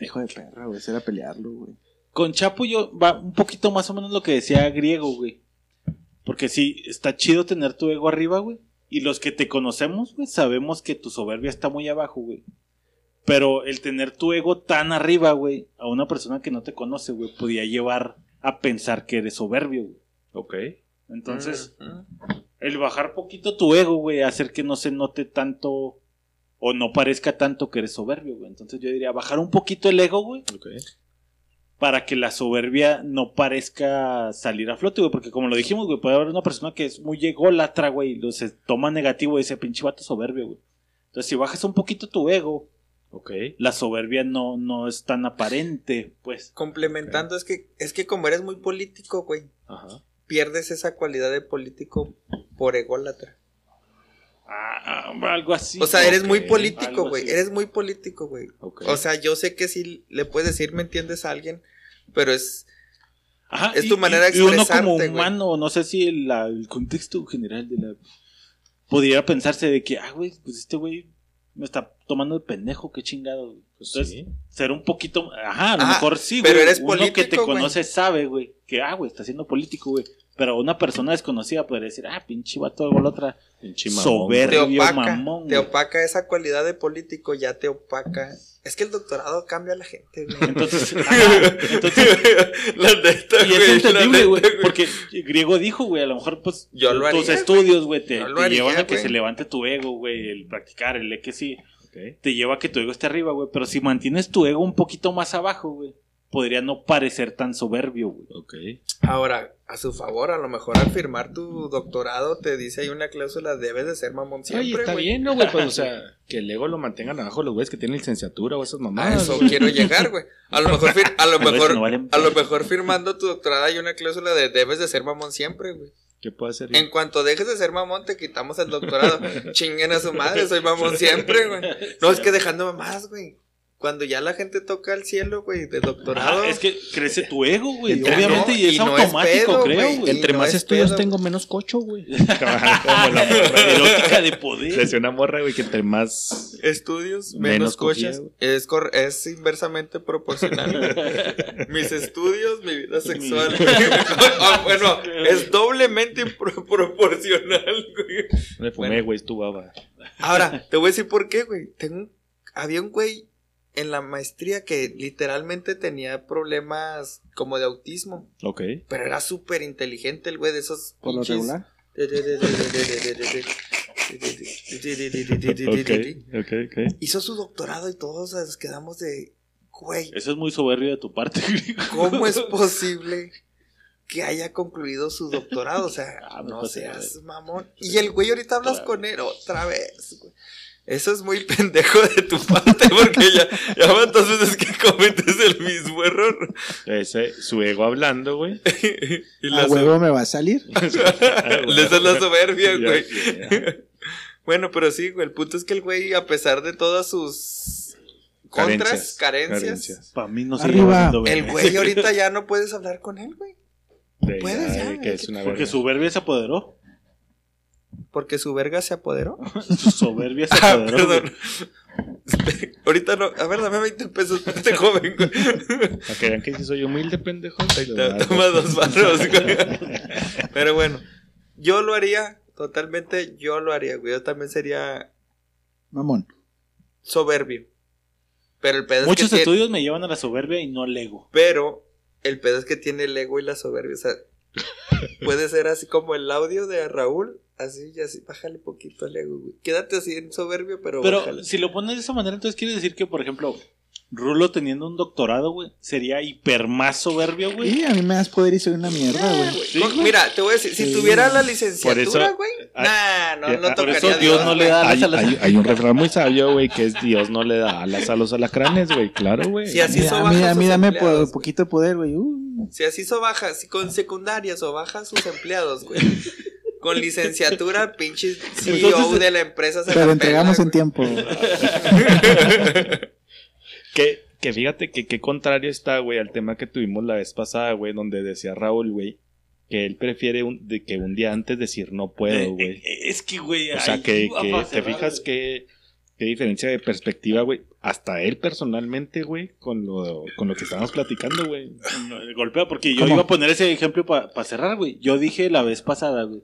D: Hijo de perra, güey. Será pelearlo, güey.
C: Con Chapo yo va un poquito más o menos lo que decía griego, güey. Porque sí, está chido tener tu ego arriba, güey. Y los que te conocemos, güey, sabemos que tu soberbia está muy abajo, güey. Pero el tener tu ego tan arriba, güey, a una persona que no te conoce, güey, podía llevar a pensar que eres soberbio, güey.
A: Ok.
C: Entonces,
B: Ujú.
C: el bajar poquito tu ego, güey, hacer que no se note tanto o no parezca tanto que eres soberbio, güey. Entonces yo diría, bajar un poquito el ego, güey,
A: Ok.
C: para que la soberbia no parezca salir a flote, güey. Porque como lo dijimos, güey, puede haber una persona que es muy ególatra, güey, y lo se toma negativo y dice, pinche vato soberbio, güey. Entonces si bajas un poquito tu ego,
A: Ok.
C: la soberbia no, no es tan aparente, pues.
B: Complementando, es que es que como eres muy político, güey,
A: Ajá.
B: pierdes esa cualidad de político por ególatra.
C: Ah, algo así.
B: o sea, eres muy político, güey. Eres muy político, güey. O sea, yo sé que sí le puedes decir, ¿me entiendes a alguien? Pero es.
C: Ajá,
B: es tu manera de
C: y uno como
B: expresarte, güey.
C: humano, no sé si la- el contexto general de la... Podría pensarse de que, ah, güey, pues este güey me está tomando de pendejo, qué chingado. güey. Entonces,
A: sí.
C: ser un poquito... Ajá, a lo
B: Ah,
C: mejor sí,
B: pero
C: güey.
B: eres
C: Uno que te
B: político, güey.
C: conoce sabe, güey, que, ah, güey, está siendo político, güey. Pero una persona desconocida podría decir, ah, pinche vato o la otra.
A: Pinche mamón,
C: Soberbio.
B: Te
A: güey.
B: opaca.
C: mamón,
B: te
C: güey.
B: opaca esa cualidad de político, ya te opaca. Es que el doctorado cambia a la gente, güey.
C: Entonces, ajá, entonces
B: la neta,
C: Y es
B: güey,
C: entendible, güey. Porque Griego dijo, güey, a lo mejor, pues,
B: Yo lo
C: tus
B: haría,
C: estudios, güey, te,
B: Yo lo
C: te
B: haría,
C: llevan a que
B: güey.
C: se levante tu ego, güey, el practicar, el le que sí,
A: Ok.
C: te lleva a que tu ego esté arriba, güey. Pero si mantienes tu ego un poquito más abajo, güey, podría no parecer tan soberbio, güey.
A: Ok.
B: Ahora, a su favor, a lo mejor al firmar tu doctorado te dice ahí una cláusula, debes de ser mamón siempre,
A: Oye, está
B: güey.
A: bien, ¿no, güey? Pues, o sea, que el ego lo mantengan abajo los güeyes que tienen licenciatura o esas
B: A
A: mamadas.
B: eso
A: güey.
B: quiero llegar, güey. A lo mejor, fir- a lo
C: eso
B: mejor,
C: no
B: a lo mejor firmando tu doctorado hay una cláusula de debes de ser mamón siempre, güey.
A: ¿Qué puede hacer?
B: En cuanto dejes de ser mamón, te quitamos el doctorado. Chinguen a su madre, soy mamón siempre, güey. No, es que dejando mamadas, güey. Cuando ya la gente toca el cielo, güey, de doctorado.
C: Ah, es que crece tu ego, güey.
A: Entre-
C: Obviamente,
B: no,
C: y es
B: y no es
C: automático,
B: pedo,
C: creo,
B: güey.
A: Entre
B: no
A: más
B: es
A: estudios
B: pedo.
A: tengo, menos cocho, güey. Como la
C: Erótica de poder.
A: Una morra, güey, que entre más.
B: Estudios,
A: Menos güey.
B: Es, cor- es inversamente proporcional. Mis estudios, mi vida sexual. Ah, bueno, es doblemente pro- proporcional, güey.
A: Me fumé,
B: Bueno.
A: güey, es tu baba.
B: Ahora, te voy a decir por qué, güey. Tengo un- Había un güey en la maestría que literalmente tenía problemas como de autismo.
A: Ok.
B: Pero era súper inteligente el güey de esos.
D: Por lo regular.
A: Ok, ok, ok.
B: Hizo su doctorado y todos nos quedamos de. Güey,
C: Eso es muy soberbio de tu parte.
B: ¿cómo es posible que haya concluido su doctorado? O sea,
C: Ah,
B: no seas mamón. Y el güey ahorita hablas con él otra vez, güey. Eso es muy pendejo de tu parte porque ya, ya van dos veces que cometes el mismo error.
A: Ese, su ego hablando, güey.
B: y
D: A huevo me va a salir.
B: Le das la soberbia, güey. Bueno, pero sí, güey. El punto es que el güey, a pesar de todas sus contras, carencias,
C: Para mí no se
B: el güey ahorita ya no puedes hablar con él, güey.
A: De
B: Puedes
A: ya,
B: ya,
A: de que es
B: güey.
A: una
C: Porque su soberbia se apoderó.
B: Porque su verga se apoderó.
C: Su soberbia se
B: Ah,
C: apoderó.
B: perdón. Ahorita no. A ver, dame 20 pesos para este joven, güey.
A: Para que vean que sí soy humilde, pendejo.
B: Toma dos barros, güey. Pero bueno, yo lo haría. Totalmente, yo lo haría, güey. Yo también sería
D: Mamón.
B: soberbio. Pero el pedo
C: Muchos
B: es que tiene-
C: estudios me llevan a la soberbia y no al ego.
B: Pero el pedo es que tiene el ego y la soberbia. O sea, puede ser así como el audio de Raúl. Así y así. Bájale poquito el ego, güey. Quédate así en soberbio, pero,
C: Pero
B: bájale.
C: si lo pones de esa manera, entonces quiere decir que, por ejemplo, Rulo teniendo un doctorado, güey, sería hiper más soberbio, güey.
D: Y a mí me das poder y soy una mierda, güey.
C: Sí.
B: Mira, te voy a decir, si
D: Sí.
B: tuviera la
A: Por
B: licenciatura,
A: eso-
B: güey,
A: Ah,
B: nah, no,
A: ah,
B: no
A: por
B: tocaría
C: eso
B: a
C: Dios no le da
A: Hay,
C: alas a las-
A: hay- hay un refrán muy sabio, güey, que es Dios no le da alas a los alacranes, güey. Claro, güey.
B: Si así
D: Mira,
B: sobaja
D: mira, mira, dame po- poquito de poder, güey. Uh.
B: Si así sobaja, si con secundaria sobaja sus empleados, güey. Con licenciatura, pinche CEO
C: Entonces,
B: de la empresa se
D: Pero
B: la
D: entregamos
B: pela,
D: en tiempo.
A: Que, que fíjate que qué contrario está, güey, al tema que tuvimos la vez pasada, güey, donde decía Raúl, güey, que él prefiere un, de que un día antes decir no
C: Eh,
A: puedo, güey.
C: eh, es que, güey.
A: O sea, que, que te fijas que qué diferencia de perspectiva, güey. Hasta él personalmente, güey, con lo, con lo que estábamos platicando, güey.
C: No, golpea, porque yo
D: ¿Cómo?
C: iba a poner ese ejemplo para cerrar, güey. Yo dije la vez pasada, güey,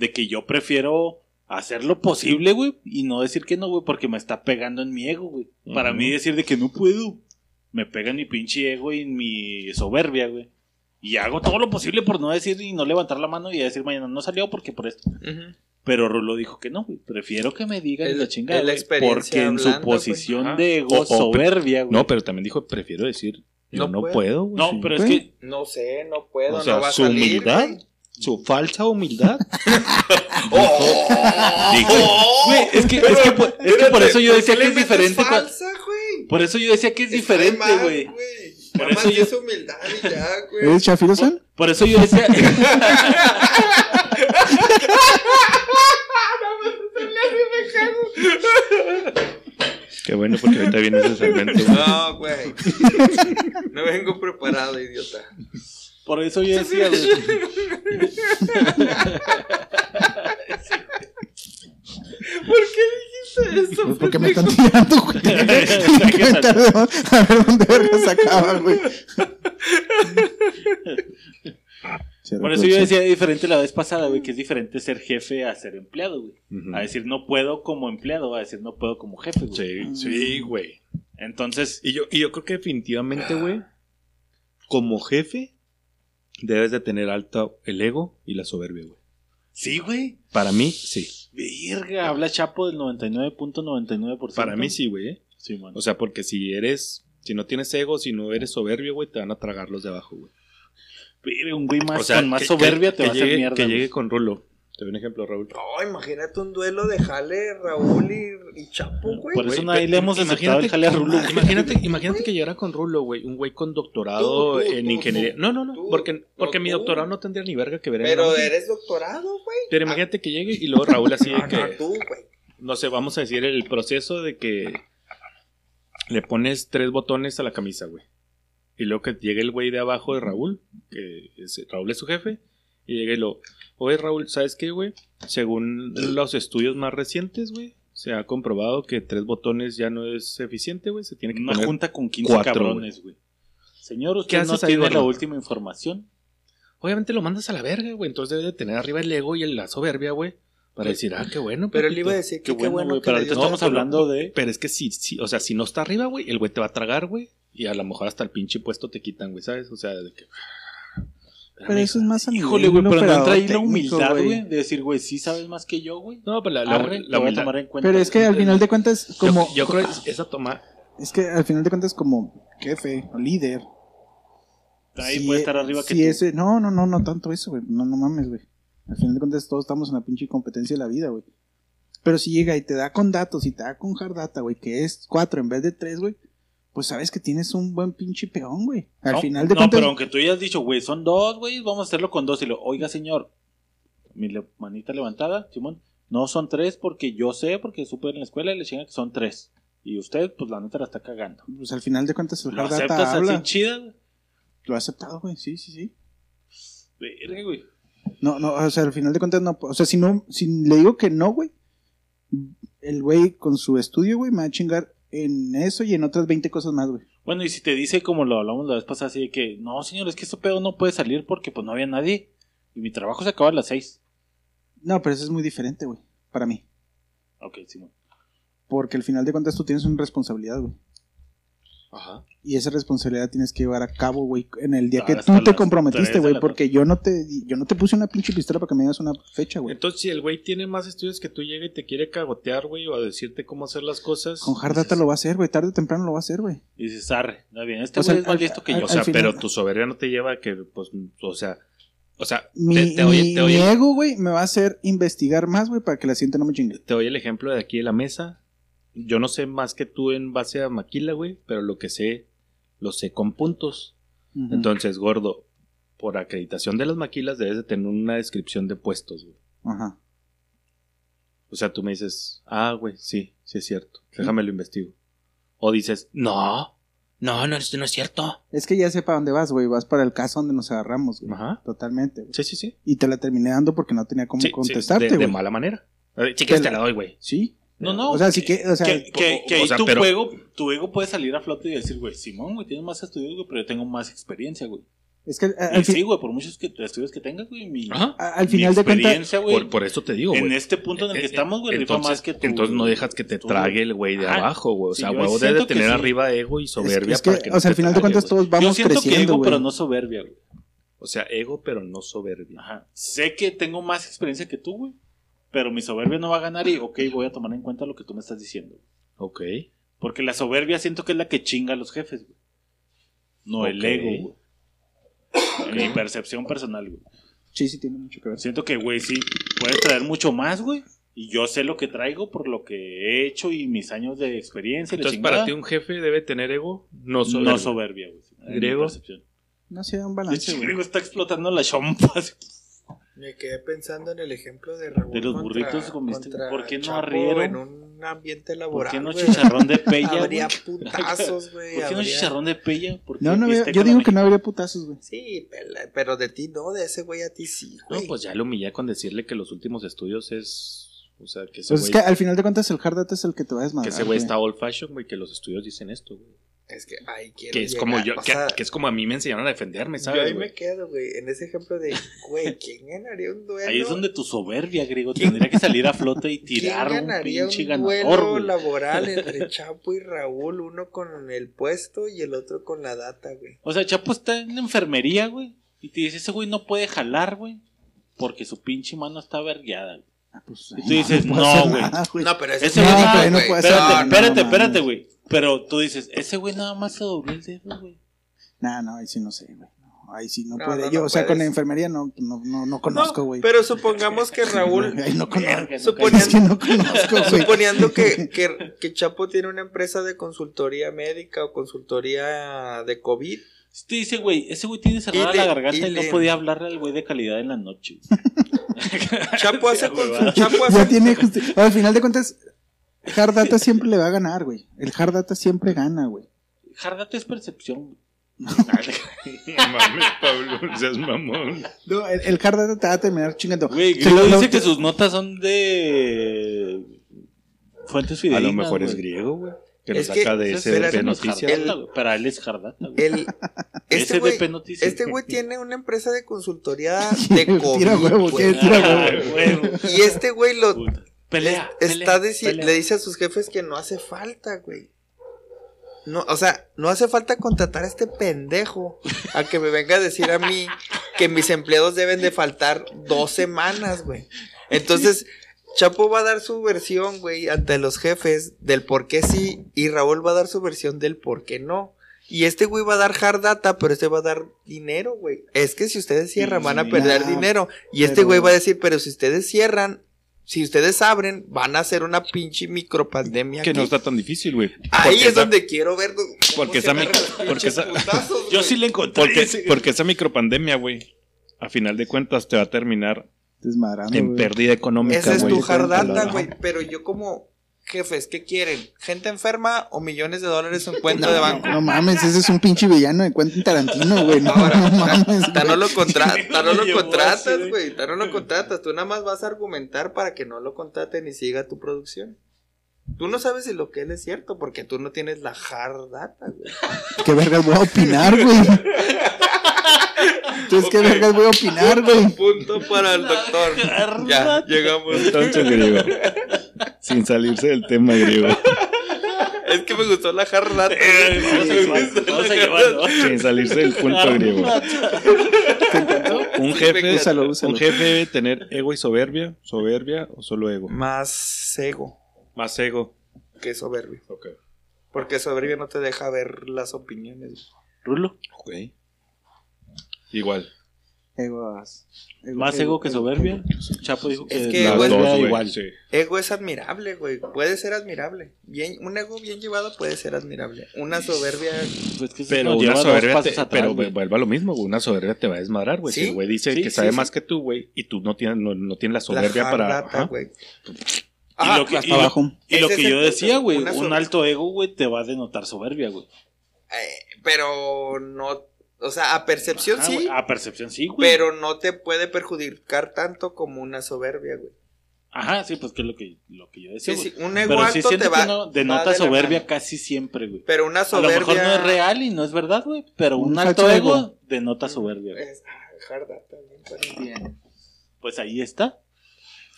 C: de que yo prefiero hacer lo posible, güey, y no decir que no, güey, porque me está pegando en mi ego, güey. Para mí decir de que no puedo, me pega en mi pinche ego y en mi soberbia, güey. Y hago todo lo posible por no decir y no levantar la mano y decir mañana no salió porque por esto. Pero Rulo dijo que no, güey. Prefiero que me digan la chingada.
B: la
C: porque en su
B: güey.
C: posición de ego
A: O- o-
C: soberbia, güey.
A: No, pero también dijo, prefiero decir, yo
B: No
A: no,
B: puedo.
A: güey.
C: No,
A: Sí.
C: pero es que.
B: No sé, no puedo,
A: O sea,
B: no va a
A: su
B: salir,
A: humildad,
B: güey.
A: Su falsa humildad.
C: Güey, es que, es que, por, es que por eso yo decía que es diferente.
B: falsa, güey.
C: Por eso yo decía que es diferente, güey. Por eso yo-
B: es humildad y ya, güey.
D: ¿Eres Chafirosan?
C: Por eso yo decía.
A: Qué bueno, porque ahorita viene ese segmento. güey.
B: No, güey. No vengo preparado, idiota.
C: Por eso yo decía, güey.
B: ¿Por qué dijiste eso?
D: Pues porque me están tirando, güey. A ver dónde verga sacaba, güey.
C: Por eso yo decía diferente la vez pasada, güey, que es diferente ser jefe a ser empleado, güey. A decir no puedo como empleado, a decir no puedo como jefe, güey.
A: Sí, sí, güey.
C: Entonces,
A: Y yo, y yo creo que definitivamente, güey, como jefe, debes de tener alto el ego y la soberbia, güey.
C: sí, güey.
A: Para mí, sí.
C: Verga, habla Chapo del 99.99%.
A: Para mí sí, güey. ¿eh?
C: Sí, man.
A: O sea, porque si eres, si no tienes ego, si no eres soberbio, güey, te van a tragar los de abajo, güey.
C: Verga, un güey más
A: O sea,
C: con más
A: que-
C: soberbia
A: que-
C: te
A: que
C: va a hacer mierda.
A: Que
C: güey.
A: llegue con Rulo. Te doy un ejemplo, Raúl.
B: No, imagínate un duelo de Jale, Raúl y, y Chapo, güey.
C: Por eso nadie le hemos aceptado el jale a Rulo. güey.
A: Imagínate, imagínate que llegara con Rulo, güey. Un güey con doctorado
B: Tú, tú,
A: en
B: tú,
A: ingeniería.
B: tú,
A: no, no, no.
B: tú,
A: porque porque mi
B: tú.
A: doctorado no tendría ni verga que ver
B: Pero eres doctorado, güey.
A: Pero imagínate que llegue y luego Raúl así de
B: No, no,
A: que.
B: tú, güey.
A: No sé, vamos a decir el proceso de que le pones tres botones a la camisa, güey. Y luego que llegue el güey de abajo de Raúl, que es- Raúl es su jefe, y llega y lo, oye Raúl, ¿sabes qué, güey? Según los estudios más recientes, güey, se ha comprobado que tres botones ya no es eficiente, güey. Se tiene que
C: Una
A: poner...
C: junta con 15
A: cuatro,
C: cabrones, güey. Señor,
A: ¿Qué
C: usted no
A: haces ahí,
C: tiene la última información.
A: Obviamente lo mandas a la verga, güey. Entonces debe de tener arriba el ego y la soberbia, güey. Para decir, ah, qué bueno.
B: Pero él iba a decir que
C: Qué bueno, Pero ahorita estamos hablando de.
A: Pero es que si, si, o sea, si no está arriba, güey, el güey te va a tragar, güey. Y a lo mejor hasta el pinche puesto te quitan, güey, ¿sabes? O sea, de que.
D: Pero eso es más a
C: Híjole, güey, pero no ahí la humildad, güey. De decir, güey, sí sabes más que yo, güey.
A: No, pero la, la,
C: Arre,
A: la
C: lo voy a tomar en cuenta.
D: Pero es que al final de cuentas, como.
A: Yo, yo creo que esa toma.
D: Es que al final de cuentas, como jefe o líder.
C: Ahí
D: si
C: puede
D: e-
C: estar arriba que
D: si
C: tú.
D: ese, no, no, no, no tanto eso, güey. No, no mames, güey. Al final de cuentas, todos estamos en la pinche competencia de la vida, güey. Pero si llega y te da con datos y te da con hard data, güey, que es cuatro en vez de tres, güey, pues sabes que tienes un buen pinche peón, güey. Al
C: no,
D: final de
C: no,
D: cuentas.
C: pero aunque tú ya has dicho, güey, son dos, güey, vamos a hacerlo con dos. Y lo, oiga, señor, mi le- manita levantada, Simón, no son tres porque yo sé, porque supe en la escuela y le chinga que son tres. Y usted, pues la neta la está cagando.
D: Pues al final de cuentas, el
C: ¿Lo
D: hard
C: aceptas
D: data habla.
C: así chida?
D: Lo ha aceptado, güey. Sí, sí, sí.
C: Verga, güey.
D: No, no, o sea, al final de cuentas no. O sea, si no, si le digo que no, güey, el güey con su estudio, güey, me va a chingar en eso y en otras 20 cosas más, güey.
C: Bueno, y si te dice, como lo hablamos la vez pasada, así de que, no, señor, es que este pedo no puede salir porque pues no había nadie. Y mi trabajo se acaba a las seis.
D: No, pero eso es muy diferente, güey, para mí.
C: Ok, Simón.
D: Porque al final de cuentas tú tienes una responsabilidad, güey.
A: Ajá.
D: Y esa responsabilidad tienes que llevar a cabo, güey, en el día que tú te comprometiste, güey. Porque yo no te yo no te puse una pinche pistola para que me digas una fecha, güey.
A: Entonces, si el güey tiene más estudios que tú llega y te quiere cagotear, güey, o a decirte cómo hacer las cosas.
D: Con hard data lo va a hacer, güey. Tarde o temprano lo va a hacer, güey.
C: Y dices, arre, está bien, este güey es más listo que
D: al-
C: yo.
A: O sea,
D: final-
A: pero tu soberbia no te lleva a que, pues, o sea. O sea,
D: Mi,
A: te, te doy,
D: mi-
A: te doy
D: mi
A: el-
D: ego, güey, me va a hacer investigar más, güey, para que la siguiente no me chingue.
A: te doy el ejemplo de aquí de la mesa. Yo no sé más que tú en base a Maquila, güey, pero lo que sé, lo sé con puntos. Entonces, gordo, por acreditación de las maquilas debes de tener una descripción de puestos, güey.
D: Ajá.
A: O sea, tú me dices, ah, güey, sí, sí es cierto. Déjame lo investigo. O dices, no, no, no, esto no es cierto.
D: Es que ya sé para dónde vas, güey. Vas para el caso donde nos agarramos, güey.
A: Ajá.
D: Totalmente, güey.
A: Sí, sí, sí.
D: Y te la terminé dando porque no tenía cómo
A: Sí, sí,
D: contestarte,
A: de, de
D: güey.
A: mala manera. Si quieres te la doy, güey.
D: Sí.
C: No, no.
D: O sea, sí que, o sea,
C: que, que, que
A: o
C: ahí
A: sea,
C: tu,
A: pero-
C: ego, tu ego puede salir a flote y decir, güey, Simón, güey, tienes más estudios, güey, pero yo tengo más experiencia, güey.
D: es que
C: Y
D: al, fin-
C: sí, güey, por muchos que, estudios que tengas, güey, mi,
A: Ajá.
D: al
C: mi
D: final de cuentas,
C: experiencia, güey,
A: Por, por eso te digo,
C: en
A: güey.
C: este punto en el que
A: Eh,
C: estamos, güey, rifa
A: entonces,
C: más que tú.
A: entonces no dejas que te
C: tú,
A: trague el güey de
C: Ajá.
A: abajo, güey. O
C: Sí,
A: sea,
C: yo
A: huevo
C: siento
A: debe de tener
C: sí.
A: arriba ego y soberbia
D: es que,
A: para que no
D: o sea, al final de cuentas
A: güey.
D: todos
C: Yo
D: vamos
C: siento que
D: creciendo,
C: ego,
D: güey.
C: pero no soberbia, güey.
A: O sea, ego, pero no soberbia.
C: Ajá. Sé que tengo más experiencia que tú, güey. Pero mi soberbia no va a ganar y, ok, voy a tomar en cuenta lo que tú me estás diciendo.
A: Ok.
C: Porque la soberbia siento que es la que chinga a los jefes, güey. No el ego, güey. Mi percepción personal, güey.
D: Sí, sí, tiene mucho que ver.
C: Siento que, güey, sí, puedes traer mucho más, güey. Y yo sé lo que traigo por lo que he hecho y mis años de experiencia.
A: Entonces, para ti un jefe debe tener ego, no soberbia.
C: No soberbia, güey.
A: Griego.
C: percepción.
D: No sé, un
C: De
D: balance,
C: hecho. Griego está explotando la chompa.
B: Me quedé pensando en el ejemplo de Raúl.
C: De los
B: contra-
C: burritos
B: contra
C: ¿Por qué no arriero?
B: En un ambiente
C: ¿Por
B: laboral.
C: qué no chicharrón de pella?
B: Habría putazos, güey.
C: ¿Por qué no
B: habría-
C: chicharrón de pella? ¿Por
D: No, no, yo
C: la
D: digo que no habría putazos, güey.
B: Sí, pero de ti no, de ese güey a ti sí, güey.
A: No, pues ya lo humillé con decirle que los últimos estudios es. O sea, que ese
D: Pues es
A: güey
D: que al final de cuentas el hard data es el que te va a
A: que
D: desmadrar.
A: ese güey está old fashion, güey, que los estudios dicen esto, güey.
B: Es que ahí quiero
A: Que es
B: llegar,
A: como yo,
B: o
A: que,
B: sea,
A: que es como a mí me enseñaron a defenderme,
B: Yo
A: ¿sabes?
B: ahí
A: güey?
B: me quedo, güey, en ese ejemplo de, güey, ¿quién ganaría un duelo?
C: Ahí es donde tu soberbia, griego, tendría que salir a flote y
B: ¿Quién
C: tirar un pinche
B: un
C: ganador,
B: duelo laboral entre Chapo y Raúl? Uno con el puesto y el otro con la data, güey.
C: O sea, Chapo está en la enfermería, güey. Y te dice, ese güey no puede jalar, güey. Porque su pinche mano está vergueada. güey.
D: Ah, pues,
C: Y tú dices, no, güey.
B: No, pero ese
C: Ese
B: güey
C: güey
B: no,
C: no, pero
D: no
B: güey.
D: puede ser,
C: Espérate,
B: No, no,
C: espérate,
D: no,
C: espérate, güey. Pero tú dices, ese güey nada más se dobló el dedo, güey.
D: Nah, no, ahí sí no sé, güey. Ahí sí no,
B: No,
D: puede.
B: no,
D: Yo,
B: no
D: o sea, con
B: puedes.
D: enfermería no, no, no, no conozco,
B: No,
D: güey.
B: pero supongamos que Raúl,
D: Ahí no conozco.
B: Suponiendo,
D: que no conozco, güey.
B: suponiendo que, que, que Chapo tiene una empresa de consultoría médica o consultoría de COVID,
C: Si te dice, güey, ese güey tiene cerrada
B: le-
C: la garganta
B: y
C: y, no
B: le-
C: podía hablarle al güey de calidad en la noche.
B: Chapo hace, consul-
C: huevada.
B: Chapo
D: Ya
B: hace
D: tiene justi- Al final de cuentas, hard data siempre le va a ganar, güey. El hard data siempre gana, güey.
C: Jardate es percepción.
A: Mames, Pablo, seas mamón.
D: No, el, el hard data te va a terminar chingando.
C: Güey,
D: Se lo- lo-
C: dice que sus notas son de fuentes
A: A
C: fidedignas.
A: lo mejor es griego, güey. Que lo
B: Es que-
A: saca de de noticias.
B: El-.
C: Para él es Jardata, güey.
B: el, este
C: SDP
B: güey
C: Noticias.
B: este güey tiene una empresa de consultoría de COVID.
D: Tira huevo,
B: güey.
D: ¿qué? Tira
C: Ah,
D: huevo.
B: Y este güey lo.
C: Pelea. pelea,
B: está
C: pelea.
B: le dice a sus jefes que no hace falta, güey. No, o sea, no hace falta contratar a este pendejo a que me venga a decir a mí que mis empleados deben de faltar dos semanas, güey. Entonces, Chapo va a dar su versión, güey, ante los jefes del por qué sí y Raúl va a dar su versión del por qué no. Y este güey va a dar hard data, pero este va a dar dinero, güey. Es que si ustedes cierran, van a perder dinero. Y este güey va a decir, pero si ustedes cierran, si ustedes abren, van a hacer una pinche micropandemia.
A: Que no está tan difícil, güey.
B: Ahí
A: Porque
B: es
A: esa-
B: donde quiero ver. cómo
A: porque
B: se
A: esa mi- porque esa-
B: putazos,
C: Yo sí le encontré.
A: Porque, porque esa micropandemia, güey, a final de cuentas te va a terminar
D: Desmadrando,
A: en
D: güey.
A: pérdida económica,
B: Ese es
A: güey.
B: tu hard data, güey. Pero yo como jefes, ¿qué quieren? ¿Gente enferma o millones de dólares en cuenta
D: No,
B: de banco?
D: no mames, ese es un pinche villano de Quentin Tarantino, güey. No,
B: Ahora,
D: no mames.
B: Ta no lo, contra- ta no lo contratas,
C: así, güey.
B: Ta no lo contratas. Tú nada más vas a argumentar para que no lo contraten y siga tu producción. Tú no sabes si lo que él es cierto porque tú no tienes la hard data, güey.
D: ¿Qué vergas voy a opinar, güey? Entonces, ¿qué vergas voy a opinar, güey?
B: Punto para el doctor. Ya, llegamos.
A: Entonces, griego. Sin salirse del tema griego.
B: Es que me gustó la hard data.
C: Eh.
A: Sin salirse del punto griego. Un
B: Sí,
A: jefe,
B: me
D: Úsalo, úsalo.
A: un jefe debe tener ego y soberbia. ¿Soberbia o solo ego?
B: Más ego
A: Más ego.
B: que soberbio.
A: Ok.
B: Porque soberbio no te deja ver las opiniones.
C: Rulo.
A: Ok. Igual.
D: Egos.
C: Más ego que soberbia. Chapo dijo que
B: Es que ego es-
A: dos,
C: igual.
A: sí.
B: Ego es admirable, güey. Puede ser admirable. Bien, un ego bien llevado puede ser admirable. Una soberbia.
C: Pues que
A: Pero una soberbia, te,
C: atrás,
A: pero
C: güey.
A: vuelve a lo mismo, güey. Una soberbia te va a desmadrar, güey.
B: Sí,
A: Si el güey dice
B: sí,
A: que
B: sí,
A: sabe
B: sí.
A: más que tú, güey, y tú no tienes, no, no tienes la
B: La
A: soberbia para. ajá.
C: Y lo que,
D: hasta
C: y lo-
D: abajo.
C: y lo que yo
B: punto,
C: decía, güey, un alto ego, güey, te va a denotar soberbia, güey.
B: eh, pero no. O sea, a percepción
C: Ajá,
B: sí.
C: A percepción sí, güey.
B: Pero no te puede perjudicar tanto como una soberbia, güey.
C: Ajá, sí, pues que es lo que, lo que yo decía,
B: Sí, sí, un ego
C: Pero sí
B: alto
C: siento
B: te va.
C: que no
B: va
C: denota
B: de
C: soberbia casi siempre, güey.
B: Pero una
C: A lo
B: soberbia.
C: mejor no es real y no es verdad, güey. Pero un,
D: Un
C: alto ego,
D: ego.
C: denota soberbia. güey.
B: Es, ah, hard data, bien, bueno.
D: Bien.
C: Pues ahí está.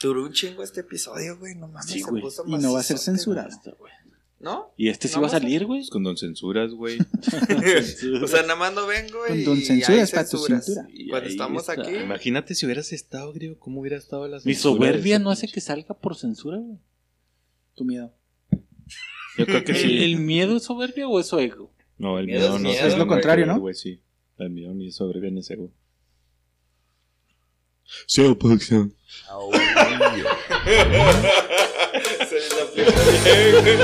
B: Duró un chingo este episodio, güey. No mames,
C: Sí,
B: se
C: güey.
B: puso
D: Y no va a ser censurado.
C: Güey.
B: ¿No?
C: Y este sí
B: No
C: va a salir, güey.
A: Con don censuras, güey.
B: o sea, nada más no vengo
D: Con
B: y
D: don
B: hay
D: censuras pa' tu cintura.
B: Cuando estamos
C: está.
B: aquí,
A: Imagínate si hubieras estado, Grio, ¿cómo hubiera estado la
C: Mi soberbia no hace que salga por censura, güey.
D: Tu miedo.
A: Yo creo que
C: ¿El,
A: sí.
C: el miedo es soberbia o es su ego?
A: No, el
B: Miedo
A: miedo
B: es
A: no
B: miedo. Es lo
D: contrario, ¿no?
A: güey, sí. El miedo ni soberbia ni ego. Sí, producción.
B: 예, 그래요.